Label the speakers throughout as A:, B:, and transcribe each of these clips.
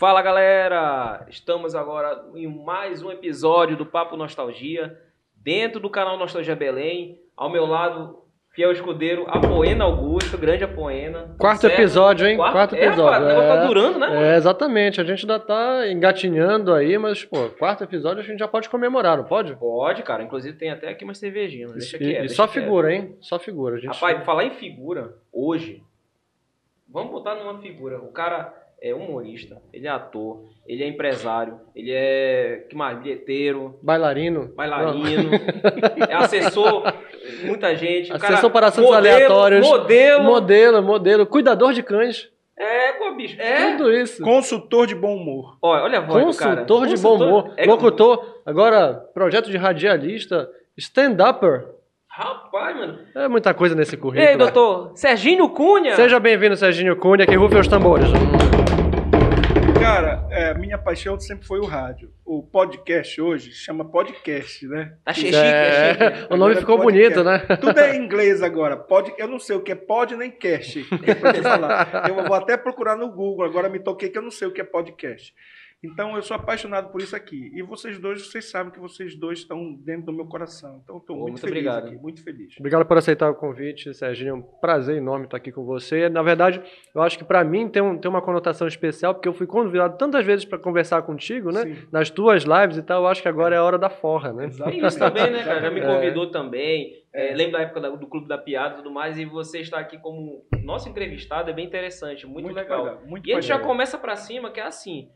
A: Fala galera! Estamos agora em mais um episódio do Papo Nostalgia, dentro do canal Nostalgia Belém. Ao meu lado, fiel escudeiro, Apoena Augusto, grande Apoena.
B: Quarto
A: Certo?
B: episódio, hein?
A: Quarto,
B: Quarto
A: é,
B: episódio.
A: rapaz, o negócio tá
B: É.
A: durando, né?
B: É, exatamente. A gente ainda tá engatinhando aí, mas, pô, quarto episódio a gente já pode comemorar, não pode?
A: Pode, cara. Inclusive tem até aqui uma cervejinha. mas Deixa
B: e,
A: quieto.
B: e só figura, hein? Só figura. A gente...
A: Rapaz, falar em figura, hoje, vamos botar numa figura. O cara é humorista, ele é ator, ele é empresário, ele é, que mais, bilheteiro,
B: Bailarino.
A: bailarino, é assessor, muita gente. o cara-
B: Assessor para assuntos
A: modelo,
B: aleatórios.
A: Modelo.
B: Modelo, modelo. Cuidador de cães.
A: É, pô, bicho. É.
B: Tudo isso.
C: Consultor de bom humor.
A: Olha, olha a voz do cara.
B: Consultor de bom humor.
A: É-
B: Locutor. Agora, projeto de radialista. Stand-upper.
A: Rapaz, mano.
B: É muita coisa nesse
A: E
B: currículo.
A: aí, doutor? Serginho Cunha?
B: Seja bem-vindo, Serginho Cunha, que rufe os tambores.
C: Cara, é, minha paixão sempre foi o rádio. O podcast hoje chama podcast, né?
A: Tá chique, é chique.
B: o nome
C: Agora
B: ficou
C: podcast.
B: bonito, né?
C: Tudo é em inglês agora. Pod, eu não sei o que é pod nem cast. Eu vou até procurar no Google. Agora me toquei que eu não sei o que é podcast. Então eu sou apaixonado por isso aqui. E vocês dois, vocês sabem que vocês dois estão dentro do meu coração. Então eu estou muito,
A: muito
C: feliz
A: obrigado.
C: aqui, muito feliz.
B: Obrigado por aceitar o convite, Serginho. É um prazer enorme estar aqui com você. Na verdade, eu acho que para mim tem, um- tem uma conotação especial, porque eu fui convidado tantas vezes para conversar contigo, né?
C: Sim.
B: Nas tuas lives e tal. Eu acho que agora é a hora da forra, né?
A: Tem isso também, né, cara? Já me
B: É.
A: convidou também. É, lembro da época do Clube da Piada e tudo mais. E você estar aqui como nosso entrevistado é bem interessante, muito, legal.
C: Muito
A: E a gente já começa pra cima, que é assim.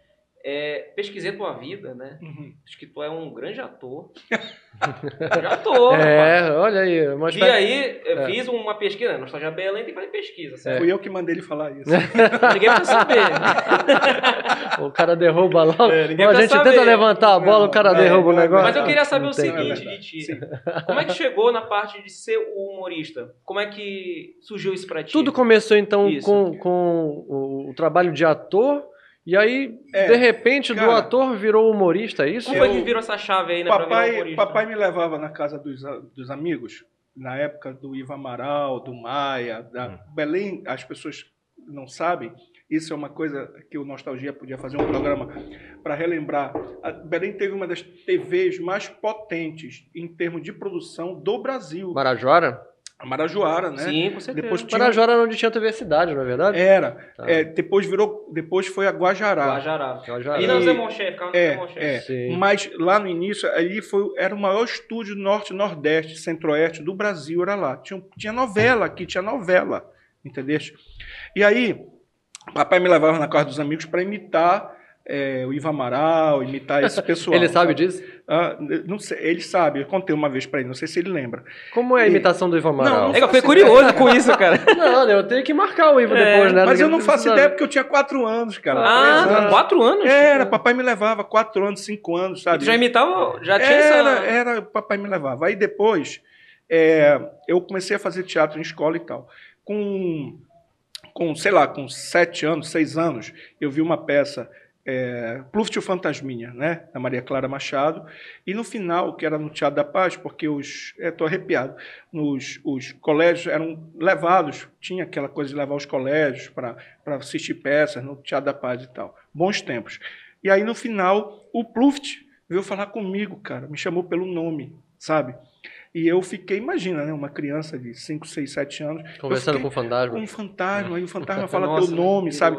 A: É, pesquisei tua vida, né?
C: Uhum.
A: Acho que tu é um grande ator. já ator, rapaz.
B: É, olha aí. Uma
A: E aí, eu
B: É.
A: fiz uma pesquisa, né? Nostalgia Belém tem que fazer pesquisa, certo?
C: Fui eu que mandei ele falar isso.
A: Ninguém precisa saber.
B: O cara derruba logo.
A: É, ninguém
B: a gente
A: saber.
B: tenta levantar a bola,
C: Não,
B: o cara
C: não,
B: derruba o
C: não,
B: negócio.
A: Mas eu queria saber
B: Não
A: o
B: tem.
A: seguinte
C: É
A: de ti.
C: Sim.
A: Como é que chegou na parte de ser o humorista? Como é que surgiu isso pra ti?
B: Tudo começou então
A: Isso.
B: com, com o, o trabalho de ator. E aí,
C: É,
B: de repente, do
C: cara.
B: ator virou humorista, é isso?
A: Como foi
C: Eu-
A: que virou essa chave aí, né? pra virar
C: Papai,
A: humorista?
C: papai me levava na casa dos, dos amigos, na época do Ivo Amaral, do Maia, da
B: Hum.
C: Belém, as pessoas não sabem, isso é uma coisa que o Nostalgia podia fazer um programa para relembrar. A Belém teve uma das TVs mais potentes em termos de produção do Brasil,
B: Marajoara?
C: A Marajoara, né?
A: Sim, com certeza.
C: Depois tinha-
B: Marajoara era onde tinha TV Cidade, não é verdade?
C: Era.
B: Tá.
C: É, depois virou, depois foi a Guajará.
A: Guajará.
B: Guajará.
A: E
C: E-
A: não, Zé Monché, ficava no Zé
C: É,
A: Monché.
C: é.
B: Sim.
C: Mas lá no início, ali foi, era o maior estúdio norte-nordeste, centro-oeste do Brasil, era lá. Tinha, tinha novela aqui, tinha novela, entendeste? E aí, papai me levava na casa dos amigos para imitar é, o Ivo Amaral, imitar esse pessoal.
B: Ele sabe disso?
C: Ah, não sei, ele sabe, eu contei uma vez para ele, não sei se ele lembra.
B: Como é a
C: E-
B: imitação do Ivo Amaral?
C: Não,
A: É que eu fiquei curioso com isso, cara.
B: Não, eu tenho que marcar o Ivo
A: É,
B: depois, né?
C: Mas eu não faço ideia porque eu tinha quatro anos, cara.
A: Ah,
C: anos.
A: quatro anos?
C: Era, papai me levava quatro anos, cinco anos,
A: E
C: sabe?
A: tu já imitava, já tinha
C: Era,
A: essa...
C: era, o papai me levava. Aí depois, é, eu comecei a fazer teatro em escola e tal. Com, com, sei lá, com sete anos, seis anos, eu vi uma peça, é, o Fantasminha, né, da Maria Clara Machado, e no final, que era no Teatro da Paz, porque os, estou arrepiado, nos, os colégios eram levados, tinha aquela coisa de levar os colégios para assistir peças no Teatro da Paz e tal. Bons tempos. E aí, no final, o Pluft veio falar comigo, cara, me chamou pelo nome, sabe? E eu fiquei, imagina, né, uma criança de 5, 6, 7 anos.
B: Conversando com o fantasma.
C: com um fantasma, aí o fantasma fala
A: Nossa,
C: teu nome, sabe?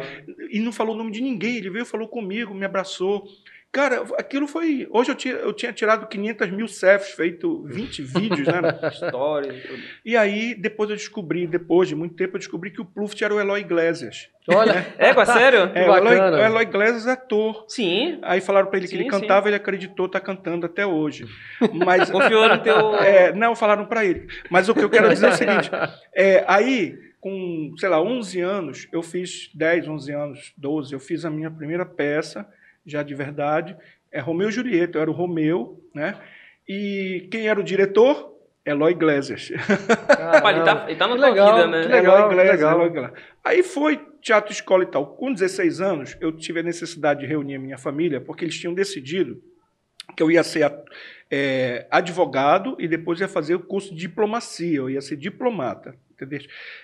C: E não falou o nome de ninguém, ele veio, falou comigo, me abraçou. Cara, aquilo foi. Hoje eu tinha, eu tinha tirado 500 mil selfies, feito 20 vídeos, né?
A: História e tudo.
C: E aí, depois eu descobri, depois de muito tempo, eu descobri que o Pluft era o Eloy Iglesias.
B: Olha,
A: É, com sério?
C: É, o Eloy, o Eloy Iglesias é ator.
A: Sim.
C: Aí falaram pra ele que
A: Sim,
C: ele
A: sim.
C: cantava, ele acreditou, tá cantando até hoje. Mas
A: Confiou no teu...
C: é, não, falaram para ele. Mas o que eu quero dizer é o seguinte: é, aí, com, sei lá, 11 anos, eu fiz 10, 11 anos, 12, eu fiz a minha primeira peça, já de verdade. É Romeu e Julieta, eu era o Romeu, né? E quem era o diretor? Eloy Iglesias.
A: Ele tá, ele tá na
B: legal,
A: vida, né?
B: que legal.
C: Eloy Iglesias,
B: legal.
C: Eloy Iglesias. Aí foi teatro escola e tal. Com 16 anos, eu tive a necessidade de reunir a minha família, porque eles tinham decidido que eu ia ser é, advogado e depois ia fazer o curso de diplomacia, eu ia ser diplomata. Entendeu?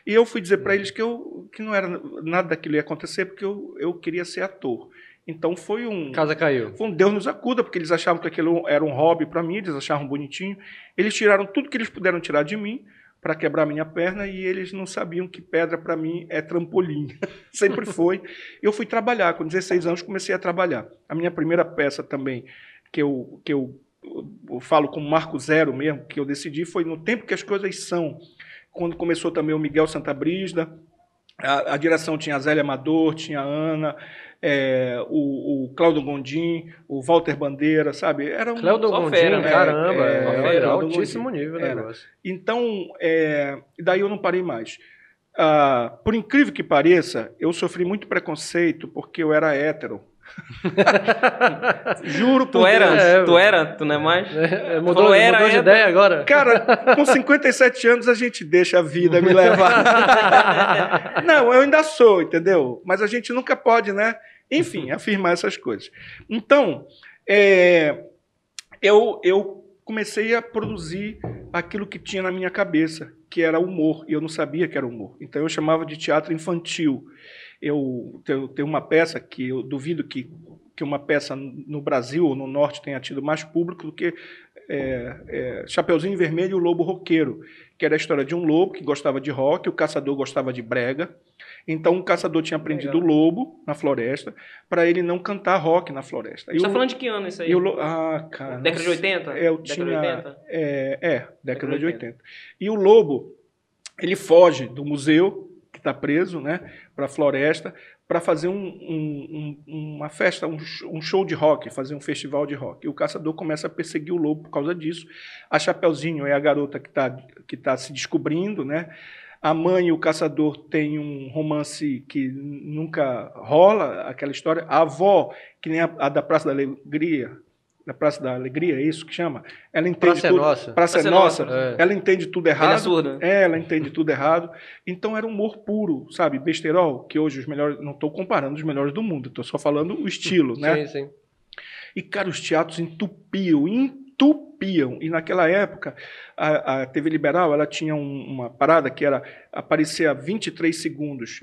C: E eu fui dizer para eles que, eu, que não era nada daquilo ia acontecer, porque eu, eu queria ser ator. Então foi um.
B: Casa caiu.
C: Foi um Deus nos acuda, porque eles achavam que aquilo era um hobby para mim, eles achavam bonitinho. Eles tiraram tudo que eles puderam tirar de mim para quebrar minha perna e eles não sabiam que pedra para mim é trampolim. Sempre foi. Eu fui trabalhar, com 16 anos comecei a trabalhar. A minha primeira peça também, que eu, que eu, eu falo como marco zero mesmo, que eu decidi, foi no tempo que as coisas são. Quando começou também o Miguel Santabrista, a, a direção tinha a Zélia Amador, tinha a Ana, é, o, o Cláudio Gondim, o Walter Bandeira, sabe? Era um,
B: Cláudio Gondim,
A: fera, né?
B: caramba,
C: É,
B: é,
C: Cláudio
B: altíssimo
C: Gondim.
B: nível o
C: Era.
B: negócio.
C: Então, é, daí eu não parei mais. Ah, por incrível que pareça, eu sofri muito preconceito porque eu era hétero. Juro por
A: Tu era,
C: Deus.
B: É,
A: tu era, tu não é mais?
B: É, mudou,
A: Falou, era,
B: mudou de
A: era.
B: ideia agora?
C: Cara, com 57 anos a gente deixa a vida me levar. Não, eu ainda sou, entendeu? Mas a gente nunca pode, né? Enfim, afirmar essas coisas. Então, é, eu, eu comecei a produzir aquilo que tinha na minha cabeça, que era humor, e eu não sabia que era humor. Então eu chamava de teatro infantil. Eu tenho, uma peça que eu duvido que, que uma peça no Brasil ou no Norte tenha tido mais público do que é, é, Chapeuzinho Vermelho e o Lobo Roqueiro, que era a história de um lobo que gostava de rock, o caçador gostava de brega. Então o caçador tinha aprendido o lobo na floresta para ele não cantar rock na floresta.
A: A gente
C: E
A: tá
C: o-
A: falando de que ano isso aí?
C: e lo- Ah, cara.
A: Década de
C: nossa.
A: 80?
C: É, eu
A: Década
C: tinha,
A: de 80?
C: É, é, década,
A: Década
C: de
A: de
C: 80. E o lobo, ele foge do museu, que está preso, né, para a floresta, para fazer um- um- um- uma festa, um, sh- show de rock, fazer um festival de rock. E o caçador começa a perseguir o lobo por causa disso. A Chapeuzinho é a garota que está que tá se descobrindo, né? A mãe e o caçador têm um romance que nunca rola, aquela história. A avó, que nem a, a da Praça da Alegria, da Praça da Alegria, é isso que chama? Ela entende
B: Praça é
C: tudo.
B: nossa.
C: Praça é
A: Praça é
C: nossa.
A: nossa.
B: É.
C: Ela entende tudo
A: é
C: errado.
A: surda.
C: É, ela entende tudo errado. Então era humor puro, sabe? Besterol, que hoje os melhores. Não estou comparando os melhores do mundo, estou só falando o estilo, né?
B: Sim, sim.
C: E, cara, os teatros entupiam, entupiam. E naquela época, a, a TV Liberal ela tinha um- uma parada que era aparecer a 23 segundos,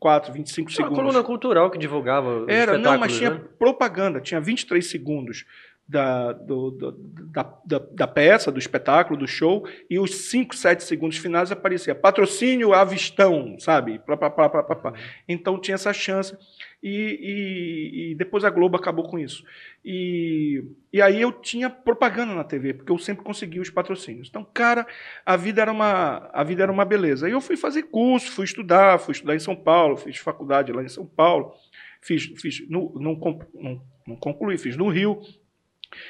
C: 24, 25
B: Tinha uma
C: segundos.
B: coluna cultural que divulgava
C: Era, não, mas tinha
B: né?
C: propaganda, tinha 23 segundos da, do- do- da, da, da peça, do espetáculo, do show, e os 5, 7 segundos finais aparecia patrocínio Avistão, sabe? Plá, plá, plá, plá, plá. Então tinha essa chance. E, e- e depois a Globo acabou com isso. E, e aí eu tinha propaganda na TV, porque eu sempre conseguia os patrocínios. Então, cara, a vida era uma, a vida era uma beleza. E eu fui fazer curso, fui estudar, fui estudar em São Paulo, fiz faculdade lá em São Paulo, fiz, fiz no, não, não, não concluí, fiz no Rio.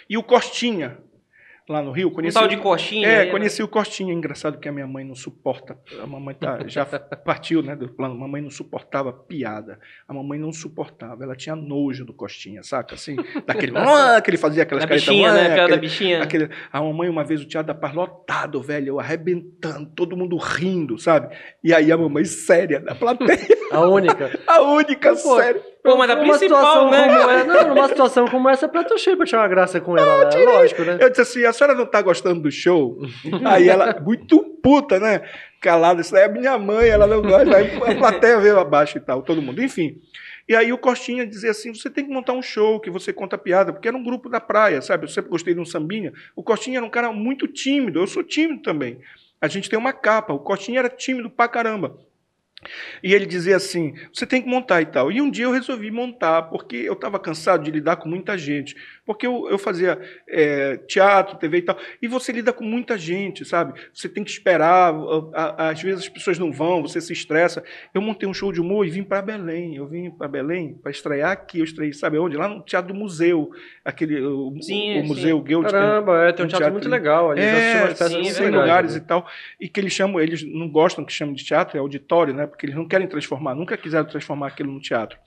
C: E o Costinha, lá no Rio,
A: Um
C: conheci.
A: tal de coxinha.
C: É,
A: aí, né?
C: conheci o Costinha. Engraçado que a minha mãe não suporta. A mamãe tá, já partiu né, do plano. A mamãe não suportava piada. A mamãe não suportava. Ela tinha nojo do Costinha, saca? Assim, daquele. "Ah", que ele fazia aquelas
A: Da
C: caretas,
A: bichinha, né? Piada da
C: aquele-
A: bichinha.
C: aquele- a mamãe, uma vez, o Teatro da Paz lotado, velho, eu arrebentando, todo mundo rindo, sabe? E aí a mamãe séria na plateia,
B: A única.
C: a única
B: Pô,
C: séria.
A: Pô, mas a
B: Numa
A: principal,
B: situação
A: né?
B: Como é, não, numa situação como essa, pra tu cheio pra tirar uma graça com ela, né? Lógico, né?
C: Eu disse assim, a senhora não tá gostando do show? Aí ela, muito puta, né? Calada, isso daí é minha mãe, ela não gosta. Aí a plateia veio abaixo e tal, todo mundo. Enfim. E aí o Costinha dizia assim, você tem que montar um show que você conta piada, porque era um grupo da praia, sabe? Eu sempre gostei de um sambinha. O Costinha era um cara muito tímido, eu sou tímido também. A gente tem uma capa, o Costinha era tímido pra caramba. E ele dizia assim: você tem que montar e tal. E um dia eu resolvi montar, porque eu estava cansado de lidar com muita gente. Porque eu, eu fazia é, teatro, TV e tal. E você lida com muita gente, sabe? Você tem que esperar, a- a- às vezes as pessoas não vão, você se estressa. Eu montei um show de humor e vim para Belém. Eu vim para Belém para estrear aqui. Eu estreiei, sabe onde? Lá no Teatro do Museu. Aquele, o,
A: Sim,
C: o
A: sim.
C: Museu Guild.
B: Caramba, é, tem um teatro,
C: teatro
B: muito legal ali.
C: É,
A: sim, é
B: legais,
C: lugares
B: né?
C: e tal. E que eles chamam, eles não gostam que chamem de teatro, é auditório, né? Porque eles não querem transformar, nunca quiseram transformar aquilo no teatro.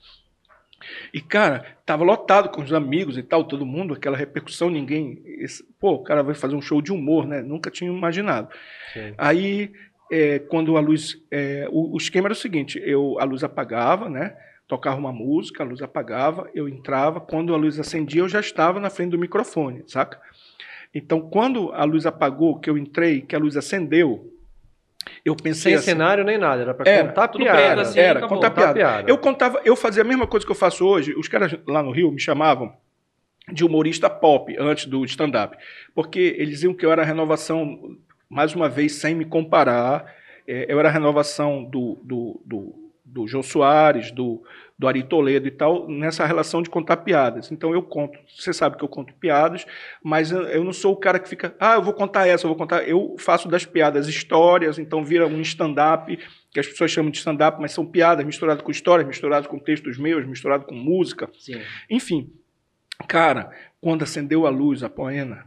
C: E, cara, tava lotado com os amigos e tal, todo mundo, aquela repercussão, ninguém. esse- pô, o cara vai fazer um show de humor, né? Nunca tinha imaginado.
B: Sim.
C: Aí, é, quando a luz. é, o, o esquema era o seguinte: eu, a luz apagava, né? Tocava uma música, a luz apagava, eu entrava. Quando a luz acendia, eu já estava na frente do microfone, saca? Então, quando a luz apagou, que eu entrei, que a luz acendeu, Eu pensei
B: Sem
C: assim,
B: cenário nem nada, era pra
C: Era,
B: contar
A: tudo
B: piada.
A: preto, assim,
C: era,
A: acabou.
C: contar
B: Contar
C: piada.
B: piada.
C: Eu contava, eu fazia a mesma coisa que eu faço hoje. Os caras lá no Rio me chamavam de humorista pop antes do stand-up, porque eles diziam que eu era a renovação, mais uma vez, sem me comparar, eh, eu era a renovação do, do, do, do Jô Soares, do, do Ari Toledo e tal, nessa relação de contar piadas. Então eu conto, você sabe que eu conto piadas, mas eu, eu não sou o cara que fica, ah, eu vou contar essa, eu vou contar. Eu faço das piadas histórias, então vira um stand-up, que as pessoas chamam de stand-up, mas são piadas misturadas com histórias, misturadas com textos meus, misturado com música.
A: Sim.
C: Enfim, cara, quando acendeu a luz, a poena,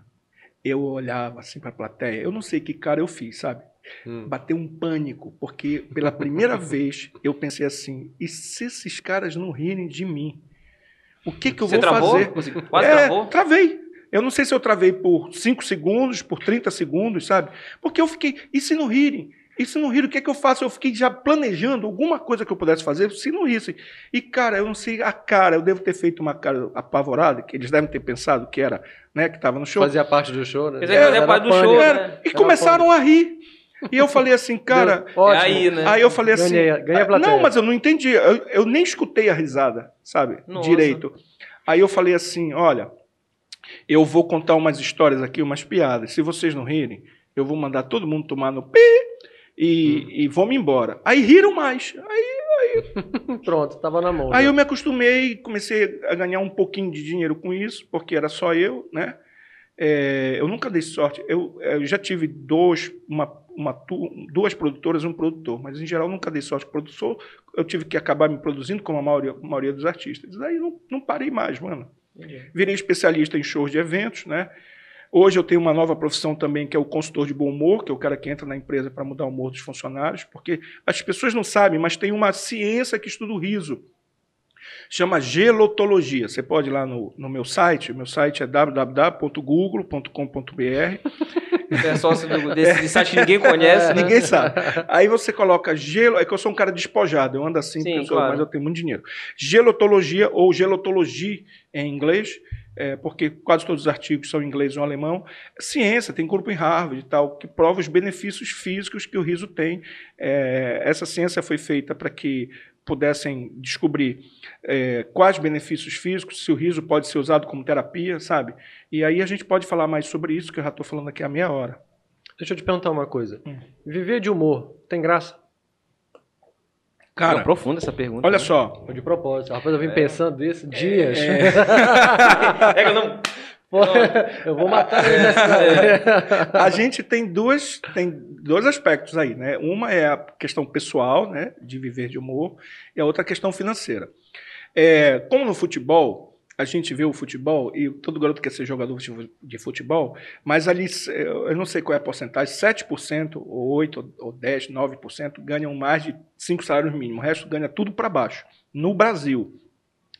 C: eu olhava assim para a plateia. Eu não sei que cara eu fiz, sabe?
B: Hum.
C: Bateu um pânico, porque pela primeira vez eu pensei assim: e se esses caras não rirem de mim? O que, que eu
A: Você
C: vou
A: travou?
C: fazer?
A: Quase
C: É,
A: travou?
C: Travei. Eu não sei se eu travei por 5 segundos, por 30 segundos, sabe? Porque eu fiquei, e se não rirem? E se não rirem, o que é que eu faço? Eu fiquei já planejando alguma coisa que eu pudesse fazer se não rissem. E, cara, eu não sei a cara, eu devo ter feito uma cara apavorada, que eles devem ter pensado que era, né, que estava no show.
B: Fazia parte do show, né?
A: Dizer, fazia parte do
B: pânico.
A: show,
C: Era,
A: né?
C: e começaram a rir. E eu falei assim, cara,
B: ótimo.
A: É aí, né?
C: Aí eu falei assim.
B: Ganhei- ganhei a plateia.
C: não, mas eu não entendi. Eu, eu nem escutei a risada, sabe?
A: Nossa.
C: Direito. Aí eu falei assim: olha, eu vou contar umas histórias aqui, umas piadas. Se vocês não rirem, eu vou mandar todo mundo tomar no pi e,
B: Hum.
C: e vamos embora. Aí riram mais. Aí,
B: Pronto, tava na mão.
C: aí
B: já.
C: eu me acostumei, comecei a ganhar um pouquinho de dinheiro com isso, porque era só eu, né? É, eu nunca dei sorte. Eu, eu já tive dois, uma, uma, duas produtoras e um produtor, mas em geral nunca dei sorte com produtor. Eu tive que acabar me produzindo, como a maioria, a maioria dos artistas. Daí não, não parei mais, mano. Virei especialista em shows de eventos, né? Hoje eu tenho uma nova profissão também, que é o consultor de bom humor, que é o cara que entra na empresa para mudar o humor dos funcionários, porque as pessoas não sabem, mas tem uma ciência que estuda o riso. Chama gelotologia. Você pode ir lá no, no meu site, meu site é www.google.com.br.
A: É do, desse site ninguém conhece, né?
C: Ninguém sabe. Aí você coloca gelo, é que eu sou um cara despojado, eu ando assim,
A: Sim, claro.
C: mas eu tenho muito dinheiro. Gelotologia ou gelotologia em inglês, é, porque quase todos os artigos são em inglês ou alemão. Ciência, tem grupo em Harvard e tal, que prova os benefícios físicos que o riso tem. É, essa ciência foi feita para que pudessem descobrir é, quais benefícios físicos, se o riso pode ser usado como terapia, sabe? E aí a gente pode falar mais sobre isso, que eu já estou falando aqui há meia hora.
B: Deixa eu te perguntar uma coisa.
C: Hum.
B: Viver de humor tem graça?
C: Cara,
A: É profunda essa pergunta.
C: olha
A: né?
C: só,
B: de propósito. Rapaz, eu vim pensando nisso dias.
A: É que eu não.
B: Eu vou matar ele
C: a gente tem duas tem dois aspectos aí, né? Uma é a questão pessoal, né, de viver de humor, e a outra a questão financeira. É, como no futebol, a gente vê o futebol e todo garoto quer ser jogador de futebol, mas ali eu não sei qual é a porcentagem, 7% ou 8 ou 10, 9% ganham mais de 5 salários mínimos, o resto ganha tudo para baixo no Brasil.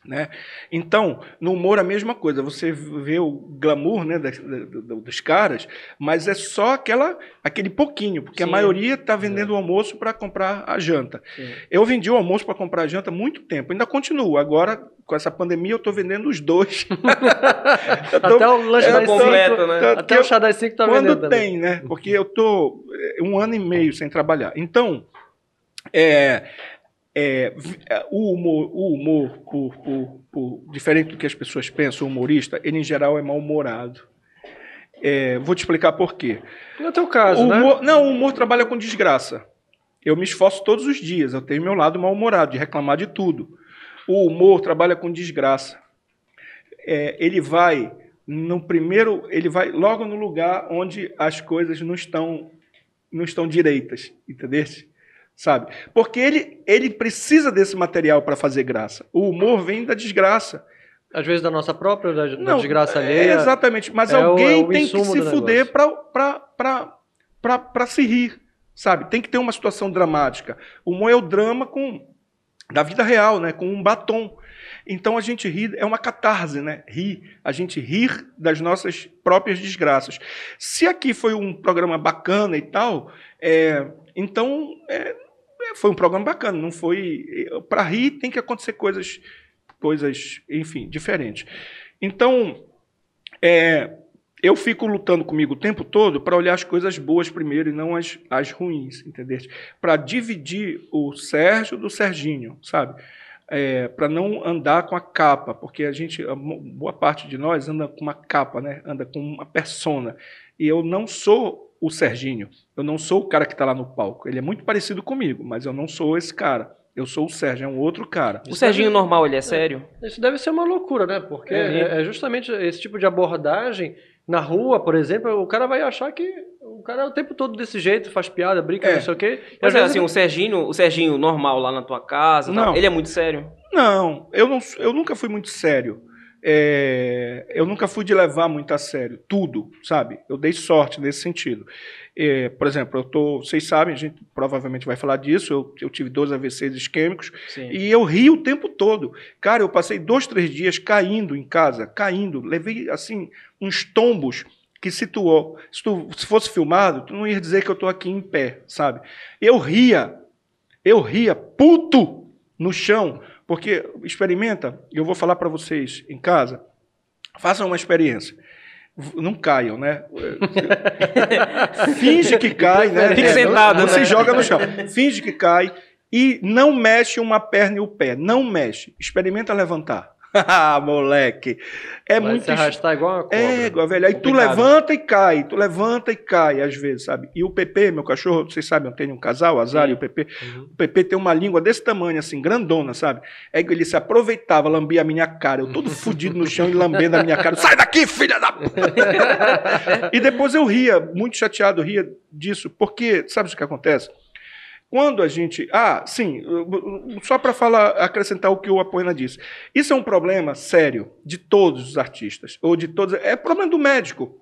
C: Né? Então, no humor a mesma coisa. Você vê o glamour né, das- da- da- dos caras, mas é só aquela, aquele pouquinho, porque
A: Sim.
C: a maioria está vendendo o almoço para comprar a janta.
A: Sim.
C: Eu vendi o almoço para comprar a janta há muito tempo, ainda continuo. Agora, com essa pandemia, eu estou vendendo os dois. Tô-
B: Até o lanche
C: É,
B: das
A: completo,
B: cinco.
A: né?
B: Até
C: que
B: o chá das 5 tá
C: quando
B: vendendo também.
C: tem, né? Porque eu tô é, um ano e meio sem trabalhar. Então, é, é, é, o humor, o humor por, por- por- diferente do que as pessoas pensam, o humorista, ele em geral é mal-humorado. É, vou te explicar por quê.
B: No teu caso,
C: O
B: né?
C: humor- Não, o humor trabalha com desgraça. Eu me esforço todos os dias. Eu tenho meu lado mal-humorado, de reclamar de tudo. O humor trabalha com desgraça. É, ele vai no primeiro, ele vai logo no lugar onde as coisas não estão não estão direitas, entendeu? Sabe? Porque ele, ele precisa desse material para fazer graça. O humor vem da desgraça.
B: Às vezes da nossa própria, da, da
C: Não,
B: desgraça
C: é,
B: alheia.
C: exatamente. Mas
B: é o-
C: alguém
B: é o
C: tem que se fuder para se rir, sabe? Tem que ter uma situação dramática. O humor é o drama com da vida real, né? Com um batom. Então a gente ri, é uma catarse, né? Rir, a gente rir das nossas próprias desgraças. Se aqui foi um programa bacana e tal, é, então é, é, foi um programa bacana. Não foi para rir tem que acontecer coisas, coisas, enfim, diferentes. Então é, eu fico lutando comigo o tempo todo para olhar as coisas boas primeiro e não as, as ruins, entendeu? Para dividir o Sérgio do Serginho, sabe? É, para não andar com a capa, porque a gente, a boa parte de nós anda com uma capa, né? Anda com uma persona. E eu não sou o Serginho, eu não sou o cara que está lá no palco. Ele é muito parecido comigo, mas eu não sou esse cara. Eu sou o Sérgio, é um outro cara.
A: O Serginho normal, ele é sério?
B: Isso deve ser uma loucura, né? Porque é, é justamente esse tipo de abordagem na rua, por exemplo, o cara vai achar que o cara é o tempo todo desse jeito, faz piada, brinca, é. não sei o quê.
A: Mas é assim, ele... o Serginho, o Serginho normal lá na tua casa, não. Tal, ele é muito sério?
C: Não, eu, não, eu nunca fui muito sério. É, eu nunca fui de levar muito a sério tudo, sabe? Eu dei sorte nesse sentido. É, por exemplo, eu tô, vocês sabem, a gente provavelmente vai falar disso. Eu, eu tive dois AVCs isquêmicos Sim. e eu ri o tempo todo. Cara, eu passei dois, três dias caindo em casa, caindo. Levei assim uns tombos que se tu, se tu se fosse filmado, tu não ia dizer que eu estou aqui em pé, sabe? Eu ria, eu ria puto no chão porque, experimenta, eu vou falar para vocês em casa, façam uma experiência. Não caiam, né? Finge que cai, né?
A: Fique sentado.
C: Não, não né? se joga no chão. Finge que cai e não mexe uma perna e o pé. Não mexe. Experimenta levantar. Ah, moleque. É
B: Vai
C: muito.
B: Se arrastar igual uma cobra.
C: É, igual, velho. Aí tu levanta e cai, tu levanta e cai, às vezes, sabe? E o Pepe, meu cachorro, vocês sabem, eu tenho um casal, o Azar Sim. e o Pepe. Uhum. O Pepe tem uma língua desse tamanho, assim, grandona, sabe? É que ele se aproveitava, lambia a minha cara, eu todo fudido no chão e lambendo a minha cara. Sai daqui, filha da. e depois eu ria, muito chateado, ria disso, porque, sabe o que acontece? Quando a gente. Ah, sim, só para falar, acrescentar o que o Apoena disse. Isso é um problema sério de todos os artistas, ou de todos. É problema do médico.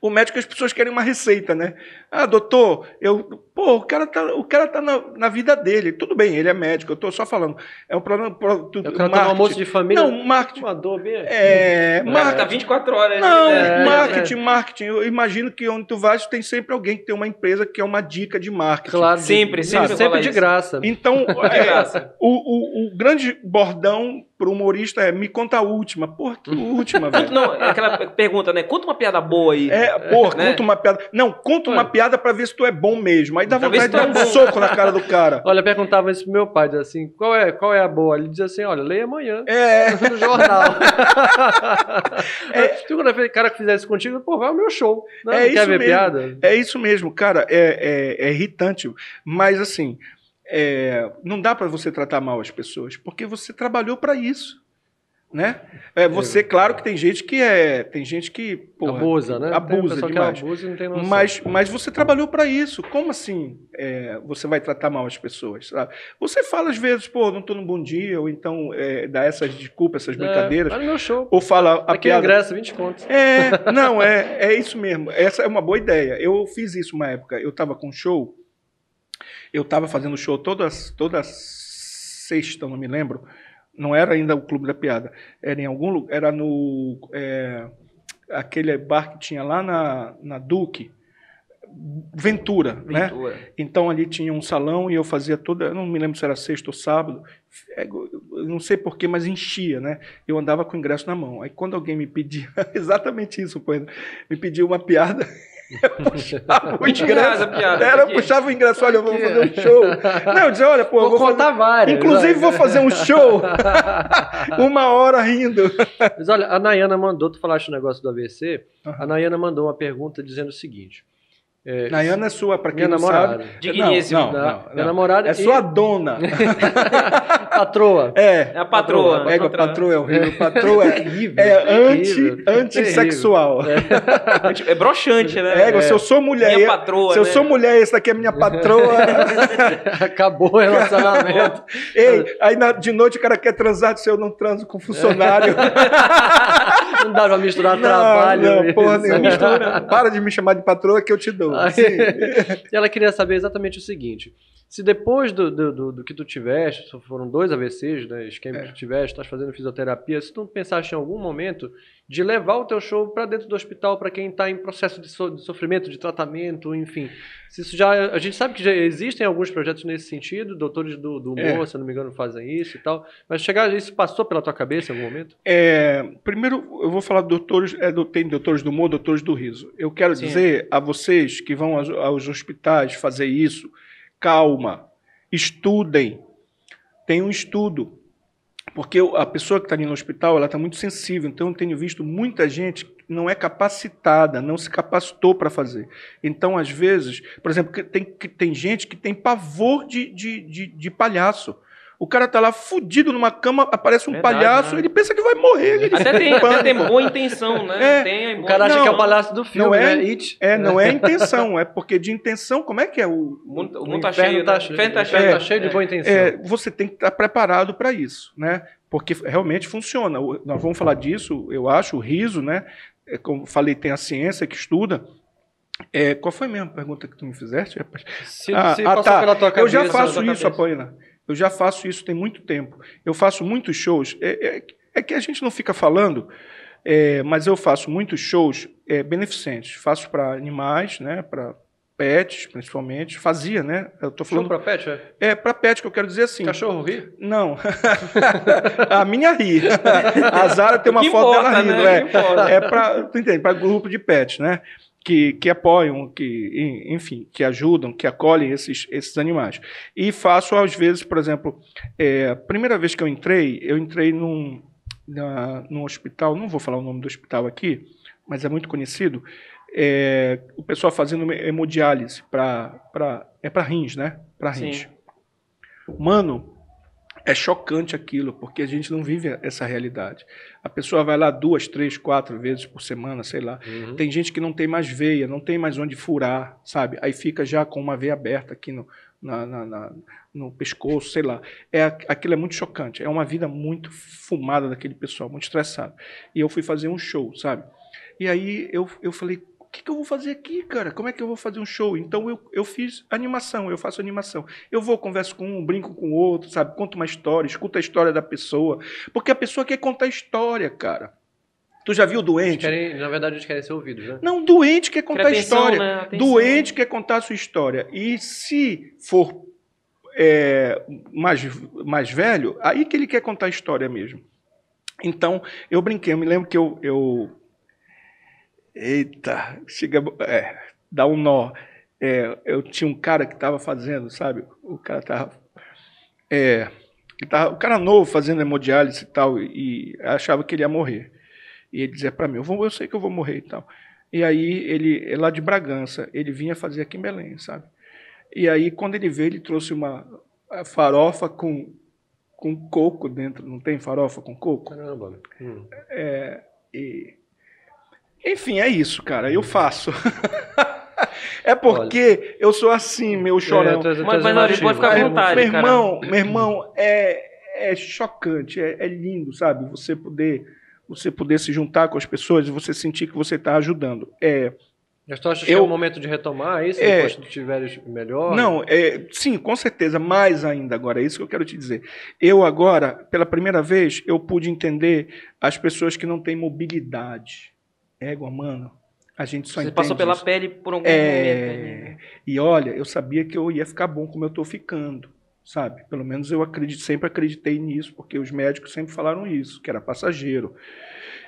C: O médico, as pessoas querem uma receita, né? Ah, doutor, eu. Pô, o cara tá, o cara tá na, na vida dele. Tudo bem, ele é médico, eu tô só falando. É um problema. Pro,
B: tu, o cara tá no almoço de família.
C: Não, marketing.
B: Uma dor bem
C: é, marketing.
A: Tá 24 horas.
C: Não, né? marketing, é, marketing. Eu imagino que onde tu vais, tem sempre alguém que tem uma empresa que é uma dica de marketing.
B: Claro,
A: sempre, sempre.
B: Sempre de graça.
C: Então, é, graça. O, o, o grande bordão pro humorista é me conta a última. Porra, que última, velho.
A: Não, aquela pergunta, né? Conta uma piada boa aí.
C: É, porra, né? conta uma piada. Não, conta uma piada para ver se tu é bom mesmo. Aí dá vontade de dar um soco na cara do cara.
B: Olha, perguntava isso pro meu pai, assim, qual é, qual é a boa? Ele dizia assim, olha, leia amanhã.
C: É.
B: No jornal. é. Se quando o cara que fizer isso contigo, pô, vai ao meu show. Não, é não quer ver
C: mesmo.
B: piada?
C: É isso mesmo, cara. É, é, é irritante. Mas assim é, não dá para você tratar mal as pessoas, porque você trabalhou para isso. Né? É, você, claro que tem gente que é. Tem gente que. Porra,
B: abusa, né?
C: Abusa demais.
B: Abusa não tem noção.
C: Mas, mas você trabalhou para isso. Como assim é, você vai tratar mal as pessoas? Sabe? Você fala às vezes, pô, não estou num bom dia, ou então é, dá essas desculpas, essas é, brincadeiras.
B: É, no meu show.
C: Ou fala a
B: Aqui
C: piada.
B: ingresso, 20 pontos.
C: É, não, é, é isso mesmo. Essa é uma boa ideia. Eu fiz isso uma época. Eu estava com um show eu estava fazendo show todas, toda sexta, não me lembro. Não era ainda o Clube da Piada. Era em algum lugar. Era no. É, aquele bar que tinha lá na, na Duque. Ventura, né? Ventura, né? Então ali tinha um salão e eu fazia toda, eu não me lembro se era sexta ou sábado, é, não sei porquê, mas enchia, né? Eu andava com o ingresso na mão. Aí quando alguém me pedia, exatamente isso, me pedia uma piada, puxava o ingresso. Piada, era, eu puxava o ingresso, olha, eu vou fazer um show. Não, eu dizia, olha, pô,
B: vou,
C: vou
B: contar
C: fazer...
B: várias.
C: Inclusive, vou fazer um show. uma hora rindo.
B: Mas olha, a Nayana mandou, tu falaste o negócio do AVC, uhum. a Nayana mandou uma pergunta dizendo o seguinte.
C: É, Nayana é sua, para quem não
B: namorada.
C: sabe.
A: Digníssimo.
C: Não, não, não,
B: Minha namorada.
C: É e... sua dona.
B: patroa.
C: É.
A: É a patroa.
C: É, a patroa é horrível. Patroa é, terrível, é anti, antissexual.
A: É. é broxante, né?
C: É, se eu sou mulher. Minha
A: patroa,
C: se eu né? sou mulher, esse daqui é minha patroa.
B: Acabou o relacionamento.
C: Ei, aí na, de noite o cara quer transar, se eu não transo com funcionário.
B: não dá pra misturar
C: não,
B: trabalho.
C: Não, porra nenhuma. Para de me chamar de patroa que eu te dou.
B: E ela queria saber exatamente o seguinte: se depois do, do, do, do que tu tiveste, foram dois AVCs, né, esquema é. que tu tiveste, estás fazendo fisioterapia, se tu pensaste em algum momento de levar o teu show para dentro do hospital para quem está em processo de, so, de, sofrimento, de tratamento, enfim. Isso já, a gente sabe que já existem alguns projetos nesse sentido, doutores do, do humor, é. se não me engano, fazem isso e tal. Mas chegar isso passou pela tua cabeça em algum momento?
C: É, primeiro, eu vou falar doutores, é, tem doutores do humor, doutores do riso. Eu quero Sim. dizer a vocês que vão aos, aos hospitais fazer isso, calma, estudem, tem um estudo porque a pessoa que está ali no hospital, ela está muito sensível. Então, eu tenho visto muita gente que não é capacitada, não se capacitou para fazer. Então, às vezes, por exemplo, tem, tem gente que tem pavor de, de, de, de palhaço. O cara tá lá fudido numa cama, aparece um Verdade, palhaço, né? ele pensa que vai morrer. Ele
A: até, tem, até tem boa intenção, né? É, tem
B: boa... O cara acha não, que é o palhaço do filme,
C: não
B: é,
C: né? It. É, não é intenção, é porque de intenção, como é que é o...
A: O mundo, o mundo tá cheio, tá, cheio, tá cheio,
B: é, tá cheio de boa intenção. É,
C: você tem que estar preparado para isso, né? Porque realmente funciona. Nós vamos falar disso, eu acho, o riso, né? É, como falei, tem a ciência que estuda, é, qual foi a mesma pergunta que tu me fizeste, rapaz?
B: Se, ah, se ah, tá.
C: eu já faço isso, Apoina. Eu já faço isso tem muito tempo. Eu faço muitos shows. É, é, é que a gente não fica falando, é, mas eu faço muitos shows é, beneficentes. Faço para animais, né, para pets, principalmente. Fazia, né?
B: Eu tô falando para pet, é?
C: É, para pet que eu quero dizer assim.
B: Cachorro ri?
C: Não. a minha ri. A Zara tem uma foto importa, dela rindo, né? é. É para, tu entende, para grupo de pets, né? Que, que apoiam, que, enfim, que ajudam, que acolhem esses, esses animais. E faço, às vezes, por exemplo, é, a primeira vez que eu entrei, eu entrei num, na, num hospital, não vou falar o nome do hospital aqui, mas é muito conhecido, é, o pessoal fazendo hemodiálise para é para rins, né? Para rins. Sim. Mano, é chocante aquilo, porque a gente não vive essa realidade. A pessoa vai lá duas, três, quatro vezes por semana, sei lá. Uhum. Tem gente que não tem mais veia, não tem mais onde furar, sabe? Aí fica já com uma veia aberta aqui no, na, na, na, no pescoço, sei lá. É, aquilo é muito chocante. É uma vida muito fumada daquele pessoal, muito estressado. E eu fui fazer um show, sabe? E aí eu, eu falei, que, que eu vou fazer aqui, cara? Como é que eu vou fazer um show? Então eu, eu fiz animação, eu faço animação. Eu vou, converso com um, brinco com o outro, sabe? Conto uma história, escuta a história da pessoa. Porque a pessoa quer contar história, cara. Tu já viu doente?
B: Querem, na verdade, eles querem ser ouvidos, né?
C: Não, doente quer contar a história. Né? Doente quer contar a sua história. E se for é, mais, mais velho, aí que ele quer contar a história mesmo. Então, eu brinquei, eu me lembro que eu, eu Eita, chega, é, dá um nó. É, eu tinha um cara que estava fazendo, sabe? O cara estava. É, tava, o cara novo fazendo hemodiálise e tal, e achava que ele ia morrer. E ele dizia para mim: eu, vou, eu sei que eu vou morrer e tal. E aí, ele, é lá de Bragança, ele vinha fazer aqui em Belém, sabe? E aí, quando ele veio, ele trouxe uma farofa com, com coco dentro. Não tem farofa com coco?
B: Caramba. Hum.
C: É, e enfim, é isso, cara. Eu faço. é porque Olha. eu sou assim, meu é, chorão. É,
A: mas, mas não, pode ficar à vontade,
C: meu irmão, cara. meu irmão, é, é chocante, é, é, lindo, sabe? Você poder, você poder se juntar com as pessoas e você sentir que você está ajudando. É,
B: mas tu acha que é o momento de retomar isso é, depois que tu tiveres melhor?
C: Não, é, sim, com certeza, mais ainda agora, é isso que eu quero te dizer. Eu agora, pela primeira vez, eu pude entender as pessoas que não têm mobilidade égua, mano, a gente só Você
A: passou pela
C: isso.
A: pele por algum
C: é... momento. Né? E olha, eu sabia que eu ia ficar bom como eu estou ficando, sabe? Pelo menos eu acredito, sempre acreditei nisso, porque os médicos sempre falaram isso, que era passageiro.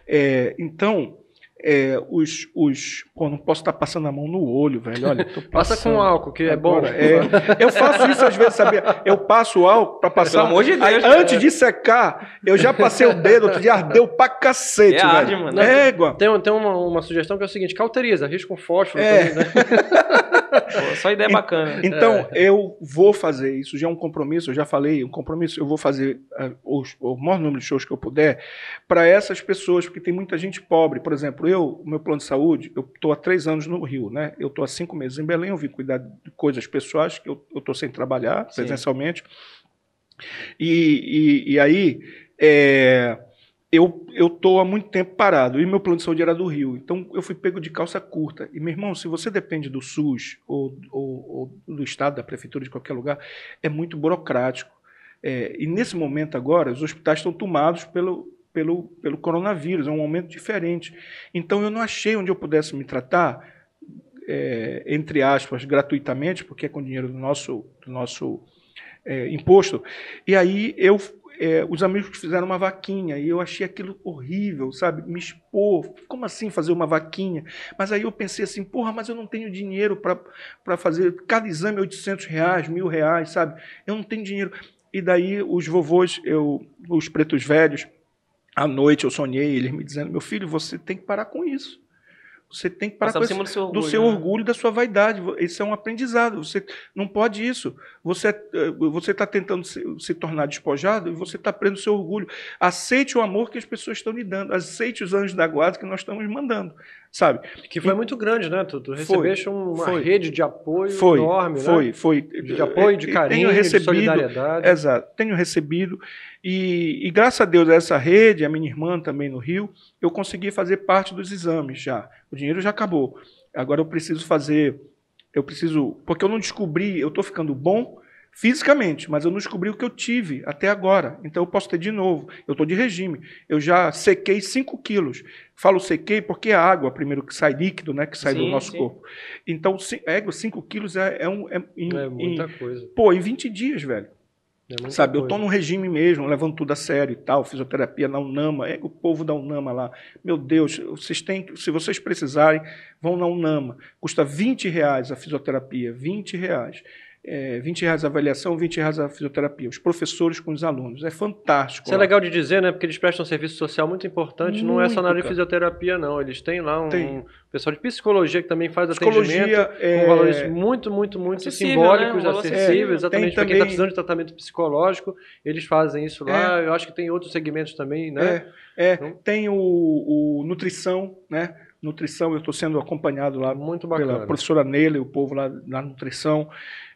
C: É, então, é, os, os. Pô, não posso estar passando a mão no olho, velho. Olha,
B: Passa com álcool, que é bom.
C: É, eu faço isso às vezes, sabia? Eu passo álcool para passar.
A: Pelo amor de Deus. Aí,
C: antes de secar, eu já passei o dedo, outro dia ardeu pra cacete, é velho. Arde, mano.
B: É, igual. Tem, tem uma, uma sugestão que é o seguinte: cauteriza, risca um fósforo.
C: É.
B: Também, né?
A: Pô, só ideia bacana.
C: Então, é. eu vou fazer isso, já é um compromisso, eu já falei, um compromisso, eu vou fazer uh, os, o maior número de shows que eu puder para essas pessoas, porque tem muita gente pobre. Por exemplo, o meu plano de saúde, eu estou há três anos no Rio, né? Eu estou há cinco meses em Belém, eu vim cuidar de coisas pessoais, que eu estou sem trabalhar Sim. presencialmente. E, e, e aí, é, eu tô há muito tempo parado e meu plano de saúde era do Rio, então eu fui pego de calça curta. E meu irmão, se você depende do SUS ou, ou, ou do estado, da prefeitura, de qualquer lugar, é muito burocrático. É, e nesse momento agora, os hospitais estão tomados pelo, pelo, pelo coronavírus, é um momento diferente. Então eu não achei onde eu pudesse me tratar, é, entre aspas, gratuitamente, porque é com dinheiro do nosso, do nosso é, imposto. E aí eu é, os amigos fizeram uma vaquinha e eu achei aquilo horrível, sabe? Me expor. Como assim fazer uma vaquinha? Mas aí eu pensei assim, porra, mas eu não tenho dinheiro para fazer. Cada exame é 800 reais, mil reais, sabe? Eu não tenho dinheiro. E daí os vovôs, eu, os pretos velhos, à noite eu sonhei, eles me dizendo: meu filho, você tem que parar com isso. Você tem que parar com esse, do seu, orgulho, do seu né? orgulho, da sua vaidade. Isso é um aprendizado. Você não pode isso. Você eh, você está tentando se, se, tornar despojado e você está prendendo o seu orgulho. Aceite o amor que as pessoas estão lhe dando. Aceite os anjos da guarda que nós estamos mandando, sabe?
B: Que foi e, muito grande, né? Tu, tu recebeste foi, uma foi, rede de apoio
C: foi,
B: enorme,
C: foi,
B: né?
C: Foi,
B: foi. De apoio, de carinho, tenho recebido, de solidariedade.
C: Exato. Tenho recebido. E, e, graças a Deus, essa rede, a minha irmã também no Rio, eu consegui fazer parte dos exames já. O dinheiro já acabou. Agora eu preciso fazer. Eu preciso. Porque eu não descobri, eu estou ficando bom fisicamente, mas eu não descobri o que eu tive até agora. Então eu posso ter de novo. Eu estou de regime. Eu já sequei 5 quilos. Falo sequei porque é água, primeiro que sai líquido, né? Que sai sim, do nosso sim. corpo. Então, 5 quilos é, é, um.
B: É, em, é muita
C: em,
B: coisa.
C: Pô, em 20 dias, velho. É Sabe, coisa. eu tô num regime mesmo, levando tudo a sério e tal, fisioterapia na Unama, é o povo da Unama lá. Meu Deus, vocês têm, se vocês precisarem, vão na Unama. Custa 20 reais a fisioterapia, 20 reais é, 20 reais a avaliação, 20 reais a fisioterapia. Os professores com os alunos. É fantástico.
B: Isso é lá. é legal de dizer, né? Porque eles prestam um serviço social muito importante. Muito, não é só na área de fisioterapia, não. Eles têm lá um, um, pessoal de psicologia que também faz psicologia, atendimento é... com valores muito, muito, muito simbólicos, né? acessíveis. É, exatamente. Para quem está precisando de tratamento psicológico, eles fazem isso lá. É. Eu acho que tem outros segmentos também, né?
C: É, é. Então, tem o, o nutrição, né? Nutrição, eu estou sendo acompanhado lá muito bacana. pela professora Neila e o povo lá na nutrição.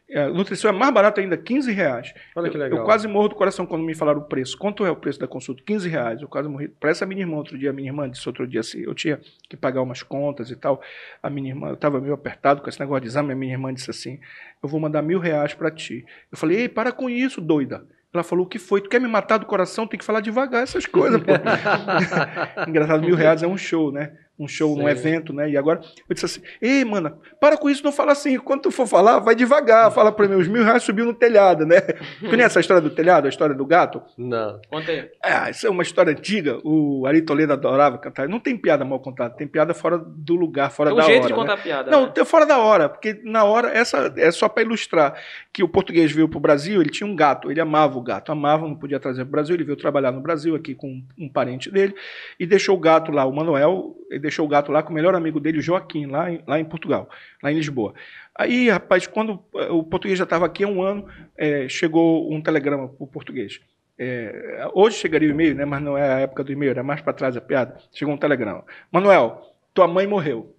C: É, nutrição é mais barato ainda, 15 reais.
B: Olha que legal.
C: Eu, eu, quase morro do coração quando me falaram o preço. Quanto é o preço da consulta? 15 reais. Eu quase morri. Para essa minha irmã, outro dia, a minha irmã disse outro dia assim, eu tinha que pagar umas contas e tal. A minha irmã, eu estava meio apertado com esse negócio de exame, a minha irmã disse assim, eu vou mandar mil reais para ti. Eu falei, ei, para com isso, doida. Ela falou, o que foi? Tu quer me matar do coração? Tem que falar devagar essas coisas, pô. Engraçado, mil reais é um show, né? Um show, Sim. um evento, né? E agora eu disse assim: Ei, mano, para com isso, não fala assim. Quando tu for falar, vai devagar. Fala para mim, os mil reais subiu no telhado, né? Conhece essa história do telhado, a história do gato?
B: Não.
A: Conta aí.
C: É, isso é uma história antiga. O Ari Toledo adorava cantar. Não tem piada mal contada, tem piada fora do lugar, fora
A: tem
C: um da
A: jeito
C: hora.
A: de contar
C: né?
A: piada.
C: Não,
A: né?
C: fora da hora, porque na hora, essa é só para ilustrar que o português veio para o Brasil, ele tinha um gato, ele amava o gato, amava, não podia trazer para o Brasil, ele veio trabalhar no Brasil aqui com um parente dele e deixou o gato lá, o Manuel, ele deixou o gato lá com o melhor amigo dele, o Joaquim, lá em, lá em Portugal, lá em Lisboa. Aí, rapaz, quando eh, o português já estava aqui há um ano, é, chegou um telegrama para o português. É, hoje chegaria o e-mail, né, mas não é a época do e-mail, era mais para trás a piada. Chegou um telegrama. Manuel, tua mãe morreu.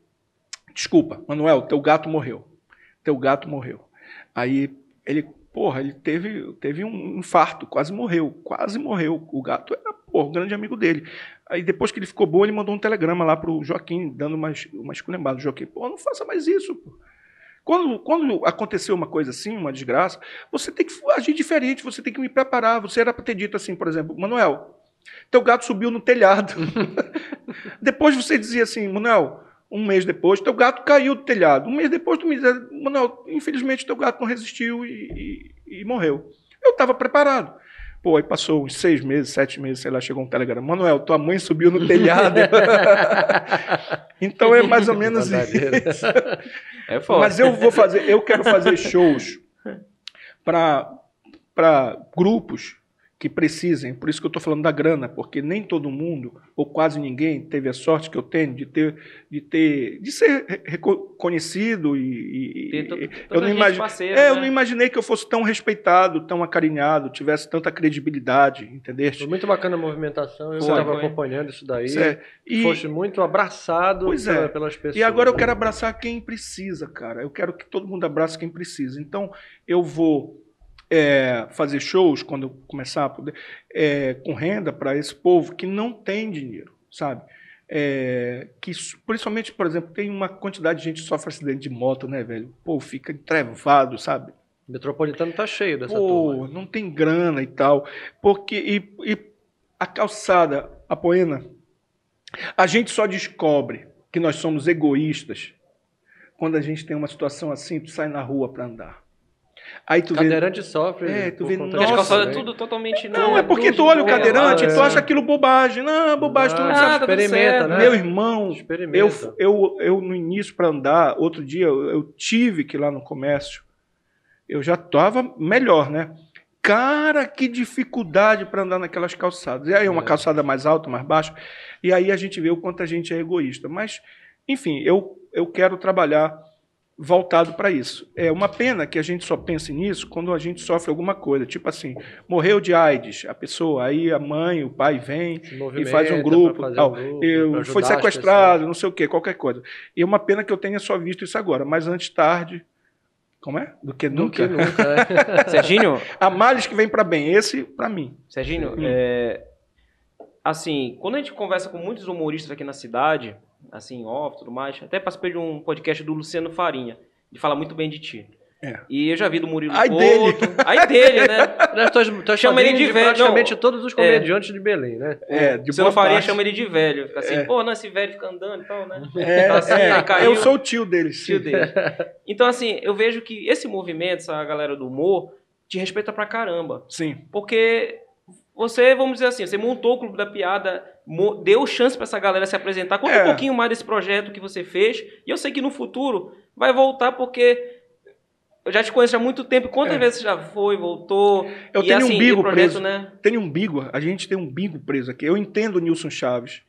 C: Desculpa, Manuel, teu gato morreu. Teu gato morreu. Aí ele, porra, ele teve, teve um infarto, quase morreu, quase morreu. O gato era, porra, um grande amigo dele. Aí depois que ele ficou bom, ele mandou um telegrama lá pro Joaquim, dando umas, umas esculhambadas. Joaquim, pô, não faça mais isso. Quando, quando aconteceu uma coisa assim, uma desgraça, você tem que agir diferente, você tem que me preparar. Você era para ter dito assim, por exemplo, Manuel, teu gato subiu no telhado. depois você dizia assim, Manuel, um mês depois, teu gato caiu do telhado. Um mês depois, tu me dizia, Manuel, infelizmente teu gato não resistiu e, e, e morreu. Eu estava preparado. Pô, aí passou uns seis meses, sete meses, sei lá, chegou um telegrama. Manuel, tua mãe subiu no telhado. então é mais ou menos isso. É foda. Mas eu vou fazer, eu quero fazer shows para grupos que precisem. Por isso que eu estou falando da grana, porque nem todo mundo, ou quase ninguém, teve a sorte que eu tenho de ter, de ter, de ser reconhecido e, e eu não imaginei, é, né? eu não imaginei que eu fosse tão respeitado, tão acarinhado, tivesse tanta credibilidade, entendeu?
B: Foi muito bacana a movimentação, eu estava acompanhando isso daí. É. E, Foste muito abraçado
C: pois
B: é.
C: pelas pessoas. E agora eu quero abraçar quem precisa, cara. Eu quero que todo mundo abrace quem precisa. Então eu vou é, fazer shows quando começar a poder, é, com renda para esse povo que não tem dinheiro, sabe? É, que principalmente, por exemplo, tem uma quantidade de gente que sofre acidente de moto, né, velho? Pô, fica entrevado, sabe?
B: O metropolitano tá cheio dessa
C: Pô, turma. não tem grana e tal. Porque, e, e a calçada, Apoena, a gente só descobre que nós somos egoístas quando a gente tem uma situação assim, tu sai na rua para andar. Aí tu
B: cadeirante vê... sofre.
C: É, tu vê,
A: nossa, nossa é tudo totalmente
C: não. Não, é porque tu olha o cadeirante e tu acha aquilo bobagem. Não, bobagem, tu não sabe.
B: Experimenta, né?
C: Meu irmão, eu, eu, eu no início para andar, outro dia eu, eu tive que ir lá no comércio, eu já estava melhor, né? Cara, que dificuldade para andar naquelas calçadas. E aí uma é. calçada mais alta, mais baixa. E aí a gente vê o quanto a gente é egoísta. Mas, enfim, eu, eu quero trabalhar voltado para isso. É uma pena que a gente só pense nisso quando a gente sofre alguma coisa, tipo assim, morreu de AIDS, a pessoa, aí a mãe, o pai vem e faz um grupo, tal. Um grupo eu, foi sequestrado, não sei o que, qualquer coisa. E é uma pena que eu tenha só visto isso agora, mas antes tarde, como é? Do que nunca.
A: Do que nunca é. Serginho,
C: a males que vem para bem, esse para mim.
A: Serginho, é, assim, quando a gente conversa com muitos humoristas aqui na cidade, assim, off, tudo mais. Até participei de um podcast do Luciano Farinha, de falar muito bem de ti. É. E eu já vi do Murilo
C: Ai Couto. Dele.
A: Aí dele, né?
B: Nós chama ele de, velho. Praticamente não. todos os comediantes é. de Belém, né?
A: É, de Luciano Farinha chama ele de velho. Fica assim, é. pô, não, esse velho fica andando e tal, né?
C: É, então, assim, é. Caiu, eu sou o tio dele.
A: Tio dele. Então, assim, eu vejo que esse movimento, essa galera do humor, te respeita pra caramba.
C: Sim.
A: Porque você, vamos dizer assim, você montou o Clube da Piada, deu chance para essa galera se apresentar. Conta é. um pouquinho mais desse projeto que você fez. E eu sei que no futuro vai voltar porque eu já te conheço há muito tempo. Quantas é. vezes você já foi, voltou?
C: Eu e, tenho assim, um bigo projeto, preso. Né? Tenho um bigo. A gente tem um bigo preso aqui. Eu entendo o Nilson Chaves.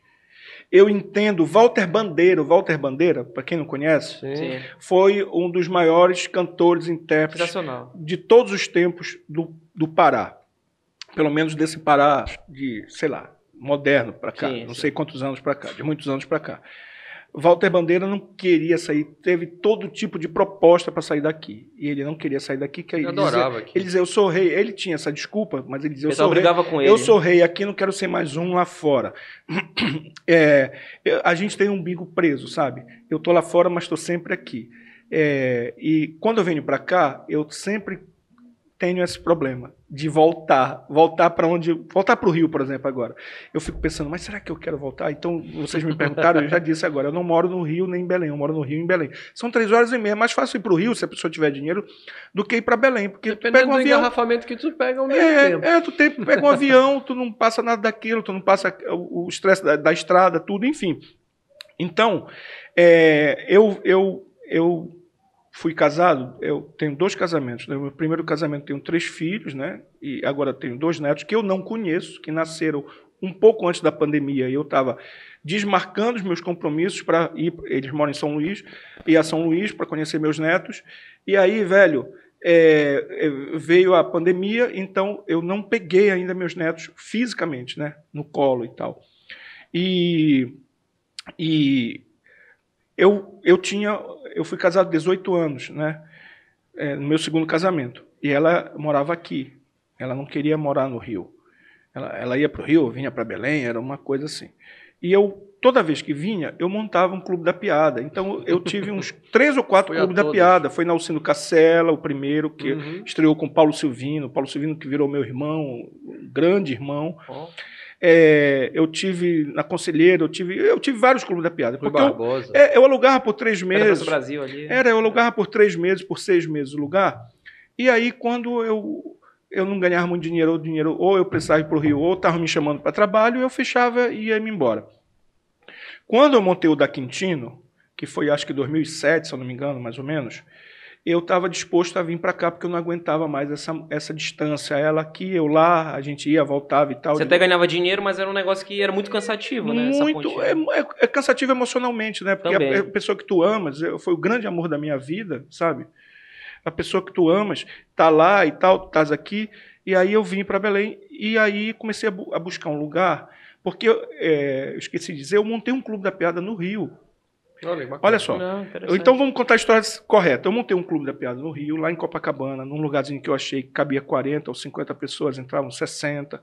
C: Eu entendo Walter Bandeira. Walter Bandeira, para quem não conhece,
A: Sim.
C: foi um dos maiores cantores intérpretes de todos os tempos do, do Pará pelo menos desse Pará de, sei lá, moderno para cá, sim, não sim. sei quantos anos para cá, de muitos anos para cá. Walter Bandeira não queria sair, teve todo tipo de proposta para sair daqui. E ele não queria sair daqui. Que ele,
A: eu adorava
C: dizia, aqui. Ele dizia, eu sou rei. Ele tinha essa desculpa, mas ele dizia, eu,
A: eu
C: sou rei.
A: Com ele.
C: Eu sou rei aqui, não quero ser mais um lá fora. É, a gente tem um bico preso, sabe? Eu tô lá fora, mas estou sempre aqui. É, e quando eu venho para cá, eu sempre tenho esse problema de voltar, voltar para onde, voltar para o Rio, por exemplo, agora. Eu fico pensando, mas será que eu quero voltar? Então, vocês me perguntaram, eu já disse agora, eu não moro no Rio nem em Belém, eu moro no Rio e em Belém. São três horas e meia, é mais fácil ir para o Rio, se a pessoa tiver dinheiro, do que ir para Belém, porque
B: Dependendo tu pega um avião, engarrafamento que tu pega ao mesmo
C: é,
B: tempo.
C: É, tu tem, pega um avião, tu não passa nada daquilo, tu não passa o estresse da, da, estrada, tudo, enfim. Então, é, eu, eu, eu fui casado, eu tenho dois casamentos. No né? meu primeiro casamento tenho três filhos, né? E agora tenho dois netos que eu não conheço, que nasceram um pouco antes da pandemia. E eu estava desmarcando os meus compromissos para ir. Eles moram em São Luís, ir a São Luís para conhecer meus netos. E aí, velho, é, é, veio a pandemia, então eu não peguei ainda meus netos fisicamente, né? No colo e tal. E, e eu, eu tinha eu fui casado 18 anos, né? É, no meu segundo casamento. E ela morava aqui. Ela não queria morar no Rio. Ela, ela ia para o Rio, vinha para Belém, era uma coisa assim. E eu, toda vez que vinha, eu montava um clube da piada. Então eu tive uns três ou quatro clubes da piada. Foi na Alcino Cacela, o primeiro, que uhum. estreou com Paulo Silvino. Paulo Silvino que virou meu irmão, grande irmão. Oh. É, eu tive na Conselheira, eu tive, eu tive vários clubes da piada. Porque eu, é, eu alugava por três meses.
A: Era Brasil ali.
C: Era, eu alugava por três meses, por seis meses o lugar. E aí, quando eu, eu não ganhava muito dinheiro, ou dinheiro, ou eu precisava ir para o Rio, ou estavam me chamando para trabalho, eu fechava e ia me embora. Quando eu montei o da Quintino, que foi acho que 2007, se eu não me engano, mais ou menos, eu estava disposto a vir para cá porque eu não aguentava mais essa, essa distância. Ela aqui, eu lá, a gente ia, voltava e tal.
A: Você até ganhava dinheiro, mas era um negócio que era muito cansativo,
C: né? Muito, é, é, é, cansativo emocionalmente, né? Porque a, a, pessoa que tu amas foi o grande amor da minha vida, sabe? A pessoa que tu amas tá lá e tal, tu estás aqui. E aí eu vim para Belém e aí comecei a, bu a, buscar um lugar, porque é, eu esqueci de dizer, eu montei um clube da piada no Rio. Olha, Olha só. Não, então vamos contar a história correta. Eu montei um clube da piada no Rio, lá em Copacabana, num lugarzinho que eu achei que cabia 40 ou 50 pessoas, entravam 60.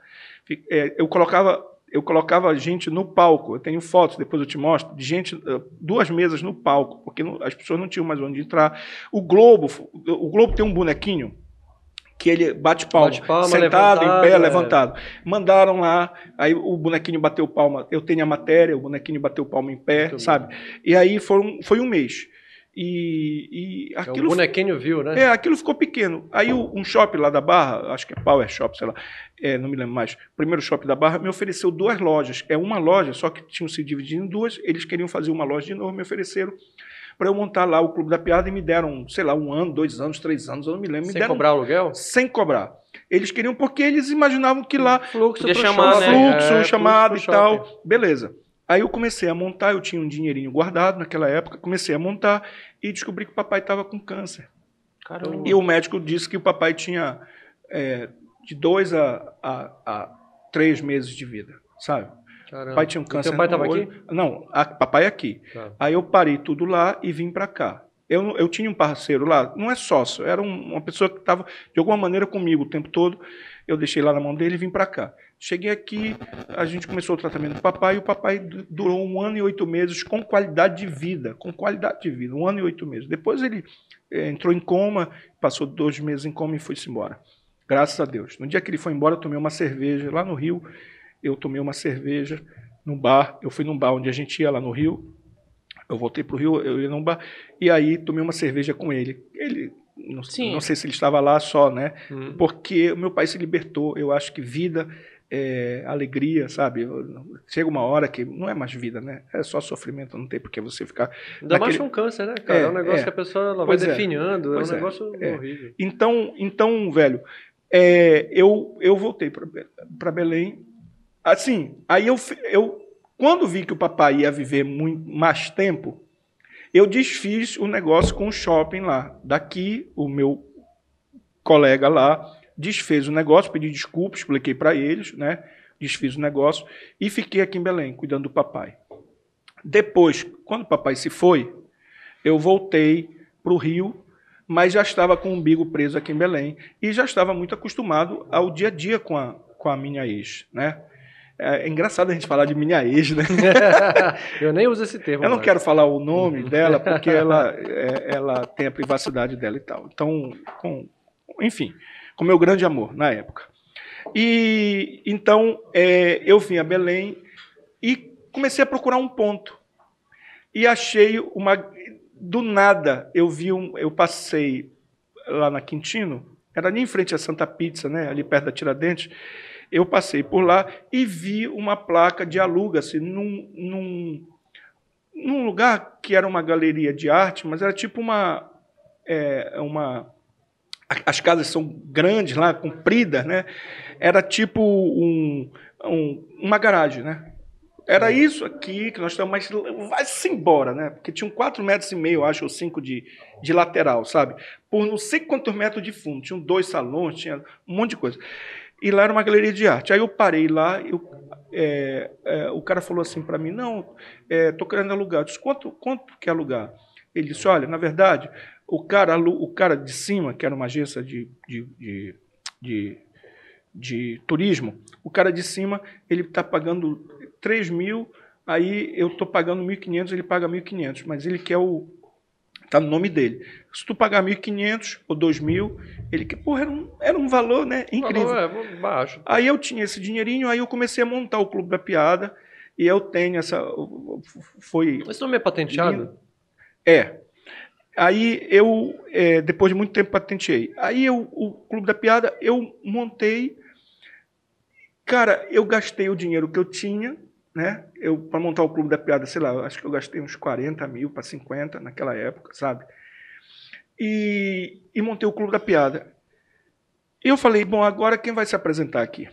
C: É, eu colocava eu colocava gente no palco. Eu tenho fotos, depois eu te mostro, de gente, eh, duas mesas no palco, porque as pessoas não tinham mais onde entrar. O Globo, o Globo tem um bonequinho que ele bate palma,
B: Bate palma,
C: sentado, em pé,
B: é.
C: levantado. Mandaram lá, aí o bonequinho bateu palma, eu tenho a matéria, o bonequinho bateu palma em pé,
B: Muito
C: sabe? E aí foram, foi um mês. E, e
B: É, o
C: aquilo
B: bonequinho viu, né?
C: é, aquilo ficou pequeno. Aí o- um shopping lá da Barra, acho que é Power Shop, sei lá, é, não me lembro mais, o primeiro shopping da Barra me ofereceu duas lojas. É uma loja, só que tinham se dividido em duas. Eles queriam fazer uma loja de novo, me ofereceram para eu montar lá o Clube da Piada e me deram, sei lá, um ano, dois anos, três anos, eu não me lembro. Me
B: Sem
C: deram
B: cobrar aluguel?
C: sem cobrar. Eles queriam porque eles imaginavam que lá
B: Fluxo
A: Podia chamar, né?
C: fluxo,
B: é,
C: chamado
B: fluxo
C: e tal.
B: shopping.
C: Beleza. Aí eu comecei a montar, eu tinha um dinheirinho guardado naquela época, comecei a montar e descobri que o papai estava com câncer.
A: Caramba.
C: E o médico disse que o papai tinha é, de dois a, a, a três meses de vida, sabe?
B: Caramba.
C: Pai tinha um câncer.
B: Teu pai
C: no
B: tava
C: olho.
B: aqui?
C: Não, a, papai aqui.
B: Tá.
C: Aí eu parei tudo lá e vim para cá. Eu, eu tinha um parceiro lá, não é sócio, era um- uma pessoa que estava de alguma maneira comigo o tempo todo. Eu deixei lá na mão dele e vim para cá. Cheguei aqui, a gente começou o tratamento do papai e o papai du- durou um ano e oito meses com qualidade de vida, com qualidade de vida, um ano e oito meses. Depois ele eh, entrou em coma, passou dois meses em coma e foi-se embora. Graças a Deus. No dia que ele foi embora, eu tomei uma cerveja lá no Rio. Eu tomei uma cerveja num bar. Eu fui num bar onde a gente ia lá no Rio. Eu voltei pro Rio, eu ia num bar. E aí tomei uma cerveja com ele. Ele, não,
A: Sim.
C: não sei se ele estava lá só, né?
B: Hum.
C: Porque o meu pai se libertou. Eu acho que vida é alegria, sabe? Chega uma hora que não é mais vida, né? É só sofrimento, não tem por que você ficar.
B: Ainda mais
C: naquele-
B: com câncer, né, cara? É,
C: É,
B: um negócio
C: é.
B: que a pessoa ela vai
C: é.
B: definhando, é um
C: é.
B: negócio
C: É.
B: horrível.
C: Então, então velho, é, eu, eu voltei para Belém. Assim, aí eu, eu, quando vi que o papai ia viver muito mais tempo, eu desfiz o negócio com o shopping lá. Daqui, o meu colega lá desfez o negócio, pedi desculpa, expliquei para eles, né? Desfiz o negócio e fiquei aqui em Belém, cuidando do papai. Depois, quando o papai se foi, eu voltei para o Rio, mas já estava com o umbigo preso aqui em Belém e já estava muito acostumado ao dia a dia com a, com a minha ex, né? É, é engraçado a gente falar de minha ex, né?
B: eu nem uso esse termo.
C: Eu não
B: mais.
C: quero falar o nome dela porque ela, é, ela tem a privacidade dela e tal. Então, com, enfim, com meu grande amor na época. E então é, eu vim a Belém e comecei a procurar um ponto e achei uma do nada eu vi um, eu passei lá na Quintino era ali em frente à Santa Pizza, né, ali perto da Tiradentes. Eu passei por lá e vi uma placa de aluga-se num, num, num lugar que era uma galeria de arte, mas era tipo uma. É, uma as casas são grandes lá, compridas, né? Era tipo um, um- uma garagem, né? Era isso aqui que nós estamos, mas vai-se embora, né? Porque tinham quatro metros e meio, acho, ou cinco de, de lateral, sabe? Por não sei quantos metros de fundo. Tinham dois salões, tinha um monte de coisa. E lá era uma galeria de arte. Aí eu parei lá, eu, é, é, o cara falou assim para mim, não, estou querendo alugar. Eu disse, quanto, quanto quer alugar? Ele disse, olha, na verdade, o cara, o cara de cima, que era uma agência de, de, de, de, de turismo, o cara de cima, ele está pagando 3 mil, aí eu estou pagando 1.500, ele paga 1.500, mas ele quer o... Está no nome dele. Se tu pagar 1.500 ou 2.000, ele quer... Porra, era um, era um valor né, incrível.
B: Valor, é, baixo.
C: Aí eu tinha esse dinheirinho, aí eu comecei a montar o Clube da Piada, e eu tenho essa... Foi...
B: Esse nome é patenteado?
C: É. Aí eu, é, depois de muito tempo, patenteei. Aí eu, o Clube da Piada, eu montei. Cara, eu gastei o dinheiro que eu tinha, né? Eu, para montar o Clube da Piada, sei lá, acho que eu gastei uns 40 mil para 50 naquela época, sabe? E, e montei o Clube da Piada. E eu falei, bom, agora quem vai se apresentar aqui?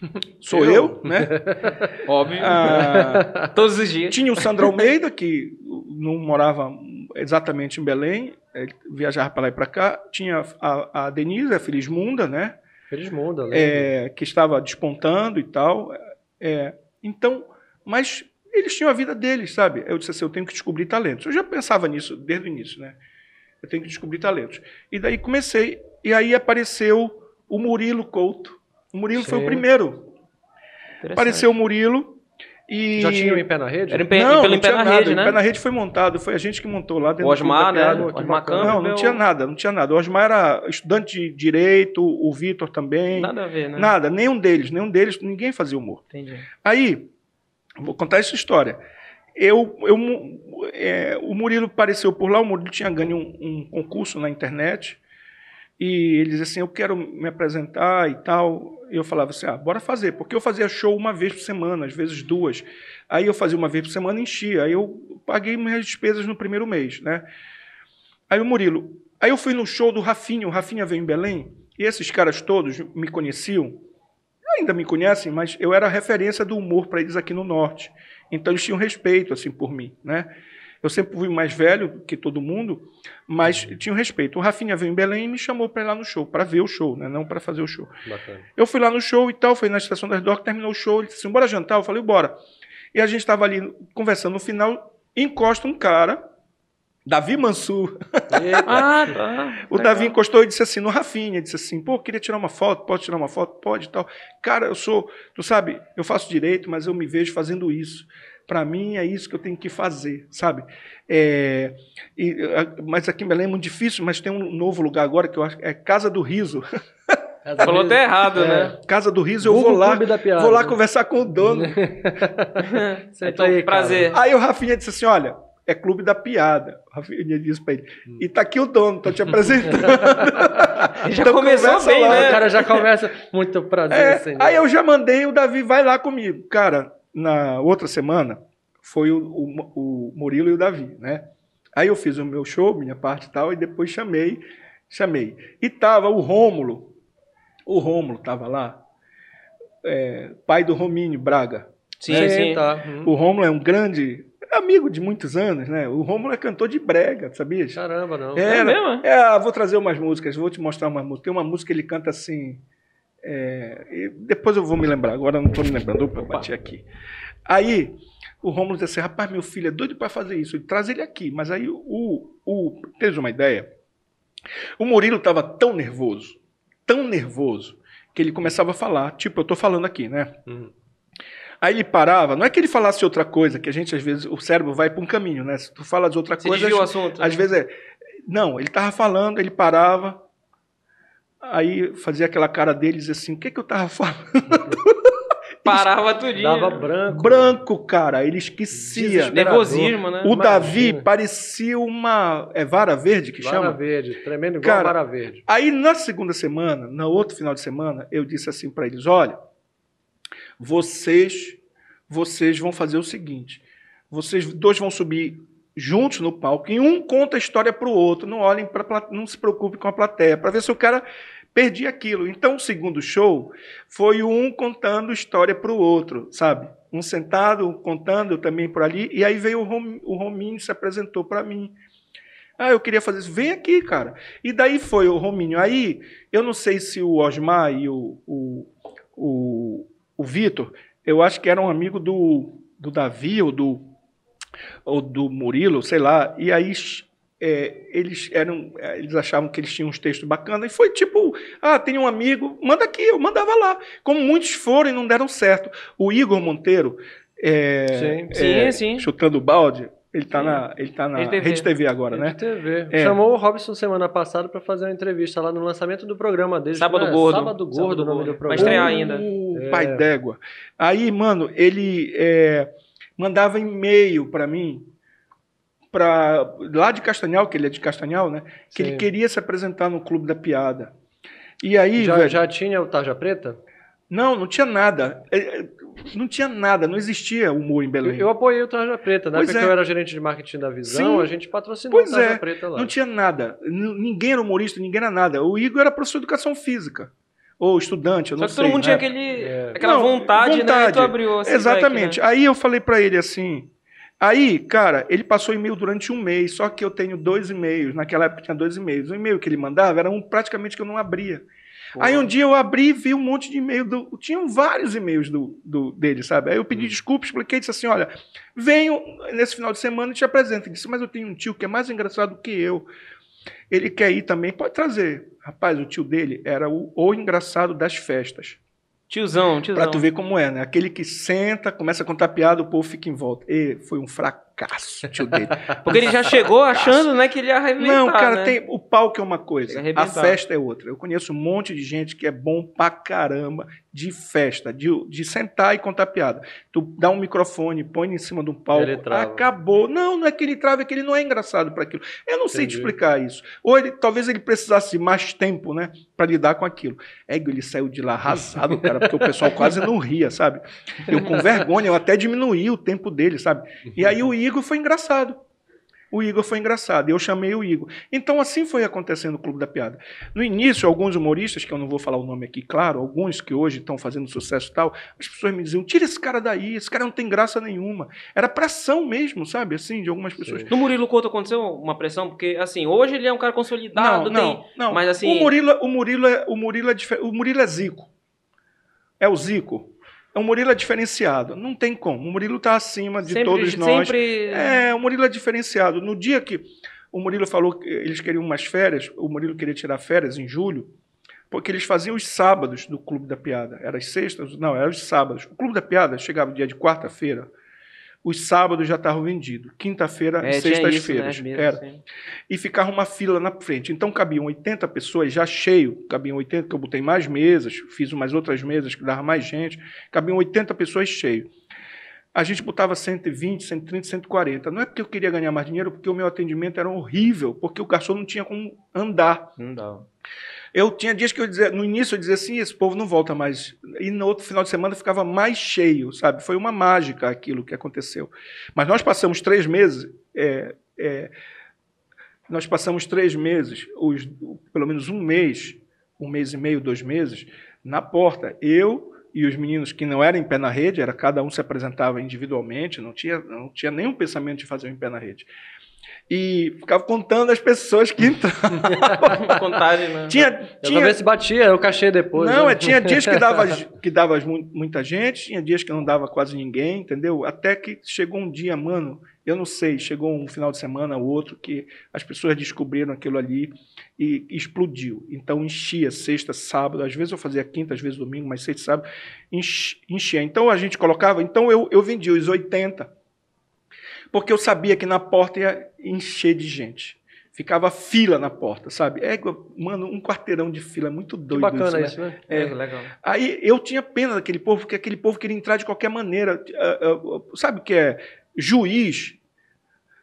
C: Sou
B: Eu.
C: eu, né?
A: Óbvio.
C: Ah,
A: Todos os dias.
C: tinha o Sandro Almeida, que não morava exatamente em Belém, ele viajava para lá e para cá. Tinha a, a Denise, a né?
B: Feliz mundo, lembro.
C: É, que estava despontando e tal. É, então, mas eles tinham a vida deles, sabe? Eu disse assim, eu tenho que descobrir talentos. Eu já pensava nisso desde o início, né? Eu tenho que descobrir talentos. E daí comecei, e aí apareceu o Murilo Couto. O Murilo foi o primeiro. Apareceu o Murilo E...
B: Já tinha o Em Pé na Rede?
A: Era em pé,
C: não,
A: pelo
C: não
A: em pé
C: tinha
A: na
C: nada.
A: rede,
C: O
A: né?
C: Pé na Rede foi montado, foi a gente que montou lá dentro
A: O Osmar, né? O Osmar Campbell.
C: Não, não tinha nada, não tinha nada. O Osmar era estudante de Direito, o Vitor também.
A: Nada a ver, né?
C: Nada, nenhum deles, nenhum deles, ninguém fazia humor.
A: Entendi.
C: Aí, vou contar essa história. Eu, eu, é, o Murilo apareceu por lá, o Murilo tinha ganho um, um concurso na internet, e ele dizia assim, eu quero me apresentar e tal. Eu falava assim, ah, bora fazer, porque eu fazia show uma vez por semana, às vezes duas. Aí eu fazia uma vez por semana e enchia. Aí eu paguei minhas despesas no primeiro mês, né? Aí o Murilo, aí eu fui no show do Rafinha, o Rafinha veio em Belém, e esses caras todos me conheciam, ainda me conhecem, mas eu era referência do humor para eles aqui no Norte. Então eles tinham respeito assim por mim, né? Eu sempre fui mais velho que todo mundo, mas tinham respeito. O Rafinha veio em Belém e me chamou para ir lá no show, para ver o show, né? não para fazer o show.
B: Bacana.
C: Eu fui lá no show e tal, fui na estação das docas, terminou o show, ele disse assim, bora jantar? Eu falei, bora. E a gente estava ali conversando, no final encosta um cara, Davi Mansur,
A: Ah, tá.
C: o
A: Legal.
C: Davi encostou e disse assim, no Rafinha, disse assim, pô, queria tirar uma foto, pode tirar uma foto? Pode e tal. Cara, eu sou, tu sabe, eu faço direito, mas eu me vejo fazendo isso. Para mim é isso que eu tenho que fazer, sabe? É, e, mas aqui em Belém é muito difícil, mas tem um novo lugar agora que eu acho que é Casa do Riso.
A: Falou até errado,
B: É.
A: né?
C: Casa do Riso, eu vou lá,
B: Clube da Piada,
C: vou lá
B: né?
C: conversar com o dono.
A: Então,
B: aí,
A: prazer.
C: Aí o Rafinha disse assim, olha, é Clube da Piada. O Rafinha disse para ele, e tá aqui o dono, tô te apresentando.
A: Já
C: Então
A: começou bem,
C: lá.
A: né?
B: O cara já começa. Muito prazer,
C: É,
B: senhor.
C: aí eu já mandei o Davi, vai lá comigo. Cara, na outra semana foi o, o, o Murilo e o Davi, né? Aí eu fiz o meu show, minha parte e tal, e depois chamei, chamei. E tava o Rômulo, o Rômulo tava lá, é, pai do Romínio Braga.
A: Sim, sim.
B: Tá. Hum.
C: O Rômulo é um grande amigo de muitos anos, né? O Rômulo é cantor de brega, sabia?
B: Caramba, não.
C: É,
A: É mesmo?
C: É, ah, vou trazer umas músicas, vou te mostrar uma música. Tem uma música que ele canta assim. É, depois eu vou me lembrar, agora eu não estou me lembrando. Opa, bati aqui. Aí o Romulo disse assim: rapaz, meu filho é doido para fazer isso. Ele traz ele aqui. Mas aí o. o tens uma ideia? O Murilo estava tão nervoso, tão nervoso, que ele começava a falar, tipo, eu estou falando aqui, né?
B: Uhum.
C: Aí ele parava, não é que ele falasse outra coisa, que a gente, às vezes, o cérebro vai para um caminho, né? Se tu fala de outra
A: Você
C: coisa.
A: desviou o
C: às-
A: assunto.
C: às vezes é. Não, ele tava falando, ele parava, aí fazia aquela cara dele dizia assim: o que, que eu tava falando?
A: Parava tudinho.
B: Dava branco.
C: Branco, cara, ele esquecia.
A: Nervosismo, né?
C: O
B: Imagina.
C: Davi parecia uma. É vara verde que
B: Vara
C: chama?
B: verde. Tremendo igual
C: Cara,
B: vara verde.
C: Aí na segunda semana, no outro final de semana, eu disse assim para eles: olha, vocês, vocês vão fazer o seguinte: vocês dois vão subir juntos no palco e um conta a história para o outro. Não olhem para, não se preocupe com a plateia para ver se o cara perdia aquilo. Então o segundo show foi um contando história para o outro, sabe? Um sentado contando também por ali e aí veio o, Rom, o Rominho se apresentou para mim. Ah, eu queria fazer isso. Vem aqui, cara. E daí foi o Rominho. Aí, eu não sei se o Osmar e o, o, o, o Vitor, eu acho que eram amigo do, do Davi ou do, ou do Murilo, sei lá. E aí é, eles eram, eles achavam que eles tinham uns textos bacanas. E foi tipo, ah, tem um amigo, manda aqui. Eu mandava lá. Como muitos foram e não deram certo. O Igor Monteiro, é,
B: Sim.
C: é,
A: Sim,
C: chutando balde, ele está
A: Sim.
C: na, ele tá na
A: Rede TV.
C: Rede TV agora,
B: Rede
C: né?
B: TV.
C: É.
B: Chamou o Robson semana passada para fazer uma entrevista lá no lançamento do programa dele.
A: Sábado
B: né?
A: Gordo.
B: Sábado Gordo,
A: Sábado
B: o nome
A: Gordo.
B: do
A: Vai
B: programa.
A: estrear ainda.
C: O
B: É.
C: pai d'égua. Aí, mano, ele é, mandava e-mail para mim, pra, lá de Castanhal, que ele é de Castanhal, né? Que
B: Sim.
C: ele queria se apresentar no Clube da Piada. E aí,
B: Já,
C: velho,
B: já tinha o Tarja Preta?
C: não, não tinha nada. É, é, Não tinha nada, não existia humor em
B: Eu,
C: Belém.
B: eu apoiei o Tarja Preta. Na
C: Pois
B: época
C: é.
B: que eu era gerente de marketing da Visão,
C: Sim.
B: a gente patrocinou
C: Pois
B: o Tarja
C: é.
B: Preta lá.
C: Não tinha nada. Ninguém era humorista, ninguém era nada. O Igor era professor de educação física. Ou estudante, eu
A: Só
C: não
A: que
C: sei.
A: todo mundo
C: né?
A: tinha aquele,
B: É.
A: aquela
C: Não,
A: vontade, né?
C: Vontade.
A: tu abriu esse
C: Exatamente.
A: né?
C: Aí eu falei pra ele assim. Aí, cara, ele passou e-mail durante um mês, só que eu tenho dois e-mails. Naquela época tinha dois e-mails. O e-mail que ele mandava era um praticamente que eu não abria. Aí um dia eu abri e vi um monte de e-mail. Do, tinham vários e-mails do, do- dele, sabe? Aí eu pedi desculpa, expliquei, disse assim: olha, venho nesse final de semana e te apresento. Ele disse, mas eu tenho um tio que é mais engraçado que eu. Ele quer ir também, pode trazer. Rapaz, o tio dele era o, o engraçado das festas.
A: Tiozão, tiozão.
C: Pra tu ver como é, né? Aquele que senta, começa a contar piada, o povo fica em volta. E foi um fracasso, dele.
A: Porque ele já chegou achando, né, que ele ia arrebentar,
C: Não, cara,
A: né?
C: tem, o palco é uma coisa,
A: a
C: festa é outra. Eu conheço um monte de gente que é bom pra caramba de festa, de, de sentar e contar piada. Tu dá um microfone, põe em cima de um palco, acabou. Não, não é que ele trava, é que ele não é engraçado para aquilo. Eu não sei te
B: Entendi.
C: explicar isso. Ou ele, talvez ele precisasse de mais tempo, né, para lidar com aquilo. É, ele saiu de lá arrasado, cara, porque o pessoal quase não ria, sabe? Eu com vergonha, eu até diminuí o tempo dele, sabe? E aí o Igor foi engraçado. O Igor foi engraçado, e eu chamei o Igor. Então, assim foi acontecendo no Clube da Piada. No início, alguns humoristas, que eu não vou falar o nome aqui, claro, alguns que hoje estão fazendo sucesso e tal, as pessoas me diziam: tira esse cara daí, esse cara não tem graça nenhuma. Era pressão mesmo, sabe? Assim, de algumas pessoas.
A: No Murilo Couto aconteceu uma pressão, porque, assim, hoje ele é um cara consolidado,
C: Não, não,
A: tem...
C: não.
A: Mas, assim...
C: O Murilo, o Murilo, é, o Murilo é difer- o Murilo é Zico. É o Zico. É um Murilo é diferenciado. Não tem como. O Murilo está acima de
A: sempre,
C: todos nós.
A: Sempre...
C: É, o Murilo é diferenciado. No dia que o Murilo falou que eles queriam umas férias, o Murilo queria tirar férias em julho, porque eles faziam os sábados do Clube da Piada. Era as sextas? Não, era os sábados. O Clube da Piada chegava dia de quarta-feira, os sábados já estavam vendidos. Quinta-feira
A: É,
C: e sextas-feiras.
A: né,
C: Era
A: assim.
C: e ficava uma fila na frente. Então cabiam 80 pessoas, já cheio, cabiam 80, que eu botei mais mesas, fiz umas outras mesas que dava mais gente, cabiam 80 pessoas cheio. A gente botava 120, 130, 140. Não é porque eu queria ganhar mais dinheiro, porque o meu atendimento era horrível, porque o garçom não tinha como andar.
A: Não dá.
C: Eu tinha dias que eu dizia, no início eu dizia assim, esse povo não volta mais. E no outro final de semana ficava mais cheio, sabe? Foi uma mágica aquilo que aconteceu. Mas nós passamos três meses, é, é, nós passamos três meses, os, pelo menos um mês, um mês e meio, dois meses, na porta. Eu e os meninos que não eram em pé na rede, era cada um se apresentava individualmente, não tinha, não tinha nenhum pensamento de fazer um em pé na rede. E ficava contando as pessoas que entravam.
A: Contagem, né?
C: tinha,
B: Eu
C: tinha,
B: ver se batia, o cachê depois.
C: não,
B: né?
C: é, tinha dias que dava, que dava mu- muita gente, tinha dias que não dava quase ninguém, entendeu? Até que chegou um dia, mano, eu não sei, chegou um final de semana ou outro que as pessoas descobriram aquilo ali e explodiu. Então enchia sexta, sábado, às vezes eu fazia quinta, às vezes domingo, mas sexta, sábado, ench- enchia. Então a gente colocava, então eu, eu vendia os 80, porque eu sabia que na porta ia encher de gente. Ficava fila na porta, sabe? É, mano, um quarteirão de fila, é muito
B: Que
C: doido
B: bacana
C: né?
B: isso, né?
A: É, legal.
C: Aí eu tinha pena daquele povo, porque aquele povo queria entrar de qualquer maneira. Ah, ah, Sabe o que é? Juiz,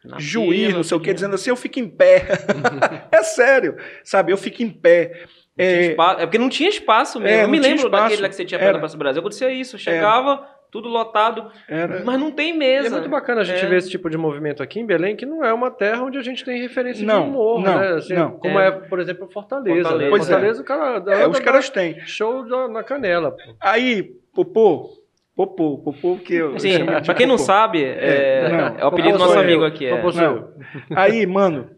A: Na
C: juiz,
A: fila,
C: não sei o que, dizendo assim, eu fico em pé. é sério, sabe? Eu fico em pé. É,
A: É porque não tinha espaço mesmo.
C: É,
A: eu me lembro
C: espaço.
A: daquele lá que você tinha da Praça do Brasil. Acontecia isso. Chegava, tudo lotado,
C: era,
A: mas não tem
B: E
A: mesa.
B: é muito bacana a gente
A: É.
B: ver esse tipo de movimento aqui em Belém, que não é uma terra onde a gente tem referência
C: Não,
B: de humor,
C: não,
B: né? Assim,
C: não.
B: Como
A: É.
B: é. por exemplo, Fortaleza.
A: Fortaleza.
B: né?
C: Pois é.
B: Fortaleza, o cara
C: é, os caras têm.
B: show da- na canela. Pô.
C: Aí, Popô, Popô, Popô, que eu. De
A: pra quem não
C: Popô.
A: sabe, é,
C: não.
A: é o apelido do nosso amigo
C: eu.
A: aqui. É.
C: Não. Aí, mano,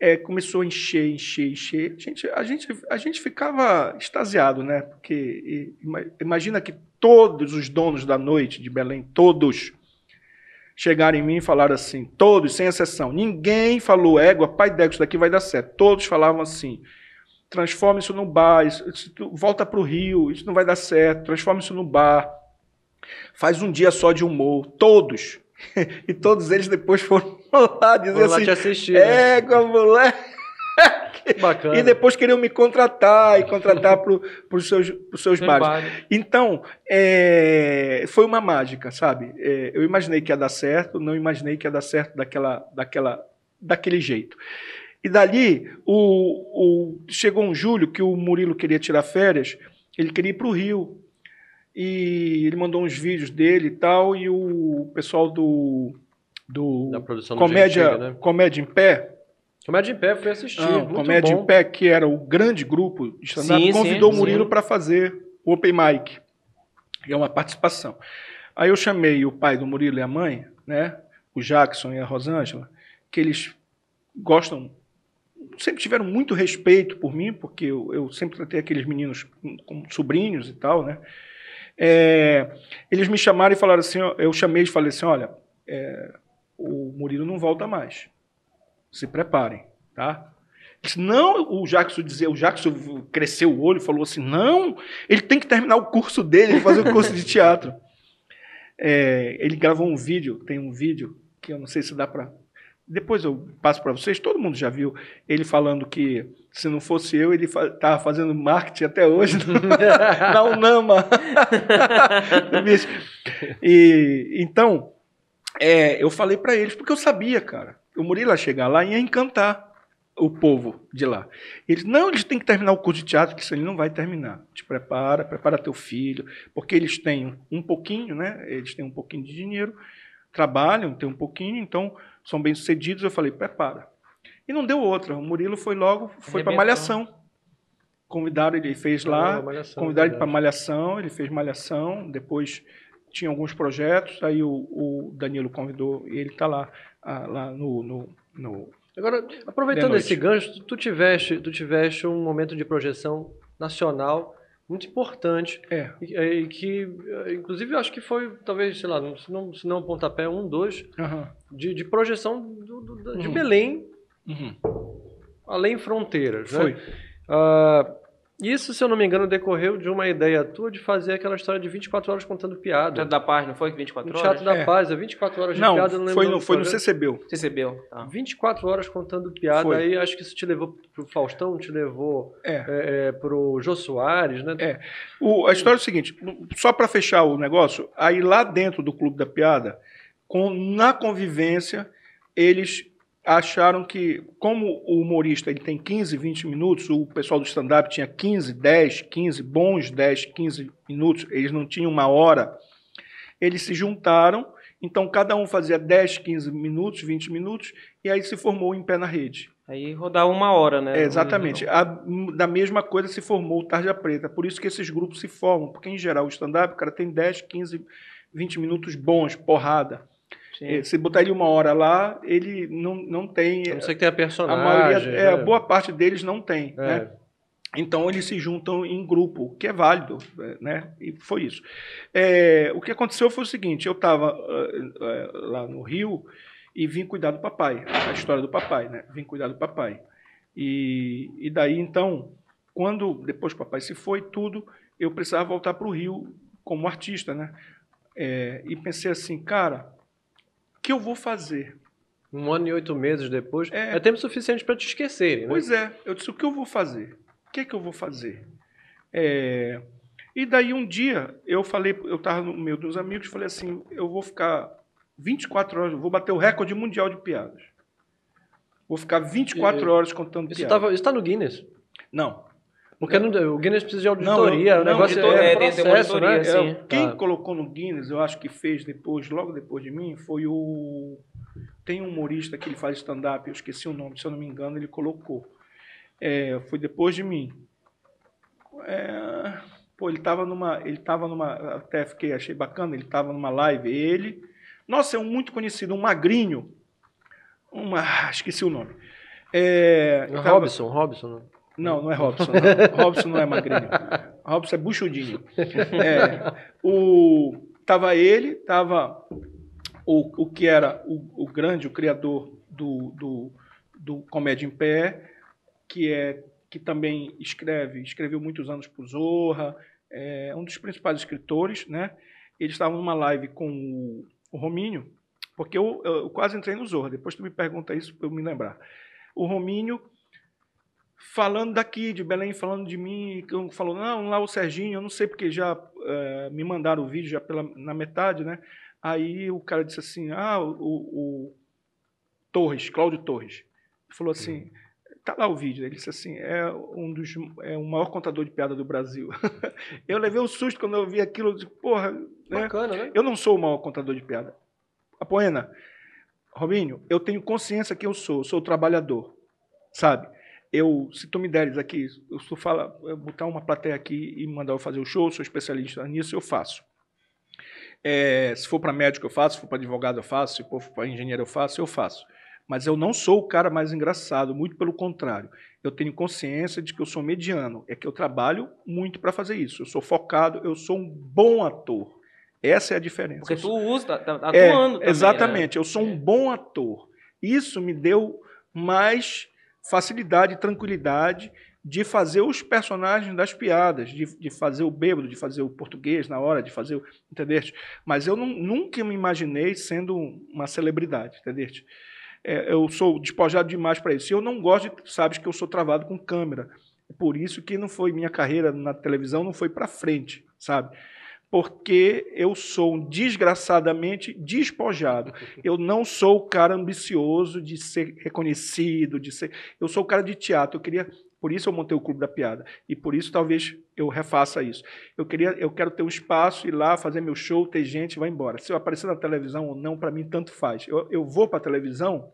C: é, começou a encher, encher, encher. A gente, a, gente, a gente ficava extasiado, né? Porque ima- imagina que todos os donos da noite de Belém, todos, chegaram em mim e falaram assim, todos, sem exceção. Ninguém falou, égua, pai d'égua, isso daqui vai dar certo. Todos falavam assim, transforma isso num bar, isso, isso volta para o Rio, isso não vai dar certo, transforma isso num bar. Faz um dia só de humor, todos. E todos eles depois foram lá dizer
B: Vou lá
C: assim,
B: te assistir. né?
C: Égua, moleque.
B: Que bacana.
C: E depois queriam me contratar e contratar para os seus, pros seus bares.
A: Trabalho.
C: Então, é, foi uma mágica, sabe? É, eu imaginei que ia dar certo, não imaginei que ia dar certo daquela, daquela, daquele jeito. E dali, o, o- chegou um julho que o Murilo queria tirar férias, ele queria ir para o Rio. E ele mandou uns vídeos dele e tal, e o pessoal do, do
B: Da produção do
C: Comédia,
B: Gentili, né?
C: Comédia em Pé,
B: Comédia em pé, fui assistir. muito
C: Comédia
B: bom.
C: em Pé, que era o grande grupo de stand-up, convidou
A: sim,
C: o Murilo para fazer o Open Mic. E é uma participação. Aí eu chamei o pai do Murilo e a mãe, né, o Jackson e a Rosângela, que eles gostam, sempre tiveram muito respeito por mim, porque eu, eu sempre tratei aqueles meninos como sobrinhos e tal, né. É, eles me chamaram e falaram assim, eu chamei e falei assim, olha, é, o Murilo não volta mais. Se preparem, tá? Não, o Jackson dizia, o Jackson cresceu o olho e falou assim: não, ele tem que terminar o curso dele, fazer o curso de teatro. É, ele gravou um vídeo, tem um vídeo que eu não sei se dá para. Depois eu passo para vocês, todo mundo já viu ele falando que se não fosse eu, ele estava fa fazendo marketing até hoje na Unama. e, então, é, eu falei para eles, porque eu sabia, cara. O Murilo ia chegar lá e ia encantar o povo de lá. Eles, não, eles têm que terminar o curso de teatro, que isso ele não vai terminar. Te prepara, prepara teu filho, porque eles têm um pouquinho, né? Eles têm um pouquinho de dinheiro, trabalham, têm um pouquinho, então são bem-sucedidos. Eu falei, prepara. E não deu outra. O Murilo foi logo, foi para Malhação. Convidaram, ele fez lá, malhação, convidaram ele para Malhação, ele fez Malhação, depois tinha alguns projetos, aí o, o Danilo convidou e ele está lá, ah, lá no, no, no
B: Agora, aproveitando esse gancho, tu tiveste, tu tiveste um momento de projeção nacional muito importante.
C: É.
B: E, e que, inclusive, eu acho que foi, talvez, sei lá, se não, se não pontapé, um, dois,
C: uhum.
B: de, de projeção do, do, de uhum. Belém,
C: uhum.
B: além fronteiras.
C: Foi.
B: Né? Uh, isso, se eu não me engano, decorreu de uma ideia tua de fazer aquela história de 24 horas contando piada.
A: Teatro da Paz, não foi? 24 horas?
B: Teatro da é. Paz, é 24 horas de
C: não,
B: piada.
C: Não, foi no, foi no CCBU.
A: CCBU, tá.
B: 24 horas contando piada. Foi. Aí acho que isso te levou pro Faustão, te levou
C: é.
B: É, é, pro Jô Soares, né?
C: É. O, a história é o seguinte, só para fechar o negócio, aí lá dentro do Clube da Piada, com, na convivência, eles acharam que, como o humorista ele tem 15, 20 minutos, o pessoal do stand-up tinha 15, 10, 15, bons 10, 15 minutos, eles não tinham uma hora, eles se juntaram, então cada um fazia 10, 15 minutos, 20 minutos, e aí se formou Em Pé na Rede.
A: Aí rodava uma hora, né?
C: É, exatamente. A, da mesma coisa se formou o Tarja Preta. Por isso que esses grupos se formam, porque em geral o stand-up, o cara tem 10, 15, 20 minutos bons, porrada. Sim. Se botar ele uma hora lá, ele não, não tem.
B: A não ser que tenha personagem.
C: A maioria, é, né? boa parte deles não tem. É. Né? Então eles se juntam em grupo, que é válido, né? E foi isso. É, o que aconteceu foi o seguinte: eu estava uh, uh, lá no Rio e vim cuidar do papai, a história do papai, né? Vim cuidar do papai. E, e daí então, quando depois o papai se foi, tudo, eu precisava voltar para o Rio como artista, né? É, e pensei assim, cara, que eu vou fazer?
B: Um ano e oito meses depois, é, é tempo suficiente para te esquecerem, né?
C: Pois é, eu disse, o que eu vou fazer? O que é que eu vou fazer? É... E daí um dia eu falei, eu estava no meio dos amigos, falei assim, eu vou ficar 24 horas, vou bater o recorde mundial de piadas. Vou ficar 24 e, horas contando
B: isso
C: piadas.
B: isso está no Guinness?
C: Não.
B: Porque não, o Guinness precisa de auditoria, não, o negócio não, é, é processo, né?
C: É, quem tá. colocou no Guinness, eu acho que fez depois, logo depois de mim, foi o... Tem um humorista que ele faz stand-up, eu esqueci o nome, se eu não me engano, ele colocou. É, foi depois de mim. É, pô, ele estava numa... Ele tava numa... Até fiquei, achei bacana, ele estava numa live, ele... Nossa, é um muito conhecido, um magrinho. Uma, esqueci o nome. É,
B: Robson, Robson.
C: Não, não é Robson. Não. Robson não é magrinho. Robson é buchudinho. É, o, tava ele, tava o, o que era o, o grande, o criador do, do, do Comédia em Pé, que é que também escreve, escreveu muitos anos para o Zorra, é um dos principais escritores, né? Eles estavam numa live com o, o Romínio, porque eu, eu, quase entrei no Zorra, depois tu me pergunta isso para eu me lembrar. O Romínio falando daqui, de Belém, falando de mim, falou, não, lá o Serginho, eu não sei porque já é, me mandaram o vídeo já pela, na metade, né? Aí o cara disse assim, ah, o, o Torres, Cláudio Torres, falou assim, tá lá o vídeo, ele disse assim, é um dos, é o maior contador de piada do Brasil. eu levei um susto quando eu vi aquilo, eu disse, porra,
B: né? Bacana, né?
C: Eu não sou o maior contador de piada. A Poena, Robinho, eu tenho consciência que eu sou, eu sou trabalhador, sabe? Eu, se tu me deres aqui, eu tu fala, eu botar uma plateia aqui e mandar eu fazer o show, sou especialista nisso, eu faço. É, se for para médico eu faço, se for para advogado eu faço, se for para engenheiro eu faço, eu faço. Mas eu não sou o cara mais engraçado, muito pelo contrário. Eu tenho consciência de que eu sou mediano, é que eu trabalho muito para fazer isso. Eu sou focado, eu sou um bom ator. Essa é a diferença.
A: Porque tu usa, tá, tá
C: é,
A: atuando é, também,
C: Exatamente, né? eu sou um bom ator. Isso me deu mais facilidade, tranquilidade de fazer os personagens das piadas, de, de fazer o bêbado, de fazer o português na hora, de fazer o. Entendeste? Mas eu não, nunca me imaginei sendo uma celebridade, entendeste? É, eu sou despojado demais para isso. E eu não gosto, de, sabes que eu sou travado com câmera. Por isso que não foi minha carreira na televisão, não foi para frente, sabe? Porque eu sou desgraçadamente despojado. Eu não sou o cara ambicioso de ser reconhecido, de ser. Eu sou o cara de teatro. Eu queria por isso eu montei o Clube da Piada. E por isso talvez eu refaça isso. Eu queria, eu quero ter um espaço, ir lá, fazer meu show, ter gente, vai embora. Se eu aparecer na televisão ou não, para mim tanto faz. Eu, eu vou para a televisão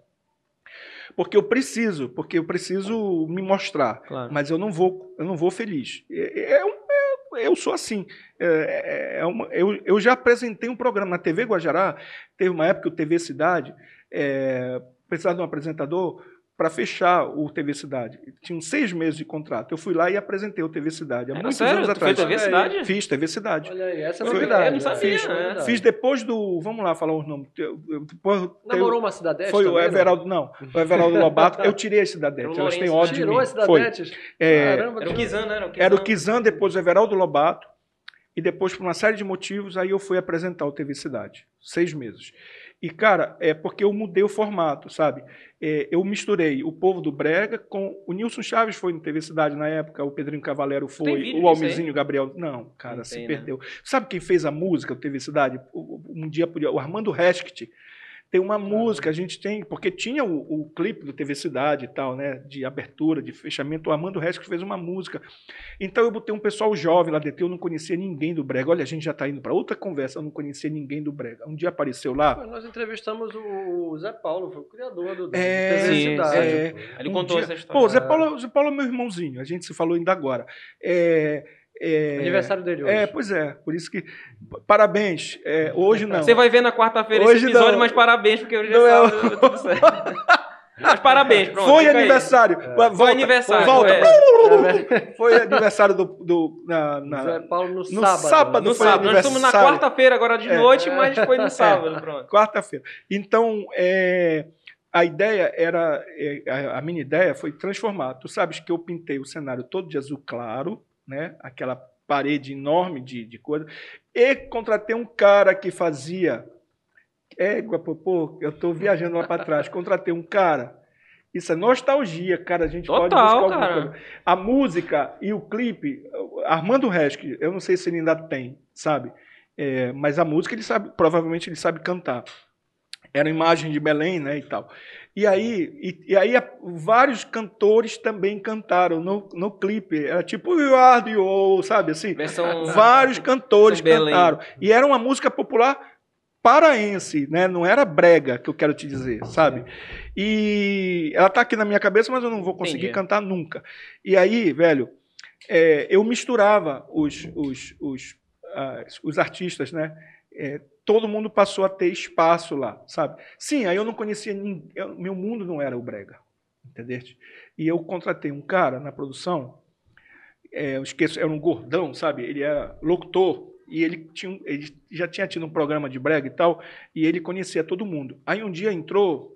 C: porque eu preciso, porque eu preciso me mostrar. Claro. Mas eu não vou, eu não vou feliz. É, é, é, eu sou assim. É, é, é, uma, eu, eu já apresentei um programa na TV Guajará. Teve uma época que o TV Cidade é, precisava de um apresentador para fechar o TV Cidade. Tinham seis meses de contrato. Eu fui lá e apresentei o TV Cidade. Há é, muitos
A: sério?
C: anos atrás.
A: Fez TV Cidade?
C: Fiz TV Cidade.
B: Olha aí, essa é verdade.
A: Eu não sabia.
C: Fiz,
A: né?
C: fiz depois do. Vamos lá falar os nomes. Depois,
B: Namorou uma Cidadete?
C: Foi
B: também,
C: o Everaldo, não. não. O Everaldo Lobato. Eu tirei a Cidadete. Elas têm ódio
B: Tirou
C: de
B: mim. a Cidadete?
C: É,
A: Caramba, era o Kizan, né? Era o Kizan,
C: era o Kizan depois o Everaldo Lobato. E depois, por uma série de motivos, aí eu fui apresentar o TV Cidade. Seis meses. E, cara, é porque eu mudei o formato, sabe? É, eu misturei o povo do Brega com. O Nilson Chaves foi no TV Cidade na época, o Pedrinho Cavalero foi, o Almezinho Gabriel. Não, cara, Não se tem, né? perdeu. Né? Sabe quem fez a música do TV Cidade? Um dia podia. O Armando Resket tem uma música, a gente tem, porque tinha o, o, clipe do TV Cidade e tal, né? De abertura, de fechamento. O Armando Resco fez uma música. Então eu botei um pessoal jovem lá dentro, eu não conhecia ninguém do Brega. Olha, a gente já está indo para outra conversa, eu não conhecia ninguém do Brega. Um dia apareceu lá.
B: Nós entrevistamos o Zé Paulo, foi o criador do, do
C: é,
B: TV Cidade.
A: É, Ele um contou
C: dia,
A: essa história.
C: Pô, Zé Paulo, Zé Paulo é meu irmãozinho, a gente se falou ainda agora. É,
B: é, Aniversário dele hoje.
C: É, pois é. Por isso que. Parabéns. É, hoje não.
A: Você vai ver na quarta-feira esse episódio, não. mas parabéns, porque hoje já é sábado, tudo certo. Mas parabéns, pronto.
C: Foi aniversário. É.
A: Volta, foi aniversário.
C: Volta. É. Foi aniversário do. do na, na,
B: Zé Paulo no,
C: no
B: sábado.
C: sábado.
A: No sábado. Nós estamos na quarta-feira agora de noite, mas foi no sábado. Pronto.
C: Quarta-feira. Então, é, a ideia era. A minha ideia foi transformar. Tu sabes que eu pintei o cenário todo de azul claro né? aquela parede enorme de, de coisa, e contratei um cara que fazia. Égua, pô, eu estou viajando lá para trás. Contratei um cara. Isso é nostalgia, cara. A gente
A: Total,
C: pode buscar alguma
A: cara.
C: coisa. A música e o clipe, Armando Resch, eu não sei se ele ainda tem, sabe? É, mas a música ele sabe, provavelmente ele sabe cantar. Era imagem de Belém, né, e tal. E aí, e, e, aí vários cantores também cantaram no, no clipe. Era tipo You Are the sabe assim?
A: Versão,
C: vários cantores cantaram. E era uma música popular paraense, né? Não era brega, que eu quero te dizer, sabe? E ela tá aqui na minha cabeça, mas eu não vou conseguir Entendi. cantar nunca. E aí, velho, é, eu misturava os, os, os, uh, os artistas, né? É, todo mundo passou a ter espaço lá, sabe? Sim, aí eu não conhecia ninguém, eu, meu mundo não era o brega, entendeu? E eu contratei um cara na produção, é, eu esqueço, era um gordão, sabe? Ele era locutor e ele, tinha, ele já tinha tido um programa de brega e tal, e ele conhecia todo mundo. Aí um dia entrou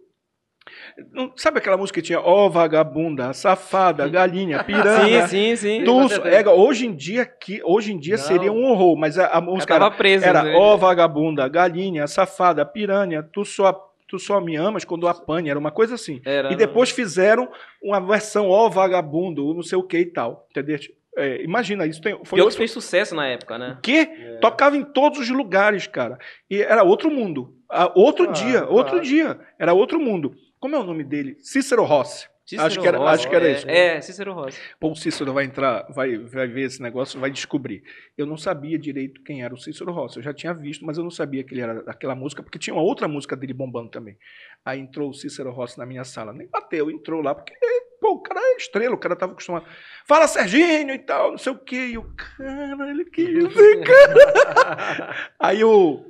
C: não, sabe aquela música que tinha Ó oh, vagabunda, safada, galinha, piranha?
A: sim, sim, sim.
C: Tu, é, hoje em dia, que, hoje em dia seria um horror, mas a, a música
A: era, preso,
C: era
A: né?
C: Ó oh, vagabunda, galinha, safada, piranha, tu só, tu só me amas quando apanha, era uma coisa assim.
A: Era,
C: e depois não. fizeram uma versão Ó oh, vagabundo, não sei o que e tal, entendeu? É, imagina, isso tem,
A: foi. outro... fez sucesso na época, né?
C: Que é. tocava em todos os lugares, cara. E era outro mundo. Outro ah, dia, outro dia. Era outro mundo. Como é o nome dele? Cícero Rossi.
A: Cícero
C: acho que era,
A: Rossi,
C: acho que era
A: é,
C: isso.
A: É, Cícero Rossi.
C: Pô, o Cícero vai entrar, vai, vai ver esse negócio, vai descobrir. Eu não sabia direito quem era o Cícero Rossi. Eu já tinha visto, mas eu não sabia que ele era daquela música, porque tinha uma outra música dele bombando também. Aí entrou o Cícero Rossi na minha sala. Nem bateu, entrou lá, porque, pô, o cara é estrela, o cara tava acostumado. Fala, Serginho e tal, não sei o quê. E o cara, ele quis Aí o,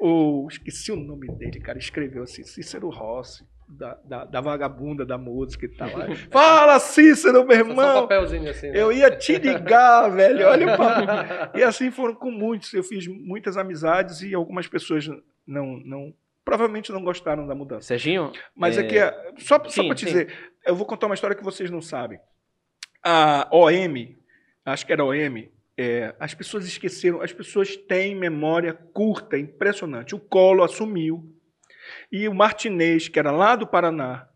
C: o. Esqueci o nome dele, cara. Escreveu assim, Cícero Rossi da, da, da, vagabunda da música e tal. Fala, Cícero, meu irmão!
B: Um papelzinho assim, né?
C: Eu ia te ligar, velho. Olha o papo. E assim foram com muitos. Eu fiz muitas amizades e algumas pessoas não, não provavelmente não gostaram da mudança.
A: Serginho?
C: Mas é, é que, só, só para te sim. dizer, eu vou contar uma história que vocês não sabem. A OM, acho que era OM, é, as pessoas esqueceram, as pessoas têm memória curta, impressionante. O Colo assumiu e o Martinez, que era lá do Paraná,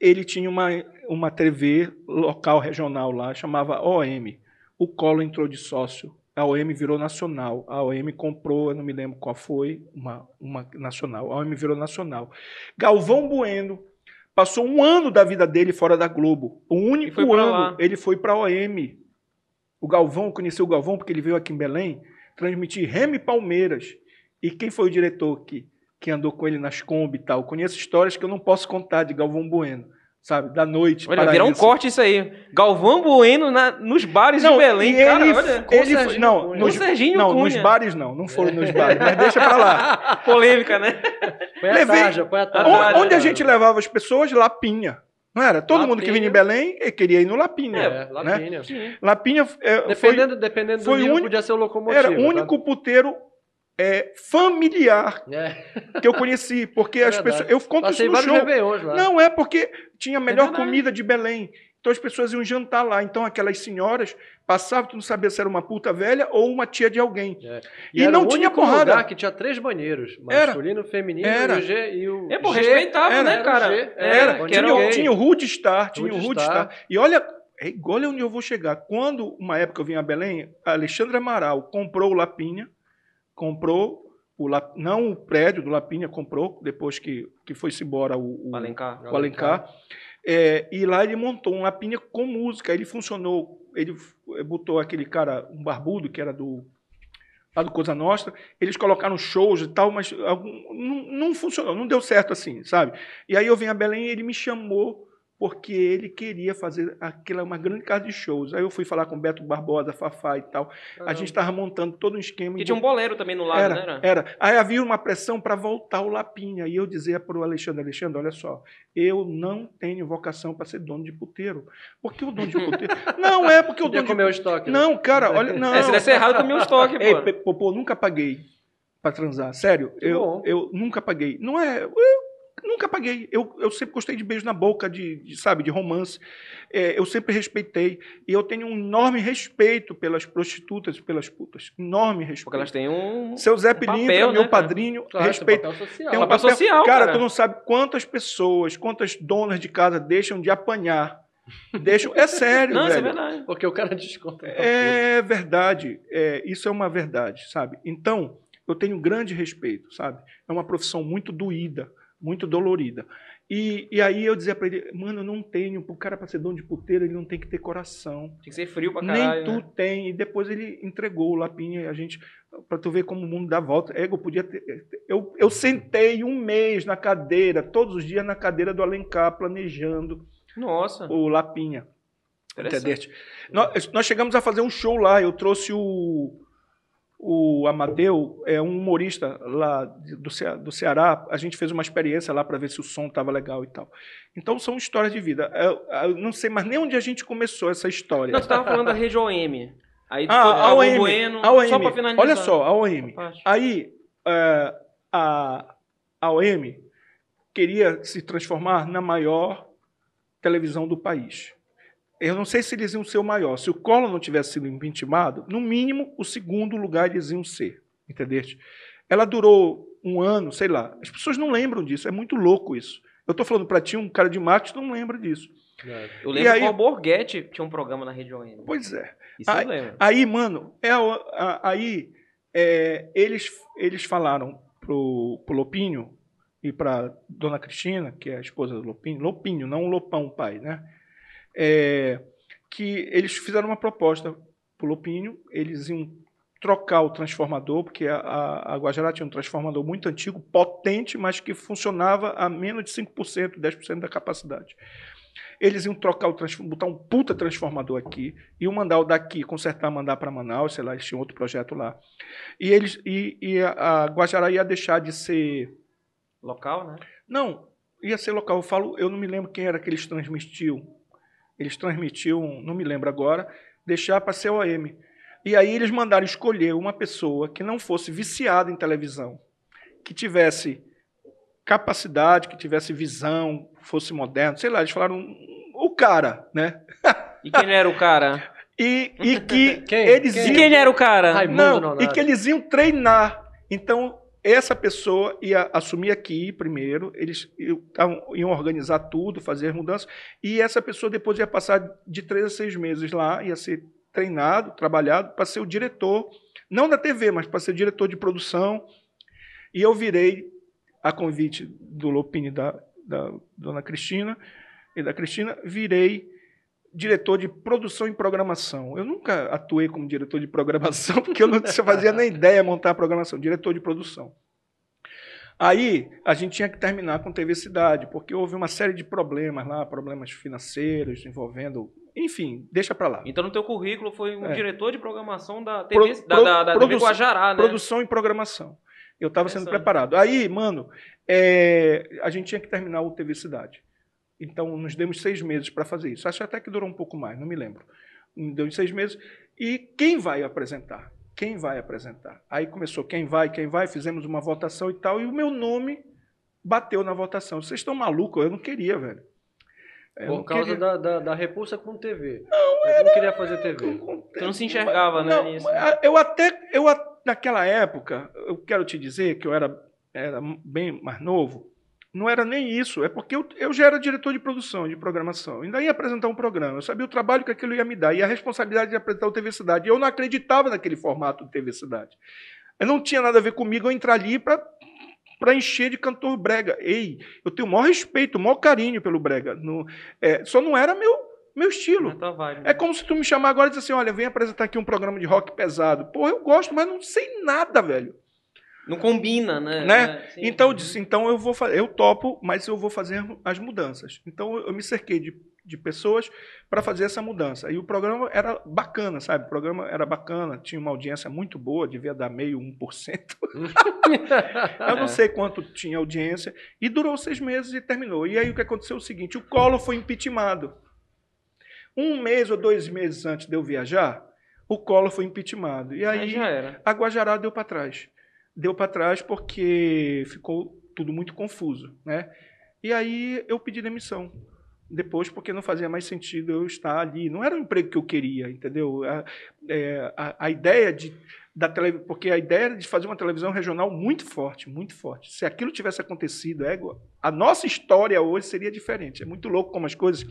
C: ele tinha uma, uma TV local, regional lá, chamava OM. O Colo entrou de sócio, a OM virou nacional. A OM comprou, eu não me lembro qual foi, uma, uma nacional. A OM virou nacional. Galvão Bueno passou um ano da vida dele fora da Globo. O único ano lá. ele foi para a OM. O Galvão, conheceu o Galvão porque ele veio aqui em Belém transmitir Remy Palmeiras. E quem foi o diretor que, que andou com ele nas Kombi e tal? Conheço histórias que eu não posso contar de Galvão Bueno sabe, da noite.
A: Olha, virar um corte isso aí. Galvão Bueno na, nos bares não, de Belém, cara,
C: ele, olha. Ele, ele não, nos, Serginho não, Cunha. nos bares não, não foram nos bares, mas deixa pra lá.
A: Polêmica, né?
C: Foi a Levei, tarja, foi a tarja. Onde, onde a gente levava as pessoas? Lapinha. Não era? Todo Lapinha. mundo que vinha em Belém queria ir no Lapinha. É? Lapinha. Né? Lapinha é,
B: dependendo, foi, dependendo do foi único, podia ser o locomotivo.
C: Era o único tá? puteiro é, familiar é. que eu conheci. Porque é as pessoas. Eu conto Passei isso no show. Lá. Não, é porque tinha a melhor é comida de Belém. Então as pessoas iam jantar lá. Então aquelas senhoras passavam, tu não sabia se era uma puta velha ou uma tia de alguém. É.
B: E, e não tinha porrada. Lugar que tinha três banheiros: masculino, era. feminino era. e o G. E o
A: é, pô, respeitava, né, cara?
C: Era. era. Tinha, tinha, tinha o Rude Star, tinha o Rude Star. E olha. É igual onde eu vou chegar. Quando, uma época eu vim a Belém, a Alexandre Amaral comprou o Lapinha, comprou o não o prédio do Lapinha comprou depois que, que foi-se embora o, o
A: Alencar,
C: o Alencar. É, e lá ele montou um Lapinha com música ele funcionou ele botou aquele cara um barbudo que era do lá do Coisa Nostra. Eles colocaram shows e tal mas algum, não, não funcionou não deu certo assim sabe? E aí eu vim a Belém e ele me chamou porque ele queria fazer aquela uma grande casa de shows. Aí eu fui falar com Beto Barbosa, Fafá e tal. A gente estava montando todo um esquema.
A: Que tinha um boleiro também no lado,
C: era,
A: né? Era.
C: era. Aí havia uma pressão para voltar o Lapinha. E eu dizia para o Alexandre, Alexandre, olha só, eu não tenho vocação para ser dono de puteiro. Porque o dono de puteiro... não, é porque o dono de...
B: comer o estoque.
C: Né? Não, cara, olha... Não.
A: É, se desse errado, comer o estoque, pô.
C: Ei, Popô, nunca paguei para transar. Sério, eu, eu nunca paguei. Não é... Eu, Nunca paguei. Eu, eu sempre gostei de beijo na boca, de, de sabe, de romance. É, eu sempre respeitei. E eu tenho um enorme respeito pelas prostitutas e pelas putas. Enorme respeito.
A: Porque elas têm um.
C: Seu Zé Pilintra, um meu né, padrinho, claro, respeito. Tem um papel social. Tem um papel, papel social cara, cara, tu não sabe quantas pessoas, quantas donas de casa deixam de apanhar. Deixam. É sério, não, velho. Isso é verdade.
B: Porque o cara desconta.
C: É verdade. É, isso é uma verdade, sabe? Então, eu tenho grande respeito, sabe? É uma profissão muito doída muito dolorida. E, e aí eu dizia para ele, mano, eu não tenho, o cara para ser dono de puteiro, ele não tem que ter coração.
A: Tem que ser frio pra caralho.
C: Nem tu
A: né?
C: tem. E depois ele entregou o Lapinha e a gente, para tu ver como o mundo dá volta. Ego podia ter. Eu, eu sentei um mês na cadeira, todos os dias na cadeira do Alencar, planejando
A: Nossa.
C: o Lapinha. Nós, nós chegamos a fazer um show lá, eu trouxe o o Amadeu é um humorista lá do, Ce do Ceará. A gente fez uma experiência lá para ver se o som estava legal e tal. Então são histórias de vida. Eu, eu, não sei mais nem onde a gente começou essa história.
A: Não, você estava falando da Rede OM.
C: Aí, ah, a OM, bueno, a OM. Só para finalizar. Olha só, a OM. Aí é, a, a OM queria se transformar na maior televisão do país. Eu não sei se eles iam ser o maior. Se o Collor não tivesse sido impeachmentado, no mínimo, o segundo lugar eles iam ser. Entendeste? Ela durou um ano, sei lá. As pessoas não lembram disso. É muito louco isso. Eu estou falando para ti, um cara de marketing não lembra disso.
A: É. Eu lembro aí, que o Borghetti tinha um programa na Rede ON.
C: Pois é. Isso aí, eu lembro. Aí, mano, é, aí é, eles, eles falaram pro, pro Lopinho e para Dona Cristina, que é a esposa do Lopinho, Lopinho, não o Lopão, pai, né? É, que eles fizeram uma proposta para o Lopinho, eles iam trocar o transformador, porque a, a, a Guajará tinha um transformador muito antigo, potente, mas que funcionava a menos de 5%, 10% da capacidade. Eles iam trocar o transformador, botar um puta transformador aqui, iam mandar o daqui, consertar, mandar para Manaus, sei lá, eles tinham outro projeto lá. E eles e, e a, a Guajará ia deixar de ser
A: local, né?
C: Não, ia ser local. Eu falo, eu não me lembro quem era que eles transmitiam eles transmitiam, não me lembro agora, deixar para ser OM. E aí eles mandaram escolher uma pessoa que não fosse viciada em televisão, que tivesse capacidade, que tivesse visão, fosse moderno, sei lá, eles falaram cara, né?
A: E quem era o cara?
C: E, e que
B: Quem?
C: eles
B: Quem?
A: E
C: iam
A: quem era o cara?
B: Raimundo
C: Não,
B: Nonato.
C: e que eles iam treinar. Então, essa pessoa ia assumir aqui primeiro, eles iam, organizar tudo, fazer as mudanças, e essa pessoa depois ia passar de três a seis meses lá, ia ser treinado, trabalhado, para ser o diretor, não da TV, mas para ser diretor de produção. E eu virei, a convite do Lopini da, da dona Cristina, e da Cristina, virei diretor de produção e programação. Eu nunca atuei como diretor de programação, porque eu não fazia nem ideia de montar a programação, diretor de produção. Aí a gente tinha que terminar com TV Cidade, porque houve uma série de problemas lá, problemas financeiros envolvendo. Enfim, deixa para lá.
A: Então no teu currículo foi um
C: É.
A: diretor de programação da
C: Pro-
A: TV, da,
C: pro-
A: da, da TV
C: produ-
A: Guajará, né?
C: Produção e programação. Eu estava sendo preparado. Aí, mano, é, a gente tinha que terminar o TV Cidade. Então, nos demos seis meses para fazer isso. Acho até que durou um pouco mais, não me lembro. Nos deu seis meses. E quem vai apresentar? Quem vai apresentar? Aí começou quem vai, quem vai, fizemos uma votação e tal, e o meu nome bateu na votação. Vocês estão malucos? Eu não queria, velho. Eu
B: Por
C: não
B: causa
C: queria.
B: da, da, da repulsa com TV. Não, eu não queria fazer TV.
A: Tu não se enxergava, né,
C: Não,
A: nisso.
C: Eu até, eu naquela época, eu quero te dizer que eu era, era bem mais novo, não era nem isso, é porque eu, eu já era diretor de produção, de programação, ainda ia apresentar um programa, eu sabia o trabalho que aquilo ia me dar e a responsabilidade de apresentar o TV Cidade. E eu não acreditava naquele formato do TV Cidade. Eu não tinha nada a ver comigo eu entrar ali para para encher de cantor brega. Ei, eu tenho o maior respeito, o maior carinho pelo brega. No- é, só não era meu, meu estilo.
A: Tua vibe.
C: É como se tu me chamar agora e dizer assim, olha, vem apresentar aqui um programa de rock pesado. Pô, eu gosto, mas não sei nada, velho.
A: Não combina, né?
C: Né?
A: É.
C: Então eu disse, então eu vou eu topo, mas eu vou fazer as mudanças. Então eu me cerquei de, de pessoas para fazer essa mudança. E o programa era bacana, sabe? O programa era bacana, tinha uma audiência muito boa, devia dar meio 1%. eu não
A: É.
C: sei quanto tinha audiência. E durou seis meses e terminou. E aí o que aconteceu é o seguinte: o Collor foi impeachmentado. Um mês ou dois meses antes de eu viajar, o Collor foi impeachmentado. E
A: Aí
C: aí a Guajará deu para trás. Deu para trás porque ficou tudo muito confuso, né? E aí eu pedi demissão. Depois, porque não fazia mais sentido eu estar ali. Não era o emprego que eu queria, entendeu? A, é, a, a ideia de da tele, porque a ideia era de fazer uma televisão regional muito forte, muito forte. Se aquilo tivesse acontecido, é, a nossa história hoje seria diferente. É muito louco como as coisas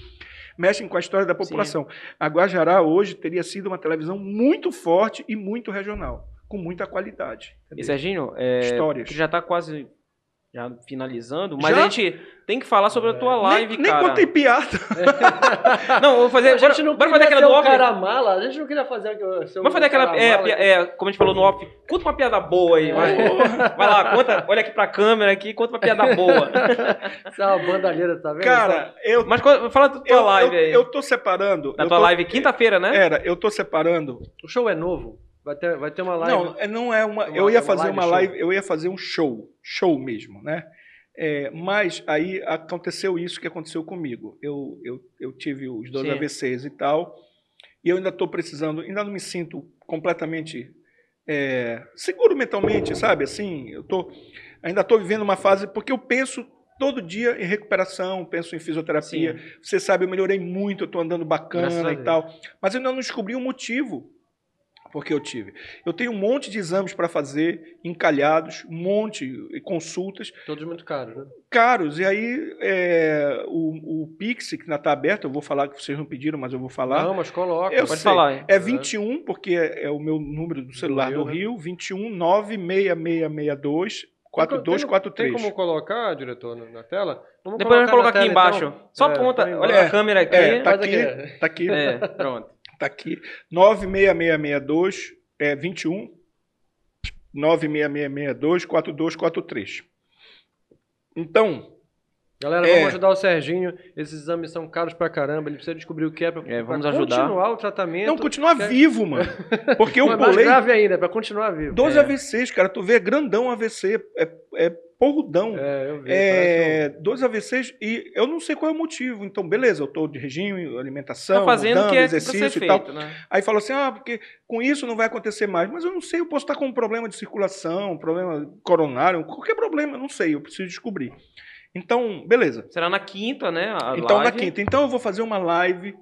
C: mexem com a história da população. A Guajará hoje teria sido uma televisão muito forte e muito regional, com muita qualidade.
A: E
C: entendeu?
A: Serginho, é,
C: Histórias.
A: já tá quase já finalizando, mas
C: Já?
A: a gente tem que falar sobre a tua live,
C: nem, nem
A: cara.
C: contei piada.
A: Não, vou fazer.
B: A gente não
A: bora
B: queria
A: fazer aquela do off.
B: cara mala, a gente não queria fazer
A: Vamos fazer aquela. É,
B: mala.
A: é, como a gente falou no off, conta uma piada boa aí. Vai, vai lá, conta, olha aqui pra câmera aqui, conta uma piada boa.
B: Isso é uma bandalheira, tá vendo?
C: Cara, eu,
A: Mas fala da tua
C: eu,
A: live
C: eu,
A: aí.
C: eu tô separando.
A: Na
C: eu
A: tua
C: tô-
A: live quinta-feira, né?
C: Era, eu tô separando.
B: O show é novo. Vai ter, vai ter uma live.
C: Não, é- não é uma.
B: Uma-
C: Eu ia
B: uma
C: fazer uma live, eu ia fazer um show, show mesmo, né? É, mas aí aconteceu isso que aconteceu comigo. Eu, eu, eu tive os dois
A: Sim.
C: AVCs e tal, e eu ainda estou precisando, ainda não me sinto completamente é, seguro mentalmente, sabe? Assim, eu tô, ainda estou vivendo uma fase porque eu penso todo dia em recuperação, penso em fisioterapia. Você sabe, eu melhorei muito, eu estou andando
A: Graças
C: bacana e
A: Deus.
C: tal, mas eu ainda não descobri o motivo porque eu tive. Eu tenho um monte de exames para fazer, encalhados, um monte, e consultas,
B: Todos muito caros, né?
C: caros. E aí, é, o, o Pix, que ainda está aberto, eu vou falar que vocês não pediram, mas eu vou falar.
B: Não, mas coloca.
C: Eu
A: Pode
C: sei.
A: falar, hein?
C: É 21, porque é, é o meu número do celular
B: Rio,
C: do
B: né?
C: Rio, 21 96662
B: Tem
C: 4243.
B: como colocar, diretor, na, tela? Vamos
A: Depois a gente coloca
B: na
A: aqui
B: tela,
A: embaixo.
B: então?
A: Só
B: É,
A: aponta, olha
B: embaixo.
A: pra câmera aqui.
C: É, tá aqui,
B: aqui.
C: tá aqui,
A: É, pronto.
C: Tá aqui. 96662 é 21 96662 4243. Então,
B: Galera,
C: É.
B: vamos ajudar o Serginho. Esses exames são caros pra caramba. Ele precisa descobrir o que é pra,
A: É, vamos
B: pra
A: ajudar.
B: continuar o tratamento.
C: não, continuar
B: Quer-
C: vivo, mano. Porque eu
B: Não, é mais
C: pulei
B: grave ainda, é pra continuar vivo.
C: 12
A: É.
C: AVCs, cara. Tu vê, é grandão AVC, é, é porrudão.
B: É, eu vi.
C: É, 12 AVCs e eu não sei qual é o motivo. Então, beleza, eu tô de regime, alimentação,
A: Tá fazendo
C: mudando,
A: que é
C: exercício e tal.
A: feito, né?
C: Aí falou assim: ah, porque com isso não vai acontecer mais. Mas eu não sei, eu posso estar com um problema de circulação, um problema coronário, qualquer problema, eu não sei, eu preciso descobrir. Então, beleza.
A: Será na quinta, né?
C: então, na
A: live.
C: quinta. Então, eu vou fazer uma live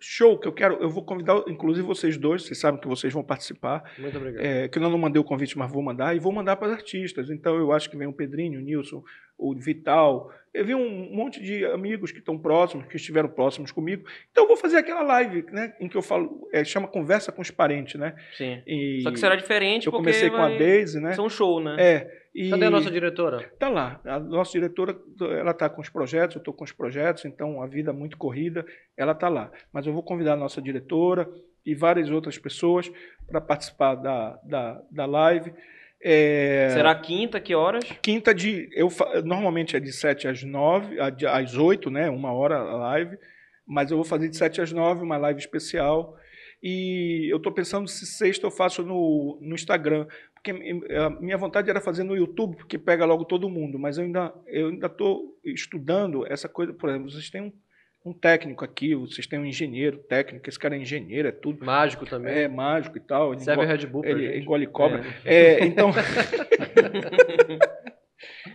C: show que eu quero. Eu vou convidar, inclusive, vocês dois. Vocês sabem que vocês vão participar.
B: Muito obrigado.
C: É, que eu não mandei o convite, mas vou mandar. E vou mandar para os artistas. Então, eu acho que vem o Pedrinho, o Nilson, o Vital. Eu vi um monte de amigos que estão próximos, que estiveram próximos comigo. Então, eu vou fazer aquela live, né? Em que eu falo, é, chama Conversa com os Parentes, né?
A: Sim.
C: E
A: Só que será diferente
C: eu
A: porque
C: comecei com a Daisy, né?
A: um show, né?
C: É. E
B: Cadê a nossa diretora?
C: Tá lá. A nossa diretora, ela tá com os projetos, eu estou com os projetos, então a vida é muito corrida, ela tá lá. Mas eu vou convidar a nossa diretora e várias outras pessoas para participar da, da, da live. É,
A: Será quinta, que horas?
C: Quinta de. Eu, normalmente é de 7 às 9, a- de- às 8, né? Uma hora a live. Mas eu vou fazer de 7 às 9, uma live especial. E eu estou pensando se sexta eu faço no, no Instagram. Porque eh, a minha vontade era fazer no YouTube, porque pega logo todo mundo. Mas eu ainda eu ainda estou estudando essa coisa. Por exemplo, vocês têm um, um técnico aqui, vocês têm um engenheiro técnico, esse cara é engenheiro, é tudo.
B: Mágico também.
C: É mágico e tal. ele
B: Serve
C: engole-
B: Red Bull
C: ele
B: gente.
C: engole cobra. É, então.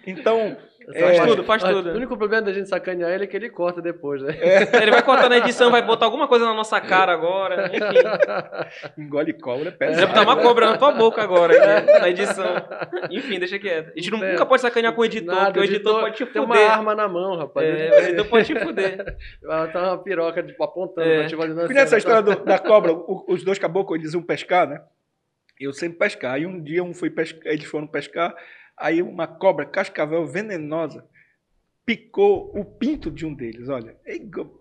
C: então.
A: Faz
C: é,
A: tudo, faz tudo.
B: O único problema da gente sacanear ele é que ele corta depois, né?
A: Ele vai cortar na edição, vai botar alguma coisa na nossa cara agora. Enfim.
C: Engole cobra é
A: Vai
C: pesado.
A: botar uma cobra na tua boca agora, né? na edição. Enfim, deixa quieto. A gente
B: É.
A: nunca pode sacanear com o editor,
B: Nada,
A: porque o editor, pode te
B: Tem uma
A: fuder.
B: arma na mão, rapaz.
A: É, o editor pode te fuder.
B: Vai botar uma piroca tipo, apontando
A: É.
B: pra te validar.
C: Conhece essa história do- da cobra? O- os dois caboclos eles iam pescar, né? Eu sempre pescar. Aí um dia um foi pescar, eles foram pescar, aí uma cobra cascavel venenosa picou o pinto de um deles, olha.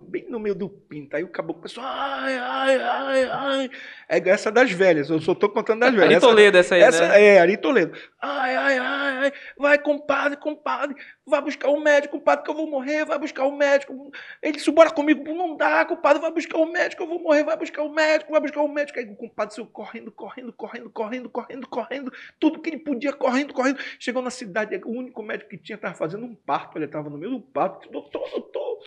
C: Bem no meio do pinto. Aí o caboclo pensou, ai, ai, ai, ai. É essa das velhas, eu só tô contando das velhas.
A: Ari
C: Essa-
A: Toledo essa aí,
C: essa,
A: né?
C: É, Ari Toledo. Ai, ai, ai, ai, vai, compadre, compadre, vai buscar o médico, compadre, que eu vou morrer, vai buscar o médico. Ele disse, bora comigo, não dá, compadre, vai buscar o médico, eu vou morrer, vai buscar o médico, vai buscar o médico. Aí o compadre saiu correndo, correndo, correndo, correndo, correndo, correndo, tudo que ele podia, correndo, correndo. Chegou na cidade, o único médico que tinha estava fazendo um parto, ele estava no meio do parto, doutor, doutor,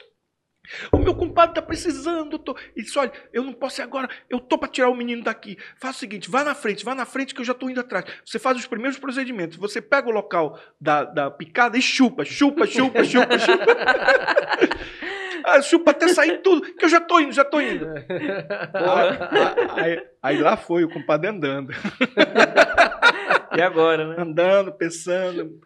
C: o meu compadre tá precisando, doutor. Ele disse: olha, eu não posso ir agora, eu tô para tirar o menino daqui. Faz o seguinte: vá na frente, vá na frente que eu já tô indo atrás. Você faz os primeiros procedimentos, você pega o local da, da picada e chupa, chupa, chupa, chupa, chupa. Ah, chupa até sair tudo, que eu já tô indo, já tô indo. Aí, aí lá foi o compadre andando,
A: E agora, né?
C: andando, pensando.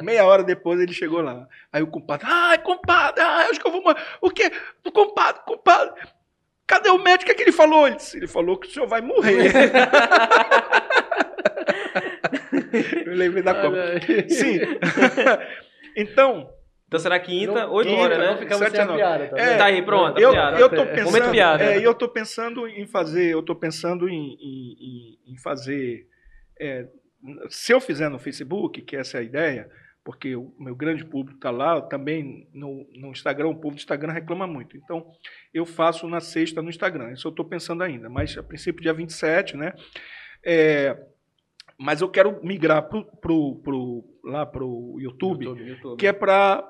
C: Meia hora depois ele chegou lá. Aí o compadre, ai, compadre, ai, acho que eu vou morrer. O quê? O compadre, compadre. Cadê o médico? O que, é que ele falou? Ele, disse, ele falou que o senhor vai morrer. Eu lembrei da
B: aí.
C: Sim. então,
A: Então será quinta,
B: Não-
A: 8
C: quinta,
A: horas, né?
B: ficamos sem
C: a
B: piada, tá
C: É?
A: Tá aí, pronto,
C: eu,
A: piada.
C: eu tô pensando,
A: Momento piada.
C: é, eu tô pensando em fazer, eu tô pensando em, em- em- em fazer, é, se eu fizer no Facebook, que essa é a ideia, porque o meu grande público está lá, também no, no Instagram, o povo do Instagram reclama muito. Então, eu faço na sexta no Instagram. Isso eu estou pensando ainda, mas a princípio dia 27, né? É, mas eu quero migrar pro, pro, pro, lá para o YouTube,
A: YouTube.
C: que é para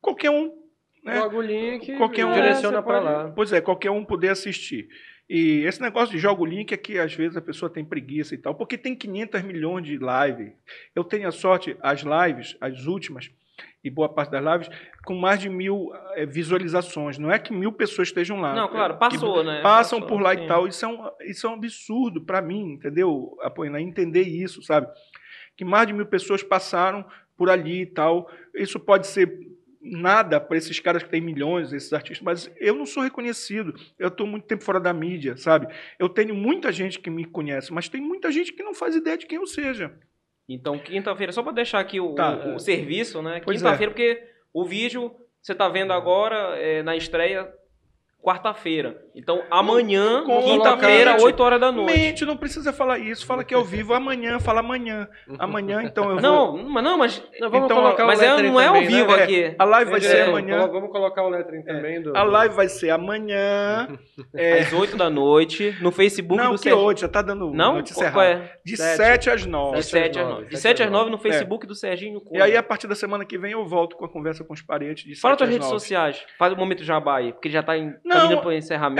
C: qualquer um. Né?
B: Joga o link
C: Qualquer um
B: direciona pra
A: pode-
B: lá.
C: Pois é, qualquer um poder assistir. E esse negócio de joga o link é que às vezes a pessoa tem preguiça e tal, porque tem 500 milhões de lives. Eu tenho a sorte, as lives, as últimas, e boa parte das lives, com mais de mil eh, visualizações. Não é que mil pessoas estejam lá.
A: Não, claro,
C: Que
A: passou, né?
C: Passam
A: Passou,
C: por lá
A: sim.
C: e tal. Isso é um, isso é um absurdo para mim, entendeu? Apoiar, entender isso, sabe? Que mais de mil pessoas passaram por ali e tal. Isso pode ser nada para esses caras que têm milhões, esses artistas, mas eu não sou reconhecido. Eu estou muito tempo fora da mídia, sabe? Eu tenho muita gente que me conhece, mas tem muita gente que não faz ideia de quem eu seja.
A: Então, quinta-feira, só para deixar aqui o,
C: Tá.
A: o- o serviço, né?
C: Pois
A: Quinta-feira, porque o vídeo você tá vendo agora é, na estreia quarta-feira. Então, amanhã, quinta-feira,
C: colocar-
A: 8 horas da noite.
C: Mente, não precisa falar isso. Fala que é ao vivo. Amanhã, fala amanhã. Amanhã, então eu vou...
A: Não, mas não, mas,
B: Não, vamos
C: Então,
B: colocar
A: mas
B: o
A: é, não é ao
B: né?
A: vivo
C: É,
A: aqui.
C: A live vai
B: É,
C: ser
B: é,
C: amanhã.
B: Vamos colocar o lettering também. Do,
C: A live vai ser amanhã. É,
A: Às 8 da noite, no Facebook
C: não,
A: do
C: que
A: Serginho.
C: hoje, já tá dando
A: Não?
C: notícia
A: Qual
C: errada.
A: é?
C: De
B: Sete.
C: 7 às
A: De
C: 9.
A: 7 às 9. De 7 às 9 no
C: É.
A: Facebook do Serginho Cunha.
C: E aí, a partir da semana que vem, eu volto com a conversa com os parentes de
A: Fala
C: 7
A: tuas redes
C: 9.
A: sociais. Faz o momento jabá aí, porque já tá em,
C: Não.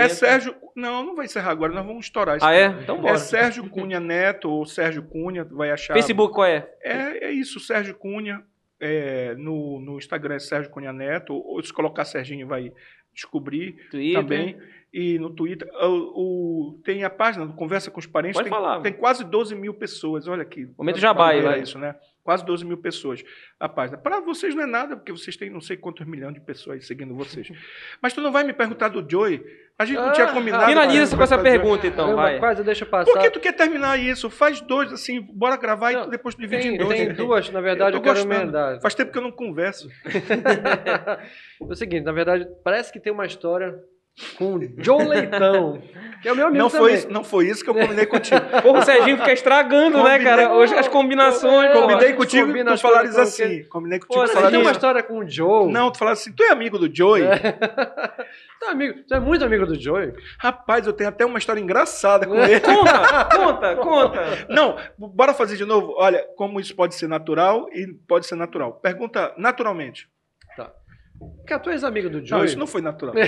C: É Sérgio. Não, não vai encerrar agora, nós vamos estourar isso.
A: Ah, é? Então bora.
C: É Sérgio Cunha Neto ou Sérgio Cunha, vai achar.
A: Facebook qual é?
C: É, é isso, Sérgio Cunha. é, no, no Instagram é Sérgio Cunha Neto, ou se colocar Serginho vai descobrir
A: Twitter.
C: também. E no Twitter, o, o- tem a página do Conversa com os Parentes,
A: Pode
C: tem,
A: falar.
C: tem quase 12 mil pessoas, olha aqui.
A: Momento jabá vai.
C: isso, né? Quase 12 mil pessoas a página. Para vocês não é nada, porque vocês têm não sei quantos milhões de pessoas seguindo vocês. Mas tu não vai me perguntar do Joey? A gente não
B: Ah,
C: tinha combinado.
A: Finaliza com essa
C: fazer-
A: pergunta, então,
B: Caramba,
A: vai.
B: Quase deixa
C: Por
B: passar.
C: que tu quer terminar isso? Faz dois, assim, bora gravar e
B: Não,
C: tu depois tu divide
B: Tem,
C: em dois.
B: tem duas, na verdade,
C: Eu
B: eu, quero
C: gostando.
B: emendar.
C: Faz tempo que eu não converso.
B: É o seguinte, na verdade, parece que tem uma história com o Joe Leitão, que é o meu amigo
C: Não foi,
B: também.
C: isso, não foi isso que eu combinei contigo.
A: Porra, o Serginho fica estragando, né,
C: Combinei-
A: cara? Hoje as combinações.
B: É,
A: pô.
C: Combinei contigo
B: combina
C: tu falares assim. Combinei
A: Pô,
C: contigo tu
B: Você tem uma
C: assim.
B: história com o Joe.
C: Não, tu falares assim, tu é amigo do Joey?
B: Tu é, amigo, tu é muito amigo do Joe.
C: Rapaz, eu tenho até uma história engraçada com ele.
A: Conta, conta, conta.
C: Não, bora fazer de novo. Olha, como isso pode ser natural e pode ser natural. Pergunta naturalmente.
B: Porque tu és amigo do Joe.
C: Não, isso não foi natural.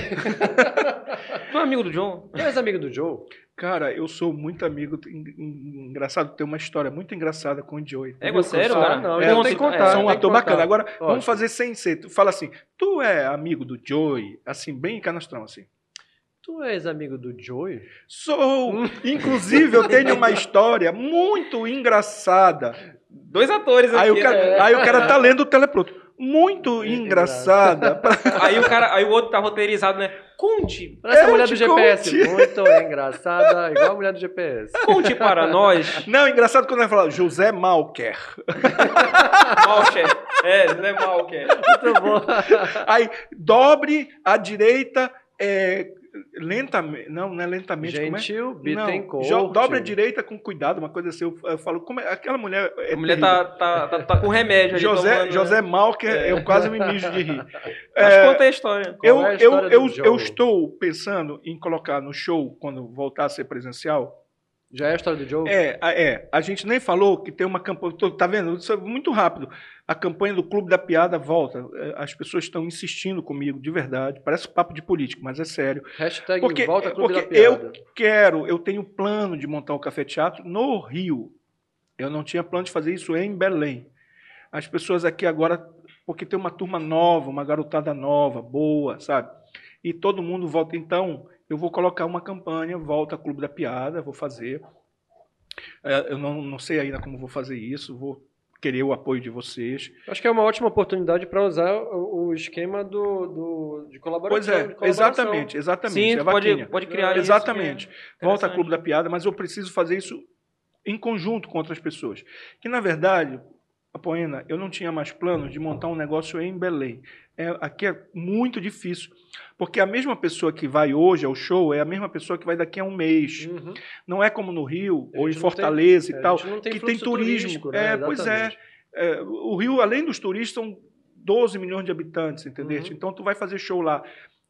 A: Tu é amigo do John?
B: Tu és amigo do Joe.
C: Cara, eu sou muito amigo. en- en- Engraçado, tem uma história muito engraçada com o Joey.
A: É, sério, cara?
B: não,
C: É, eu
B: tem que
C: sou-
B: contar.
C: sou um ator bacana. Agora,
B: Lógico.
C: vamos fazer sem ser. Tu fala assim, tu é amigo do Joey? Assim, bem canastrão, assim.
B: Tu és amigo do Joe?
C: Sou! Inclusive, eu tenho uma história muito engraçada.
A: Dois atores
C: Aí
A: aqui.
C: o cara,
A: né?
C: aí o cara tá lendo o teleprompter. Muito engraçada.
A: Aí o cara, aí o outro tá roteirizado, né? Conte,
B: Parece a
C: Eu
B: mulher do GPS.
C: conte.
B: Muito engraçada, igual a mulher do GPS.
A: conte para nós,
C: Não, engraçado quando ele fala José Malker.
A: Malcher. É, não é Malcher.
B: Muito bom.
C: Aí, dobre à direita, é, lentamente. Não, não é lentamente. como é?
B: Gentil,
C: Não,
B: Bittencourt.
C: jo- dobra à direita com cuidado, uma coisa assim. Eu, eu falo, como é, aquela mulher. É
A: A mulher tá, tá, tá, tá com remédio ali.
C: José,
A: tomando, né?
C: José Malker,
A: É.
C: eu quase me mijo de rir.
A: Mas
C: É,
A: conta a história.
C: eu,
B: é a
C: eu,
B: história
C: eu, eu
B: Joe?
C: estou pensando em colocar no show, quando voltar a ser presencial.
B: Já é a história do Joe?
C: É, é, a gente nem falou que tem uma campanha. Tá vendo? Isso é muito rápido. A campanha do Clube da Piada volta. É, As pessoas estão insistindo comigo, de verdade. Parece papo de político, mas é sério.
B: Hashtag
C: Porque,
B: volta Clube
C: porque
B: da Piada.
C: eu quero, eu tenho plano de montar um café teatro no Rio. Eu não tinha plano de fazer isso em Belém. As pessoas aqui agora, porque tem uma turma nova, uma garotada nova, boa, sabe? E todo mundo volta. Então, eu vou colocar uma campanha, volta Clube da Piada, vou fazer. É, eu não, não sei ainda como vou fazer isso, vou querer o apoio de vocês.
B: Acho que é uma ótima oportunidade para usar o, o esquema do, do, de colaboração.
C: Pois é,
B: colaboração.
C: exatamente, exatamente.
A: Sim,
C: é
A: pode, pode criar
C: Exatamente.
A: é
C: Volta
A: interessante.
C: Clube da Piada, mas eu preciso fazer isso em conjunto com outras pessoas. Que, na verdade, a Poena, eu não tinha mais planos de montar um negócio em Belém. É, aqui é muito difícil, porque a mesma pessoa que vai hoje ao show é a mesma pessoa que vai daqui a um mês.
B: Uhum.
C: Não é como no Rio ou em Fortaleza
B: É,
C: e tal,
B: gente não tem
C: que tem turismo.
B: né?
C: É, pois é. É, o Rio, além dos turistas, são 12 milhões de habitantes, entendeu?
B: Uhum.
C: Então, tu vai fazer show lá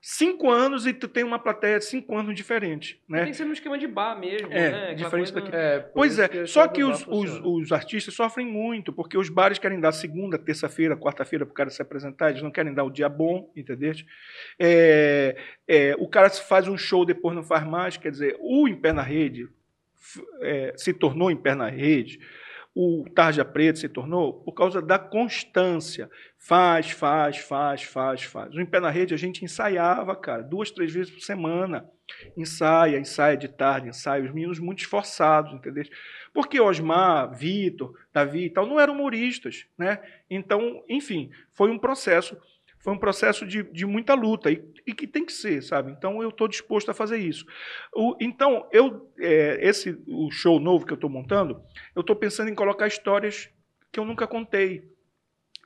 C: cinco anos e tu tem uma plateia de cinco anos diferente, né?
A: Tem que ser no esquema de bar mesmo,
C: É,
A: né?
C: Diferente
A: coisa-
C: daqui.
B: É,
C: Pois é,
B: que
C: só
B: história
C: que os, os, os artistas sofrem muito, porque os bares querem dar segunda, terça-feira, quarta-feira para o cara se apresentar, eles não querem dar o dia bom, entendeu? É, é, o cara se faz um show, depois não faz mais, quer dizer, o Em Pé na Rede é, se tornou Em Pé na Rede, o Tarja Preta se tornou por causa da constância. Faz, faz, faz, faz, faz. O Em Pé na Rede a gente ensaiava, cara, duas, três vezes por semana. Ensaia, ensaia de tarde, ensaia. Os meninos muito esforçados, entendeu? Porque Osmar, Vitor, Davi e tal não eram humoristas, né? Então, enfim, foi um processo, foi um processo de, de muita luta e, e que tem que ser, sabe? Então, eu estou disposto a fazer isso. O- então, eu, é, esse o show novo que eu estou montando, eu estou pensando em colocar histórias que eu nunca contei.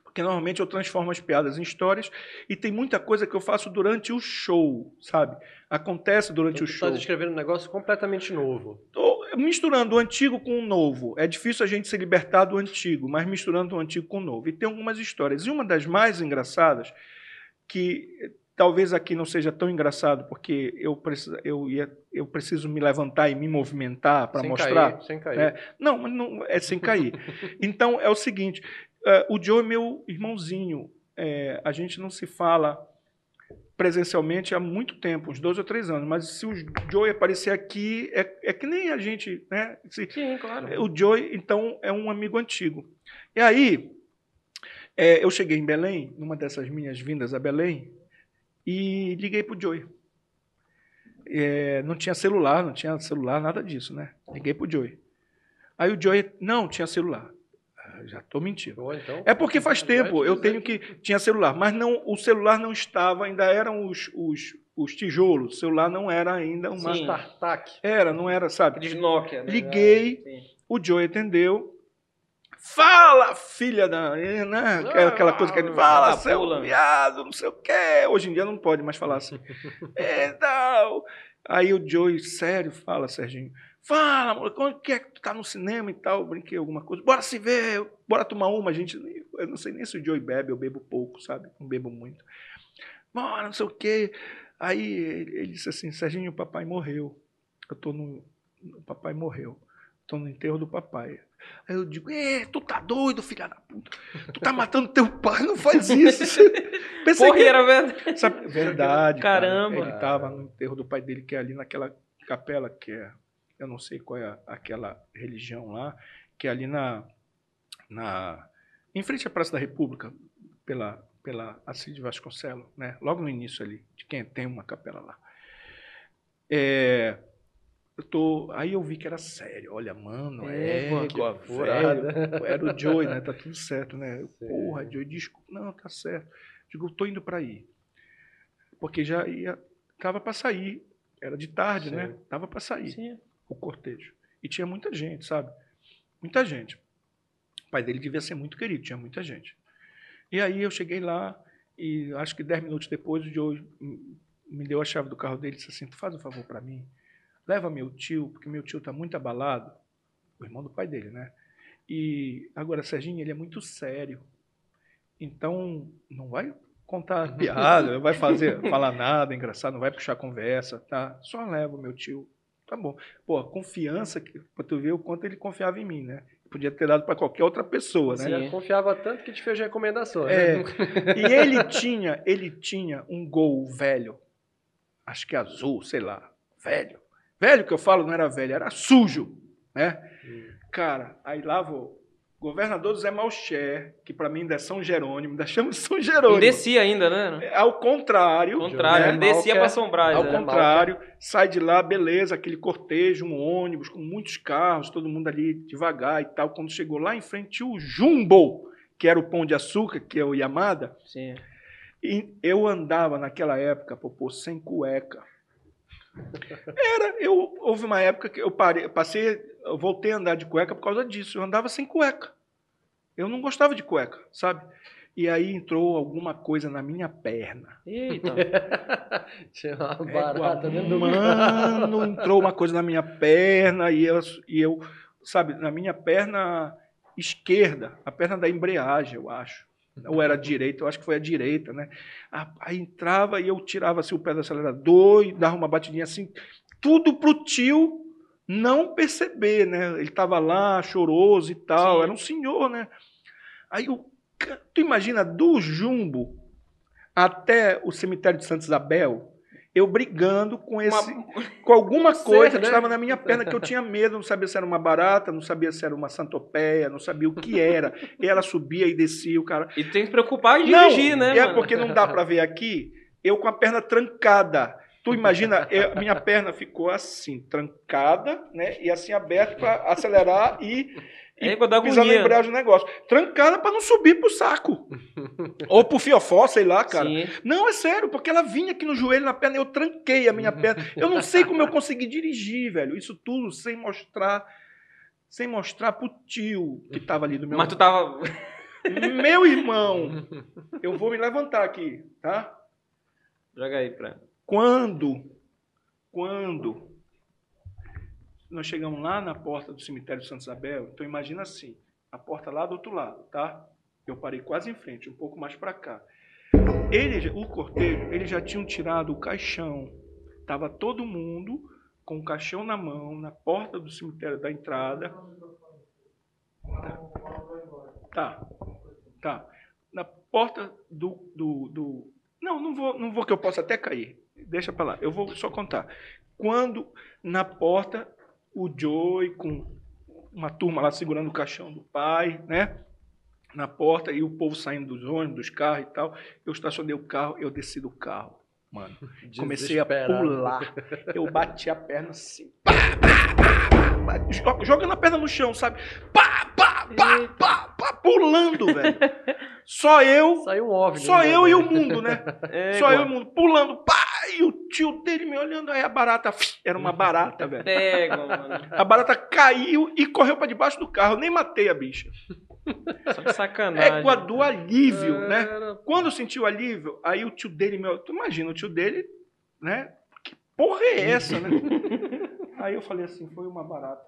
C: Porque normalmente eu transformo as piadas em histórias e tem muita coisa que eu faço durante o show, sabe? Acontece durante
B: Então,
C: o
B: tu
C: show.
B: estás escrevendo um negócio completamente novo.
C: Tô misturando o antigo com o novo. É difícil a gente se libertar do antigo, mas misturando o antigo com o novo. E tem algumas histórias. E uma das mais engraçadas, que talvez aqui não seja tão engraçado, porque eu preciso, eu ia, eu preciso me levantar e me movimentar para mostrar.
B: Cair, sem cair.
C: É, não, mas não é sem cair. Então é o seguinte: eh, o Joe é meu irmãozinho. Eh, a gente não se fala presencialmente há muito tempo, uns dois ou três anos. Mas se o Joe aparecer aqui, é, é que nem a gente, né? Se-
A: Sim, claro.
C: o Joey, então, é um amigo antigo. E aí, É, eu cheguei em Belém, numa dessas minhas vindas a Belém, e liguei pro Joey. É, não tinha celular, não tinha celular, nada disso, né? Liguei pro Joey. Aí o Joey, não, tinha celular. Ah, Já tô mentindo.
B: Então.
C: É porque faz tempo, eu tenho que. Tinha celular, mas não, o celular não estava, ainda eram os, os, os tijolos. O celular não era ainda uma.
A: Sim.
B: Startac.
C: Era, não era, sabe?
A: Aqueles Nokia. né?
C: Liguei.
A: Sim.
C: O Joey atendeu. Fala, filha da. Né? Aquela, aquela coisa que ele fala,
A: Ah,
C: seu
A: pula.
C: viado, não sei o quê. Hoje em dia não pode mais falar assim. é, tal. Aí o Joey, sério, fala, Serginho. Fala, amor, quando que é que tu tá no cinema e tal? Eu brinquei alguma coisa. Bora se ver, bora tomar uma. A gente, eu não sei nem se o Joey bebe, eu bebo pouco, sabe? Não bebo muito. Bora, não sei o quê. Aí ele, ele disse assim: Serginho, o papai morreu. Eu tô no. O papai morreu. Tô no enterro do papai. Aí eu digo, Ê, tu tá doido, filha da puta. Tu tá matando teu pai, não faz isso. Pensei
A: Porra,
C: que
A: era verdade.
C: Sabe, verdade. cara.
A: Caramba.
C: Ele estava no enterro do pai dele, que é ali naquela capela, que é. Eu não sei qual é aquela religião lá, que é ali na. na em frente à Praça da República, pela, pela Assis de Vasconcelos, né? logo no início ali, de quem tem uma capela lá. É, eu tô, aí eu vi que era sério. Olha, mano,
B: É,
C: é, velho. Era o Joey, né? Tá tudo certo, né? Eu. Porra, Joey, desculpa. Não, tá certo. Digo, eu tô indo para aí. Porque já ia. Tava para sair. Era de tarde,
B: Sim.
C: né? Tava para sair
A: Sim.
C: O cortejo. E tinha muita gente, sabe? Muita gente. O pai dele devia ser muito querido, tinha muita gente. E aí eu cheguei lá e acho que dez minutos depois o Joe me deu a chave do carro dele e disse assim, tu faz um favor para mim, leva meu tio, porque meu tio está muito abalado, o irmão do pai dele, né? E agora, Serginho, ele é muito sério. Então, não vai contar piada, não vai fazer, falar nada engraçado, não vai puxar conversa, tá? Só leva o meu tio. Tá bom. Pô, a confiança, que- pra tu ver o quanto ele confiava em mim, né? Podia ter dado para qualquer outra pessoa, né?
A: Sim.
B: Ele confiava tanto que te fez recomendações.
C: É,
B: né?
C: e ele tinha, ele tinha um gol velho, acho que azul, sei lá, velho. Velho que eu falo não era velho, era sujo, né? Cara, aí lá vou. Governador Zé Malcher, que para mim ainda é São Jerônimo, ainda chama de São Jerônimo.
A: descia ainda, né?
C: É, Ao contrário,
A: Ao contrário,
C: né?
A: descia
B: Malca-
A: pra assombrar.
C: Ao
A: né?
C: contrário, sai de lá, beleza, aquele cortejo, um ônibus com muitos carros, todo mundo ali devagar e tal. Quando chegou lá em frente, o Jumbo, que era o pão de açúcar, que é o Yamada.
A: Sim.
C: E eu andava naquela época, Popô, sem cueca. Era, eu houve uma época que eu parei, passei, eu voltei a andar de cueca por causa disso. Eu andava sem cueca. Eu não gostava de cueca, sabe? E aí entrou alguma coisa na minha perna.
A: Eita.
B: Tinha uma
C: É,
B: barata dentro do
C: Mano, entrou uma coisa na minha perna e eu, e eu, sabe, na minha perna esquerda, a perna da embreagem, eu acho. Ou era a direita, eu acho que foi a direita, né? Aí entrava e eu tirava assim, o pé do acelerador e dava uma batidinha assim, tudo pro tio não perceber, né? Ele estava lá, choroso e tal,
A: Sim.
C: era um senhor, né? Aí o tu imagina do Jumbo até o cemitério de Santa Isabel, eu brigando com esse com alguma coisa que
B: né?
C: estava na minha perna que eu tinha medo, não sabia se era uma barata, não sabia se era uma santopeia, não sabia o que era. E ela subia e descia, o cara.
A: E tem que se preocupar em
C: Não,
A: dirigir, né?
C: é
A: mano?
C: porque não dá para ver aqui, eu com a perna trancada. Tu imagina, eu- minha perna ficou assim, trancada, né? E assim aberta para acelerar e
A: É igual da
C: pisar na
A: agonia.
C: embreagem do negócio. Trancada para não subir pro saco. Ou pro fiofó, sei lá, cara.
A: Sim.
C: Não, é sério, porque ela vinha aqui no joelho, na perna, eu tranquei a minha perna. Eu não sei como eu consegui dirigir, velho. Isso tudo sem mostrar, sem mostrar pro tio que tava ali do meu
A: Mas tu tava.
C: Meu irmão, eu vou me levantar aqui, tá?
A: Joga aí pra.
C: Quando, quando nós chegamos lá na porta do cemitério de Santa Isabel, então imagina assim, a porta lá do outro lado, tá? Eu parei quase em frente, um pouco mais para cá. Ele, o cortejo, eles já tinham tirado o caixão. Tava todo mundo com o caixão na mão, na porta do cemitério da entrada. Tá. Tá. Na porta do, do, do não, não vou, não vou que eu possa até cair. Deixa para lá. Eu vou só contar. Quando na porta o Joey com uma turma lá segurando o caixão do pai, né? na porta e o povo saindo dos ônibus, dos carros e tal. Eu estacionei o carro, eu desci do carro, mano. Comecei a pular. Eu bati a perna assim. Pá, pá, pá, jogando a perna no chão, sabe? Pá, pá, pá, pá, pá, pulando, velho. Só eu.
B: Saiu um óbvio.
C: Só eu e o mundo, né? É, só eu e o mundo. Pulando, pá, e o tio dele me olhando, aí a barata, era uma barata, velho.
A: Pega, mano.
C: A barata caiu e correu para debaixo do carro. Nem matei a bicha.
A: Só sacanagem.
C: É com a do alívio, né? Quando eu senti o alívio, aí o tio dele me Tu imagina, o tio dele, né? Que porra é essa, né? aí eu falei assim, foi uma barata.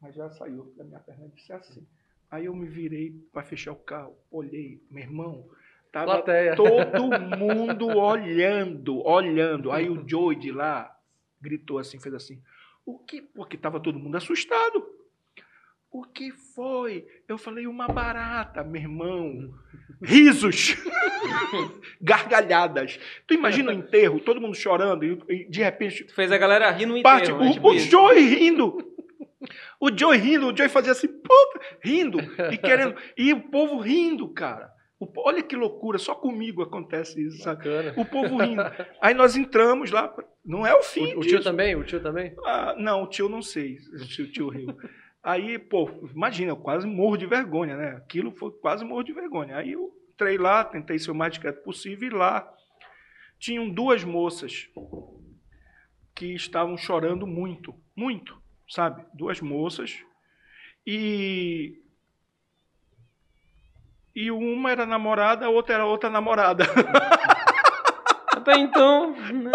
C: Mas já saiu da minha perna, disse assim. Aí eu me virei para fechar o carro, olhei, meu irmão, tava
B: Plateia.
C: todo mundo olhando, olhando. Aí o Joey de lá gritou assim, fez assim, o que? Porque tava todo mundo assustado. O que foi? Eu falei, uma barata, meu irmão. Risos. Gargalhadas. Tu imagina o enterro, todo mundo chorando e, de repente. Tu
A: fez a galera rir no parte, enterro.
C: Parte, né? o, o Joey rindo. O Joey rindo, o Joey fazia assim, puta, rindo e querendo. E o povo rindo, cara. O, olha que loucura, só comigo acontece isso, sabe? O povo rindo. Aí nós entramos lá, não é o fim.
B: O, o tio também? O tio também?
C: Ah, não, o tio não sei. O tio, tio riu. Aí, pô, imagina, eu quase morro de vergonha, né? Aquilo foi quase morro de vergonha. Aí eu entrei lá, tentei ser o mais discreto possível, e lá tinham duas moças que estavam chorando muito, muito sabe? Duas moças. E. E uma era namorada, a outra era outra namorada.
A: Até então. Né?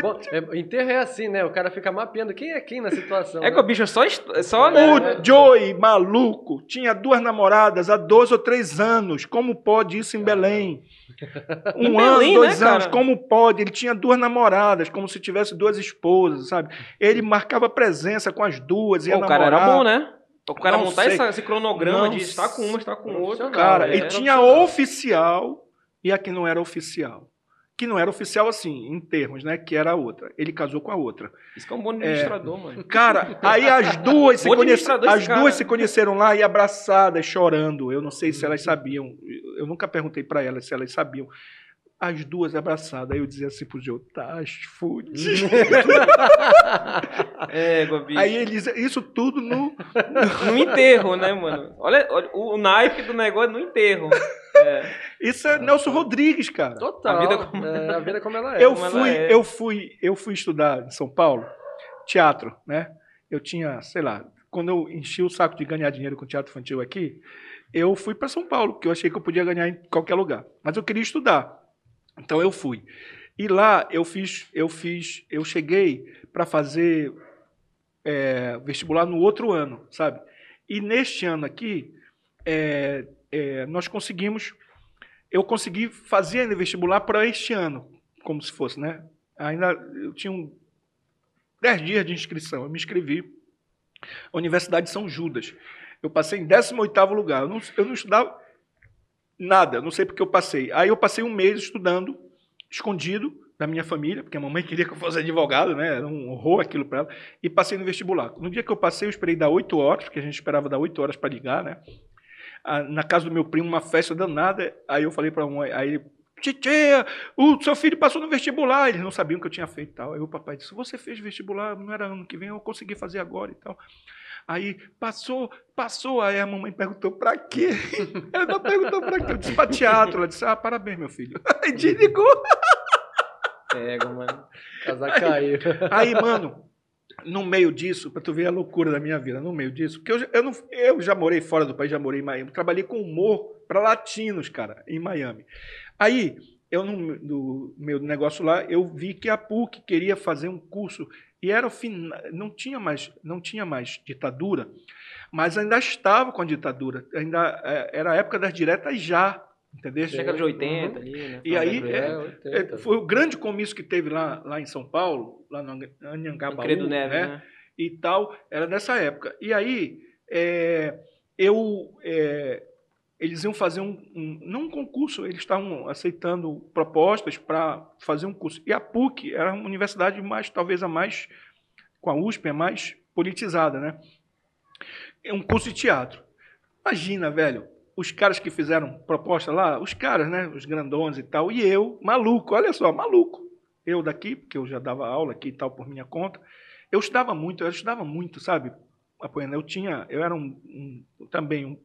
B: Bom, é, enterro é assim, né? O cara fica mapeando quem é quem na situação.
A: É
B: né?
A: que o bicho é só. só
C: né? O Joey, maluco, tinha duas namoradas há 12 ou 3 anos. Como pode isso em Belém? Um em ano, Belém, dois né, anos, cara? como pode? Ele tinha duas namoradas, como se tivesse duas esposas, sabe? Ele marcava presença com as duas. Ia Pô,
A: o cara era bom, né? O cara não montar esse, esse, cronograma não de estar com uma, estar com outra.
C: Cara, ele tinha oficial e a que não era oficial que não era oficial assim, em termos, né? Que era a outra. Ele casou com a outra.
A: Isso que é um bom administrador, é, mano.
C: Cara, aí as duas se conheceram, as cara. duas se conheceram lá e abraçadas, chorando. Eu não sei se elas sabiam. Eu nunca perguntei para elas se elas sabiam. As duas abraçadas. Aí eu dizia assim pro Joe, tá fudido.
A: é, Gobi.
C: Aí eles, isso tudo no...
A: no enterro, né, mano? Olha, olha o naipe do negócio no enterro.
C: É. Isso é Nelson Rodrigues, cara.
B: Total. A vida como, é, a vida como ela
C: é. Eu
B: como
C: fui,
B: é.
C: eu fui, eu fui estudar em São Paulo teatro, né? Eu tinha, sei lá, quando eu enchi o saco de ganhar dinheiro com teatro infantil aqui, eu fui para São Paulo, porque eu achei que eu podia ganhar em qualquer lugar. Mas eu queria estudar. Então eu fui. E lá eu fiz, eu fiz, eu cheguei para fazer é, vestibular no outro ano, sabe? E neste ano aqui, é, é, nós conseguimos, eu consegui fazer ainda vestibular para este ano, como se fosse, né? Ainda eu tinha um, 10 dias de inscrição, eu me inscrevi. A Universidade de São Judas. Eu passei em 18º lugar. Eu não, eu não estudava nada, não sei porque eu passei. Aí eu passei um mês estudando, escondido da minha família, porque a mamãe queria que eu fosse advogado, né? Era um horror aquilo para ela. E passei no vestibular. No dia que eu passei, eu esperei dar 8 horas, porque a gente esperava dar 8 horas para ligar, né? na casa do meu primo uma festa danada. Aí eu falei para um, aí ele, Titia, o seu filho passou no vestibular. Eles não sabiam que eu tinha feito tal. Aí o papai disse: Você fez vestibular, não era ano que vem, eu consegui fazer agora e tal. Aí passou, passou. Aí a mamãe perguntou: Pra quê? Ela perguntou pra quê. Eu disse: Pra teatro. Ela disse: Ah, parabéns, meu filho. Aí desligou.
A: Pega, mano.
B: Casa caiu.
C: Aí, mano, no meio disso, para tu ver a loucura da minha vida, no meio disso, porque eu, eu, não, eu já morei fora do país, já morei em Miami, trabalhei com humor para latinos, cara, em Miami. Aí, eu no, no, meu negócio lá, eu vi que a PUC queria fazer um curso e era o final, não tinha mais, não tinha mais ditadura, mas ainda estava com a ditadura, ainda é, era a época das diretas já. Entendeu?
A: Década de 80 uhum. ali, né?
C: E aí, é, é, foi o grande comício que teve lá, lá em São Paulo, lá no Anhangabaú,
A: Credo Neves, né? né?
C: E tal, era nessa época. E aí, é, eu, é, eles iam fazer um, um, não um concurso, eles estavam aceitando propostas para fazer um curso. E a PUC era uma universidade mais, talvez a mais, com a USP, a mais politizada, né? É um curso de teatro. Imagina, velho, os caras que fizeram proposta lá, os caras, né, os grandões e tal, e eu, maluco, olha só, maluco. Eu daqui, porque eu já dava aula aqui e tal por minha conta. Eu estudava muito, eu estudava muito, sabe? Apoiando, eu tinha, eu era um, um também um,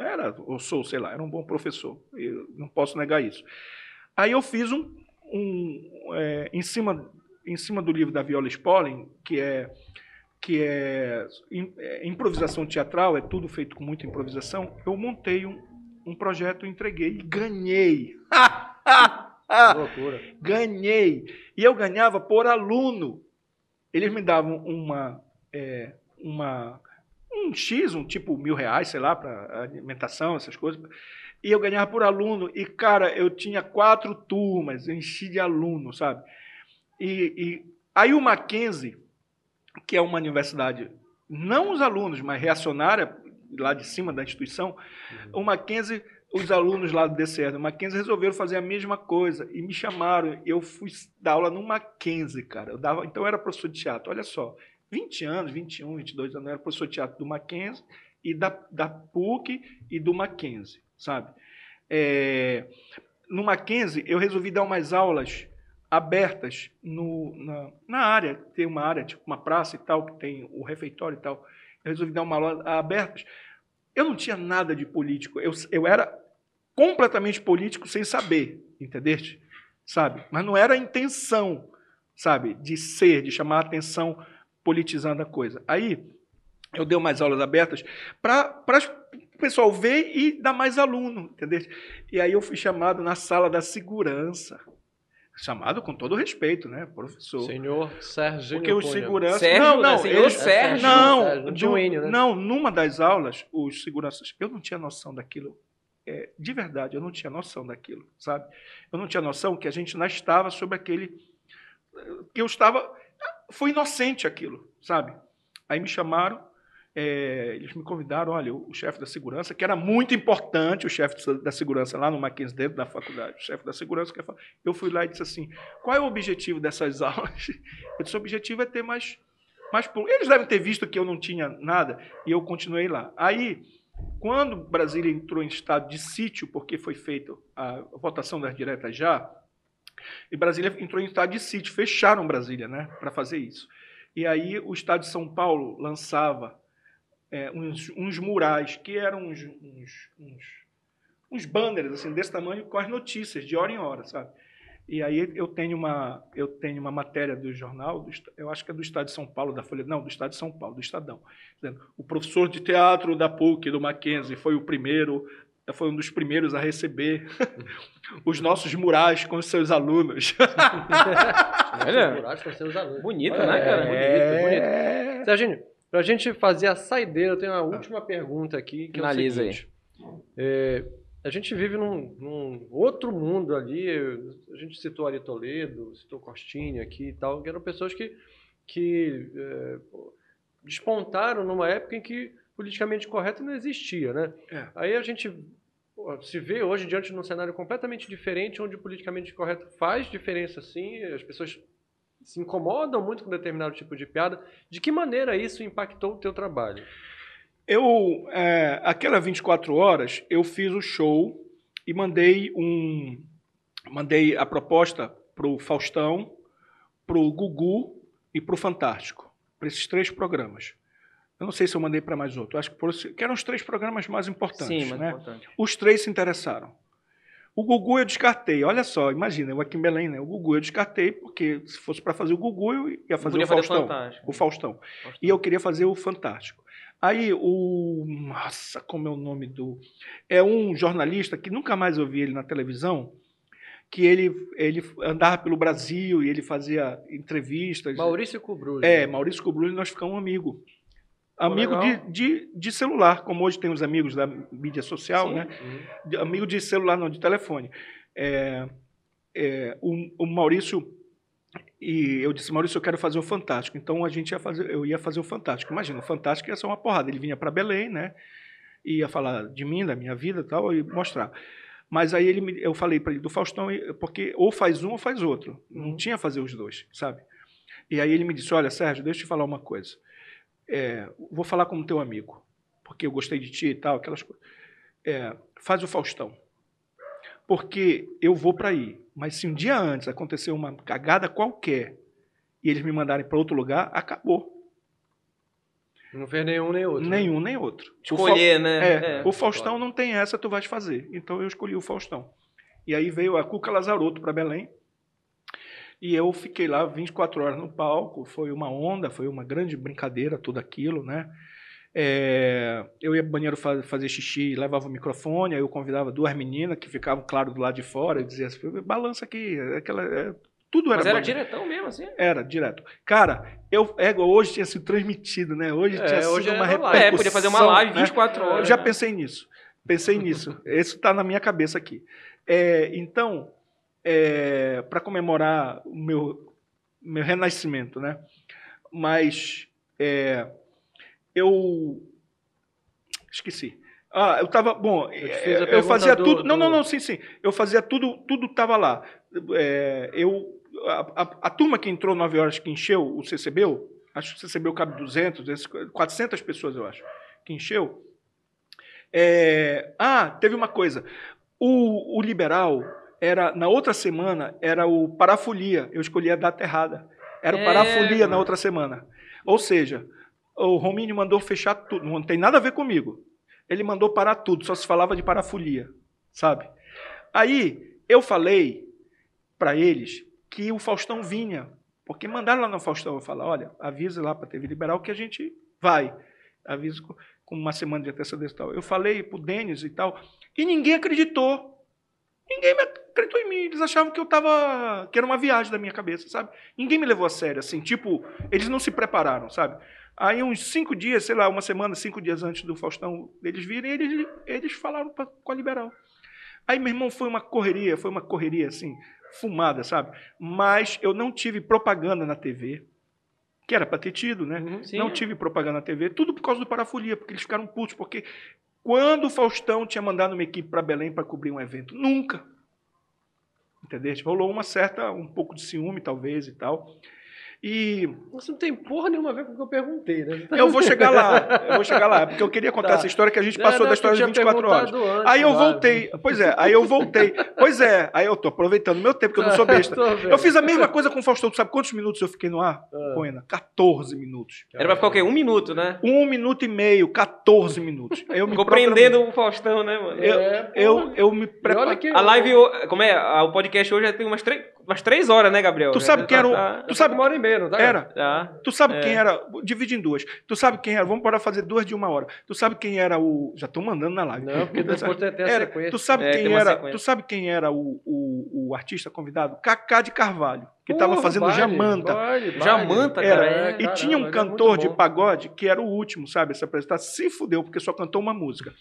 C: era, eu sou, sei lá, era um bom professor. Eu não posso negar isso. Aí eu fiz um, um é, em cima em cima do livro da Viola Spolin, que é que é, é improvisação teatral, é tudo feito com muita improvisação, eu montei um, um projeto, entreguei e ganhei. loucura. Ganhei. E eu ganhava por aluno. Eles me davam uma, é, uma um X, um tipo mil reais, sei lá, para alimentação, essas coisas. E eu ganhava por aluno. E, cara, eu tinha quatro turmas, eu enchi de aluno, sabe? E, e aí o Mackenzie, que é uma universidade, não os alunos, mas reacionária, lá de cima da instituição, uhum. o Mackenzie, os alunos lá do DCE do Mackenzie resolveram fazer a mesma coisa e me chamaram. Eu fui dar aula no Mackenzie, cara. Eu dava, então eu era professor de teatro, olha só. 20 anos, 21, 22 anos, eu era professor de teatro do Mackenzie e da, da PUC e do Mackenzie, sabe? É, no Mackenzie, eu resolvi dar umas aulas abertas no, na, na, área, tem uma área, tipo uma praça e tal, que tem o refeitório e tal. Eu resolvi dar uma aula abertas. Eu não tinha nada de político, eu, eu era completamente político sem saber, entendeste? Sabe? Mas não era a intenção, sabe, de ser, de chamar a atenção politizando a coisa. Aí eu dei umas aulas abertas para o pessoal ver e dar mais aluno, entendeu? E aí eu fui chamado na sala da segurança chamado com todo respeito, né, professor.
B: Senhor Sérgio.
C: Porque os seguranças.
A: Sérgio,
C: não, não,
A: né? Senhor
C: eu,
A: Sérgio.
C: Não,
B: Sérgio, né?
C: não, numa das aulas, os seguranças, eu não tinha noção daquilo. É, de verdade, eu não tinha noção daquilo, sabe? Eu não tinha noção que a gente não estava sobre aquele. que eu estava. Foi inocente aquilo, sabe? Aí me chamaram, é, eles me convidaram, olha, o, o chefe da segurança, que era muito importante, o chefe da segurança lá no Mackenzie, dentro da faculdade, o chefe da segurança, que eu fui lá e disse assim, qual é o objetivo dessas aulas? Eu disse, o objetivo é ter mais, mais... Eles devem ter visto que eu não tinha nada, e eu continuei lá. Aí, quando Brasília entrou em estado de sítio, porque foi feita a votação das diretas já, e Brasília entrou em estado de sítio, fecharam Brasília, né, para fazer isso. E aí o Estado de São Paulo lançava é, uns, uns, murais, que eram uns, uns, uns, uns banners assim, desse tamanho com as notícias, de hora em hora, sabe? E aí eu tenho uma, eu tenho uma matéria do jornal, do, eu acho que é do Estado de São Paulo, da Folha, não, do Estado de São Paulo, do Estadão, dizendo, o professor de teatro da PUC, do Mackenzie, foi o primeiro, foi um dos primeiros a receber os nossos murais com os seus alunos.
A: Olha, murais com os seus alunos. Bonito, Olha, né, cara?
B: É... Bonito, bonito. Serginho, para a gente fazer a saideira, eu tenho uma última pergunta aqui. Que
A: Finaliza
B: é aí. É, a gente vive num, num, outro mundo ali. A gente citou Ari Toledo, citou Costinha aqui e tal, que eram pessoas que, que é, despontaram numa época em que politicamente correto não existia, né? É. Aí a gente se vê hoje diante de um cenário completamente diferente, onde o politicamente correto faz diferença sim, as pessoas se incomodam muito com determinado tipo de piada. De que maneira isso impactou o teu trabalho?
C: Eu, é, aquela 24 horas, eu fiz o show e mandei um, mandei a proposta para o Faustão, para o Gugu e para o Fantástico, para esses três programas. Eu não sei se eu mandei para mais outro. Acho que, por, que eram os três programas mais importantes. Sim, mais né? importante. Os três se interessaram. O Gugu eu descartei. Olha só, imagina, eu aqui em Belém, né? O Gugu eu descartei, porque se fosse para fazer o Gugu, eu ia fazer o Faustão. Fazer o Faustão. Faustão. E eu queria fazer o Fantástico. Aí o. Nossa, como é o nome do. É um jornalista que nunca mais ouvi ele na televisão, que ele, ele andava pelo Brasil e ele fazia entrevistas.
B: Maurício Cubrulli.
C: É, Maurício Cubrulli, nós ficamos amigos amigo de, de, de, celular, como hoje tem os amigos da mídia social, Sim. né? Uhum. Amigo de celular, não, de telefone. É, é, o, o, Maurício e eu disse, Maurício, eu quero fazer o Fantástico. Então a gente ia fazer, eu ia fazer o Fantástico. Imagina, o Fantástico ia ser uma porrada. Ele vinha para Belém, né? Ia falar de mim, da minha vida, tal, e mostrar. Mas aí ele, eu falei para ele do Faustão, porque ou faz um ou faz outro. Não uhum. tinha fazer os dois, sabe? E aí ele me disse, olha, Sérgio, deixa eu te falar uma coisa é, vou falar como teu amigo, porque eu gostei de ti e tal, aquelas coisas. É, faz o Faustão. Porque eu vou para aí. Mas se um dia antes acontecer uma cagada qualquer e eles me mandarem para outro lugar, acabou.
B: Não fez nenhum nem outro.
C: Nenhum nem outro.
A: Escolher, né?
C: É, o Faustão claro. não tem essa, tu vais fazer. Então eu escolhi o Faustão. E aí veio a Cuca Lazarotto para Belém. E eu fiquei lá 24 horas no palco. Foi uma onda, foi uma grande brincadeira, tudo aquilo, né? É, eu ia pro banheiro fazer xixi, levava o microfone, aí eu convidava duas meninas que ficavam, claro, do lado de fora, e dizia assim, balança aqui, aquela, é, tudo era.
A: Mas era diretão mesmo, assim?
C: Era, direto. Cara, eu, é, hoje tinha sido transmitido, né? Hoje é, tinha
B: hoje
C: sido uma
B: repercussão.
A: É, podia fazer uma live 24
C: né?
A: horas.
C: Eu já né? pensei nisso. Pensei nisso. Isso está na minha cabeça aqui. É, então, é, para comemorar o meu, meu renascimento, né? Mas é, eu esqueci. Ah, eu estava bom. Eu, é, eu fazia do, tudo. Do... Não, não, não. Sim, sim. Eu fazia tudo. Tudo estava lá. É, eu a, a, a, turma que entrou 9 horas que encheu o CCBU, acho que o CCBU cabe 200, 400 pessoas, eu acho, que encheu. É, ah, teve uma coisa. O, o liberal era na outra semana era o parafolia. Eu escolhi a data errada. Era o é, parafolia mano. na outra semana. Ou seja, o Romini mandou fechar tudo. Não tem nada a ver comigo. Ele mandou parar tudo. Só se falava de parafolia, sabe? Aí eu falei para eles que o Faustão vinha. Porque mandaram lá no Faustão, eu falar, olha, avisa lá para a TV Liberal que a gente vai. Aviso com uma semana de antecedência e tal. Eu falei para o Denis e tal, e ninguém acreditou. Ninguém me acreditou em mim. Eles achavam que eu tava. que era uma viagem da minha cabeça, sabe? Ninguém me levou a sério, assim, tipo, eles não se prepararam, sabe? Aí, uns cinco dias, sei lá, uma semana, cinco dias antes do Faustão eles virem, eles, eles falaram pra, com a Liberal. Aí, meu irmão, foi uma correria, foi uma correria, assim, fumada, sabe? Mas eu não tive propaganda na TV, que era para ter tido, né? Uhum, não tive propaganda na TV, tudo por causa do Parafolia, porque eles ficaram putos, porque quando o Faustão tinha mandado uma equipe para Belém para cobrir um evento? Nunca. Entendeu? Rolou uma certa, um pouco de ciúme, talvez, e tal. E.
B: Você não tem porra nenhuma a ver com o que eu perguntei, né?
C: Eu vou chegar lá, eu vou chegar lá, porque eu queria contar tá. essa história que a gente passou é, da história de 24 horas. Antes, aí eu voltei, pois é, aí eu voltei. Pois é, aí eu tô aproveitando meu tempo, que eu não sou besta. eu fiz a mesma coisa com o Faustão, sabe quantos minutos eu fiquei no ar? Ah. Poena, 14 minutos.
A: Era pra ficar o quê? Um minuto, né?
C: Um minuto e meio, 14 minutos.
A: Eu me Compreendendo o Faustão, né, mano?
C: Eu, é, eu, eu, me preparo.
A: A live, como é? O podcast hoje já tem umas três umas três horas, né, Gabriel?
C: Tu sabe quem era o.
A: Tá,
C: tu sabe
A: uma hora e meia, não tá?
C: Era. Tá. Tu sabe é. quem era. Divide em duas. Tu sabe quem era. Vamos parar fazer duas de uma hora. Tu sabe quem era o. Já estou mandando na live.
B: Não, porque depois tem até
C: era.
B: sequência.
C: Tu sabe é, quem era. Tu sabe quem era o, o, o artista convidado? Cacá de Carvalho que estava fazendo vale, Jamanta.
A: Vale, vale. Jamanta,
C: era.
A: É,
C: e tinha um cantor de pagode que era o último, sabe? Se apresentar, se fudeu, porque só cantou uma música.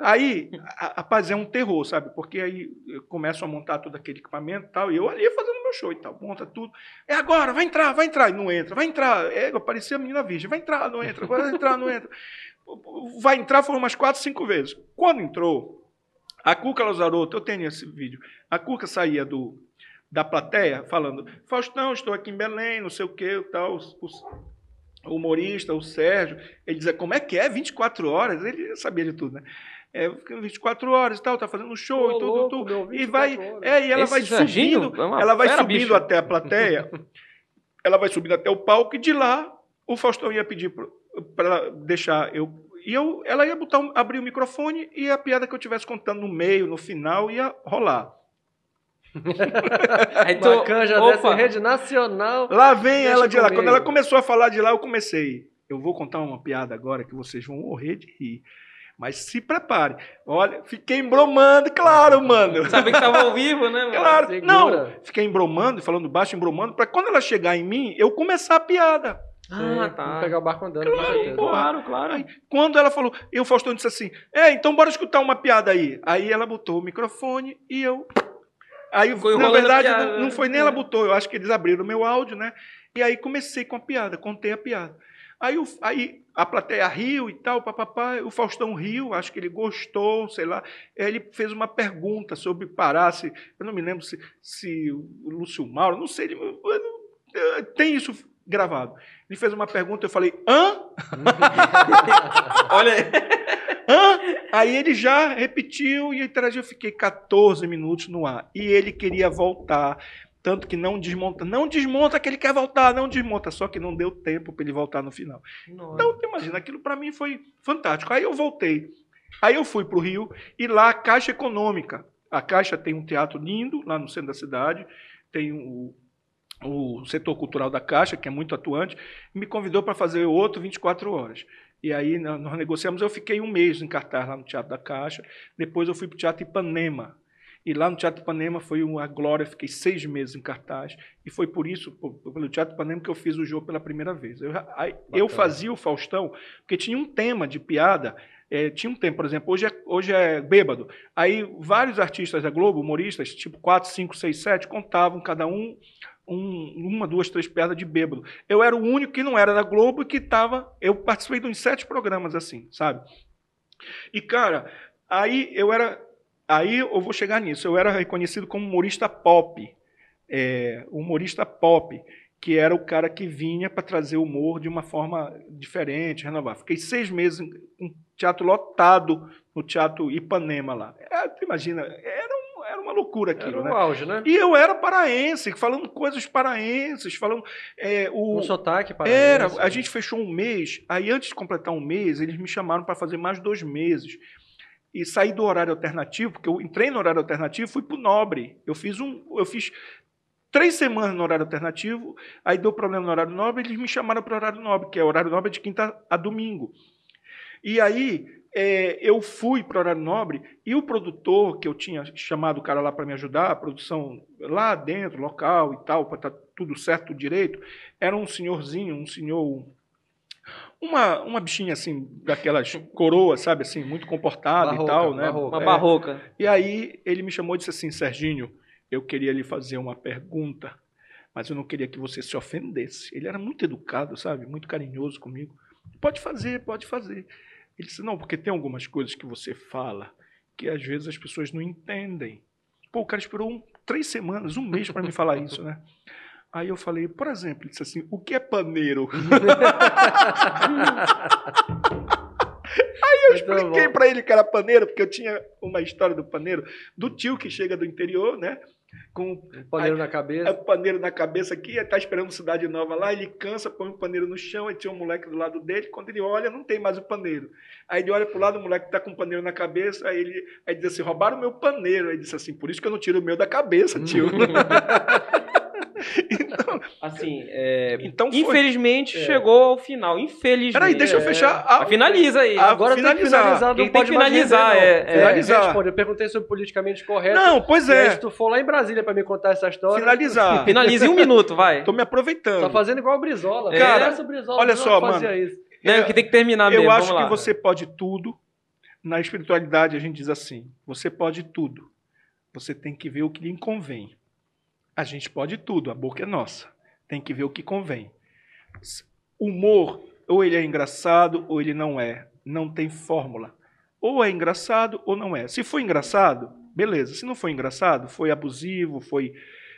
C: aí, rapaz, é um terror, sabe? Porque aí começam a montar todo aquele equipamento e tal, e eu ali fazendo meu show e tal, monta tudo. É agora, vai entrar, vai entrar, e não entra, vai entrar. É, parecia a menina virgem, vai entrar, não entra, vai entrar, não entra. Vai entrar foram umas quatro, cinco vezes. Quando entrou, a Cuca Lazarotto, eu tenho esse vídeo, a Cuca saía do da plateia falando: Faustão, estou aqui em Belém, não sei o que, tal. O, humorista, o Sérgio, ele dizia: Como é que é? 24 horas? Ele sabia de tudo, né? É, 24 horas e tal, tá fazendo um show Ô, e tudo, louco, tudo. Meu, e vai, é, e ela Esse vai subindo, é ela vai subindo bicho. até a plateia, ela vai subindo até o palco e de lá o Faustão ia pedir para deixar eu e eu, ela ia botar abrir o microfone e a piada que eu estivesse contando no meio, no final, ia rolar.
B: Aí tu, opa. dessa rede nacional.
C: Lá vem ela de lá. Quando ela começou a falar de lá, eu comecei. Eu vou contar uma piada agora que vocês vão morrer de rir. Mas se prepare. Olha, fiquei embromando, claro, mano.
A: Sabe que estava ao vivo, né, mano?
C: Claro. Segura. Não, fiquei embromando, falando baixo, embromando, para quando ela chegar em mim, eu começar a piada.
B: Ah, tá. Vamos pegar o barco andando,
C: claro. Claro, claro. Aí, quando ela falou, e o Faustão disse assim: É, então bora escutar uma piada aí. Aí ela botou o microfone e eu Aí, na verdade, piada, não, não, foi nem é. ela botou, eu acho que eles abriram o meu áudio, né? E aí comecei com a piada, contei a piada. Aí, o, aí a plateia riu e tal, papapá, o Faustão riu, acho que ele gostou, sei lá. Ele fez uma pergunta sobre parar, se, eu não me lembro se, se o Lúcio Mauro, não sei, tem isso gravado. Ele fez uma pergunta, eu falei, hã?
A: Olha aí.
C: Hã? Aí ele já repetiu e interagiu. Eu fiquei 14 minutos no ar. E ele queria voltar. Tanto que não desmonta. Não desmonta que ele quer voltar, não desmonta. Só que não deu tempo para ele voltar no final.
B: Nossa.
C: Então, imagina, aquilo para mim foi fantástico. Aí eu voltei. Aí eu fui para o Rio e lá a Caixa Econômica. A Caixa tem um teatro lindo lá no centro da cidade. Tem o, o setor cultural da Caixa, que é muito atuante, me convidou para fazer outro 24 horas. E aí nós negociamos, eu fiquei um mês em cartaz lá no Teatro da Caixa, depois eu fui para o Teatro Ipanema, e lá no Teatro Ipanema foi uma glória, fiquei seis meses em cartaz, e foi por isso, pelo Teatro Ipanema, que eu fiz o jogo pela primeira vez. Eu, eu fazia o Faustão, porque tinha um tema de piada, é, tinha um tempo, por exemplo, hoje é, hoje é bêbado. Aí vários artistas da Globo, humoristas, tipo 4, 5, 6, 7, contavam cada um um, uma, duas, três piadas de bêbado. Eu era o único que não era da Globo que estava. Eu participei de uns sete programas assim, sabe? E, cara, aí eu era. Aí eu vou chegar nisso. Eu era reconhecido como humorista pop. É, humorista pop, que era o cara que vinha para trazer humor de uma forma diferente, renovar. Fiquei seis meses com teatro lotado no Teatro Ipanema lá. É, imagina, era era uma loucura aquilo,
B: era um
C: né?
B: auge, né?
C: E eu era paraense, falando coisas paraenses, falando. É, o,
B: um sotaque paraense.
C: Era, a gente fechou um mês, aí antes de completar um mês, eles me chamaram para fazer mais dois meses. E saí do horário alternativo, porque eu entrei no horário alternativo e fui para o Nobre. Eu fiz um. Eu fiz três semanas no horário alternativo, aí deu problema no horário nobre, eles me chamaram para o horário nobre, que é o horário nobre de quinta a domingo. E aí é, eu fui para o horário nobre e o produtor, que eu tinha chamado o cara lá para me ajudar, a produção lá dentro, local e tal, para estar tá tudo certo, direito, era um senhorzinho, um senhor. Uma, uma bichinha assim, daquelas coroas, sabe, assim, muito comportada e tal, né?
A: Barroca. Uma barroca.
C: E aí ele me chamou e disse assim: Serginho, eu queria lhe fazer uma pergunta, mas eu não queria que você se ofendesse. Ele era muito educado, sabe, muito carinhoso comigo. Pode fazer, pode fazer. Ele disse: Não, porque tem algumas coisas que você fala que às vezes as pessoas não entendem. Pô, o cara esperou um, três semanas, um mês para me falar isso, né? Aí eu falei, por exemplo, ele disse assim: O que é paneiro? Aí eu expliquei para ele que era paneiro, porque eu tinha uma história do paneiro, do tio que chega do interior, né?
B: Com o paneiro aí, na cabeça.
C: O paneiro na cabeça aqui, está esperando cidade nova lá, ele cansa, põe o paneiro no chão, aí tinha um moleque do lado dele, quando ele olha, não tem mais o paneiro. Aí ele olha pro lado, o moleque está com o paneiro na cabeça, aí ele aí diz assim, roubaram o meu paneiro. Aí ele disse assim, por isso que eu não tiro o meu da cabeça, tio.
A: então, assim, é, então infelizmente é. chegou ao final. Infelizmente.
C: Peraí, deixa eu fechar. A,
A: finaliza aí.
B: Agora finalizar.
A: tem que finalizar. Não tem que finalizar. é,
B: é, finalizar. Responde. Eu perguntei sobre politicamente correto.
C: Não, pois é.
B: Se tu for lá em Brasília para me contar essa história.
C: Finalizar.
A: Finalize em um minuto, vai.
C: Tô me aproveitando.
B: Tá fazendo igual o Brizola.
C: Cara, essa Brizola, olha só, mano. Isso.
A: Não, é, que tem que terminar mesmo.
C: Eu acho que você pode tudo. Na espiritualidade a gente diz assim: você pode tudo. Você tem que ver o que lhe convém. A gente pode tudo, a boca é nossa. Tem que ver o que convém. Humor, ou ele é engraçado ou ele não é. Não tem fórmula. Ou é engraçado ou não é. Se for engraçado, beleza. Se não for engraçado, foi abusivo, foi,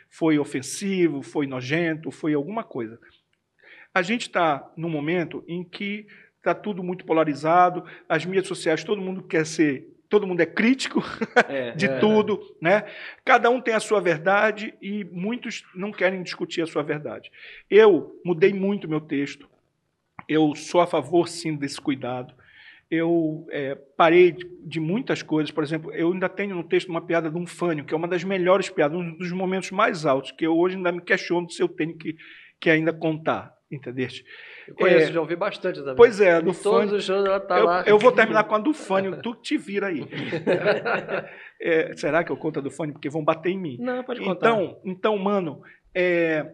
C: foi ofensivo, foi nojento, foi alguma coisa. A gente está num momento em que está tudo muito polarizado, as mídias sociais, todo mundo quer ser todo mundo é crítico é, de é, tudo, né? Cada um tem a sua verdade e muitos não querem discutir a sua verdade. Eu mudei muito meu texto. Eu sou a favor, sim, desse cuidado. Eu é, parei de, de, muitas coisas. Por exemplo, eu ainda tenho no texto uma piada de um fânio, que é uma das melhores piadas, um dos momentos mais altos, que eu hoje ainda me questiono se eu tenho que, que ainda contar, entendeste?
B: Eu conheço, é, já ouvi bastante também.
C: Pois é, do
B: Todos os shows ela tá
C: eu,
B: lá.
C: Eu vou terminar com a do Fânio, tu te vira aí. é, será que eu conto a do Fânio? Porque vão bater em mim.
B: Não, pode contar.
C: Então, então mano, é,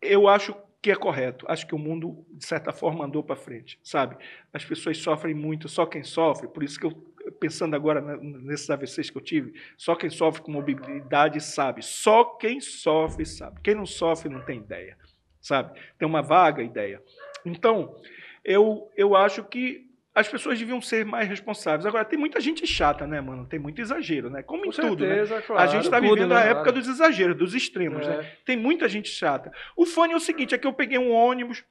C: eu acho que é correto. Acho que o mundo, de certa forma, andou para frente, sabe? As pessoas sofrem muito, só quem sofre, por isso que eu, pensando agora nesses AVCs que eu tive, só quem sofre com mobilidade sabe. Só quem sofre sabe. Quem não sofre não tem ideia sabe? Tem uma vaga ideia. Então, eu, eu acho que as pessoas deviam ser mais responsáveis. Agora, tem muita gente chata, né, mano? Tem muito exagero, né? Como
B: Com
C: em tudo, né?
B: certeza, claro.
C: a gente está vivendo
A: né?
C: a
B: Claro.
C: época dos exageros, dos extremos,
B: É.
C: né? Tem muita gente chata. O fone é o seguinte, é que eu peguei um ônibus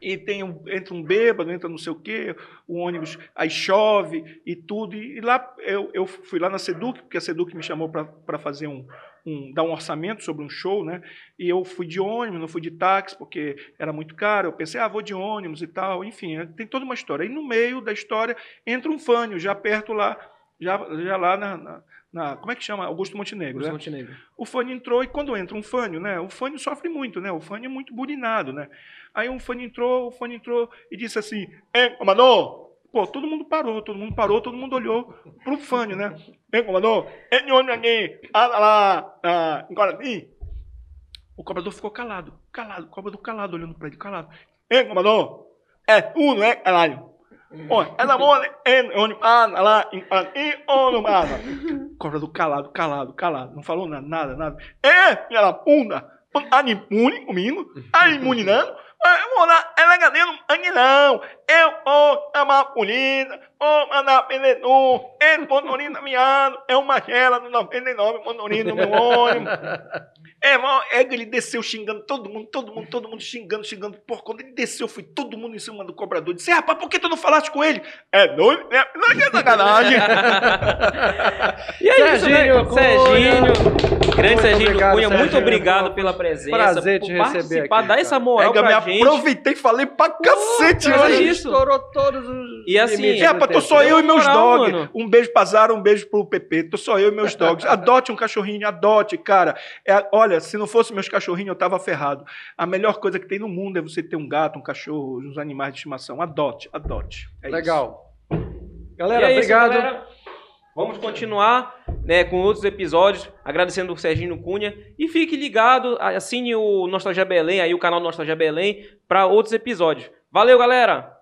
C: e tem um, entra um bêbado, entra não sei o quê, o ônibus aí chove e tudo. E, e lá eu, eu fui lá na Seduc, porque a Seduc me chamou para fazer um, um dar um orçamento sobre um show, né? E eu fui de ônibus, não fui de táxi, porque era muito caro. Eu pensei, ah, vou de ônibus e tal. Enfim, é, tem toda uma história. E no meio da história entra um fânio, já perto lá, já, já lá na, na- na- Como é que chama? Augusto Montenegro.
A: Augusto
C: né?
A: Montenegro.
C: o fone entrou e quando entra um fânio, né? O fânio sofre muito, né? O fânio é muito burinado, né? Aí um fone entrou, o fone entrou e disse assim: "Hein, comandor?" Pô, todo mundo parou, todo mundo parou, todo mundo olhou pro fânio, né? "Hein, comandor? É de onde aqui? Ah, lá, ah, em Guarani?" O cobrador ficou calado, calado, o cobrador calado, olhando para ele, calado. "Hein, comandor? É tu, não é, caralho?" Olha, é onde para lá, em não para? Cobrador calado, calado, calado. Não falou nada, nada, nada. É, filha da puta. Tá imune comigo? Tá Eu vou lá, é legadeiro, aqui não. Eu vou chamar a polícia, vou mandar vendedor. Esse motorista miado é uma gela do 99, motorista do meu ônibus. É, é que ele desceu xingando todo mundo, todo mundo, todo mundo xingando, xingando. Por quando ele desceu, foi todo mundo em cima do cobrador. Disse, rapaz, por que tu não falaste com ele? É doido? É, não é sacanagem.
A: E é isso, né?
B: Serginho.
A: Serginho, grande
B: Muito
A: Serginho
B: obrigado,
A: Cunha, muito
B: Serginho.
A: obrigado pela presença.
B: Prazer
A: por
B: te receber
A: participar,
B: aqui,
A: dar essa
B: cara.
A: moral
C: É que eu me
A: pra gente.
C: aproveitei e falei pra cacete
A: cara,
C: hoje.
A: é isso.
B: Estourou todos os
A: E assim,
C: É, rapaz, tô só eu e meus dogs. Um beijo pra Zara, um beijo pro PP. Tô só eu e meus dogs. Adote um cachorrinho, adote, cara. É, olha, se não fosse meus cachorrinhos, eu tava ferrado. A melhor coisa que tem no mundo é você ter um gato, um cachorro, uns animais de estimação. Adote, adote. É isso.
B: Legal.
A: E
B: Galera,
A: é isso,
B: obrigado.
A: galera. Vamos continuar né, com outros episódios, agradecendo o Serginho Cunha. E fique ligado, assine o Nostalgia Belém, aí o canal Nostalgia Belém, para outros episódios. Valeu, galera!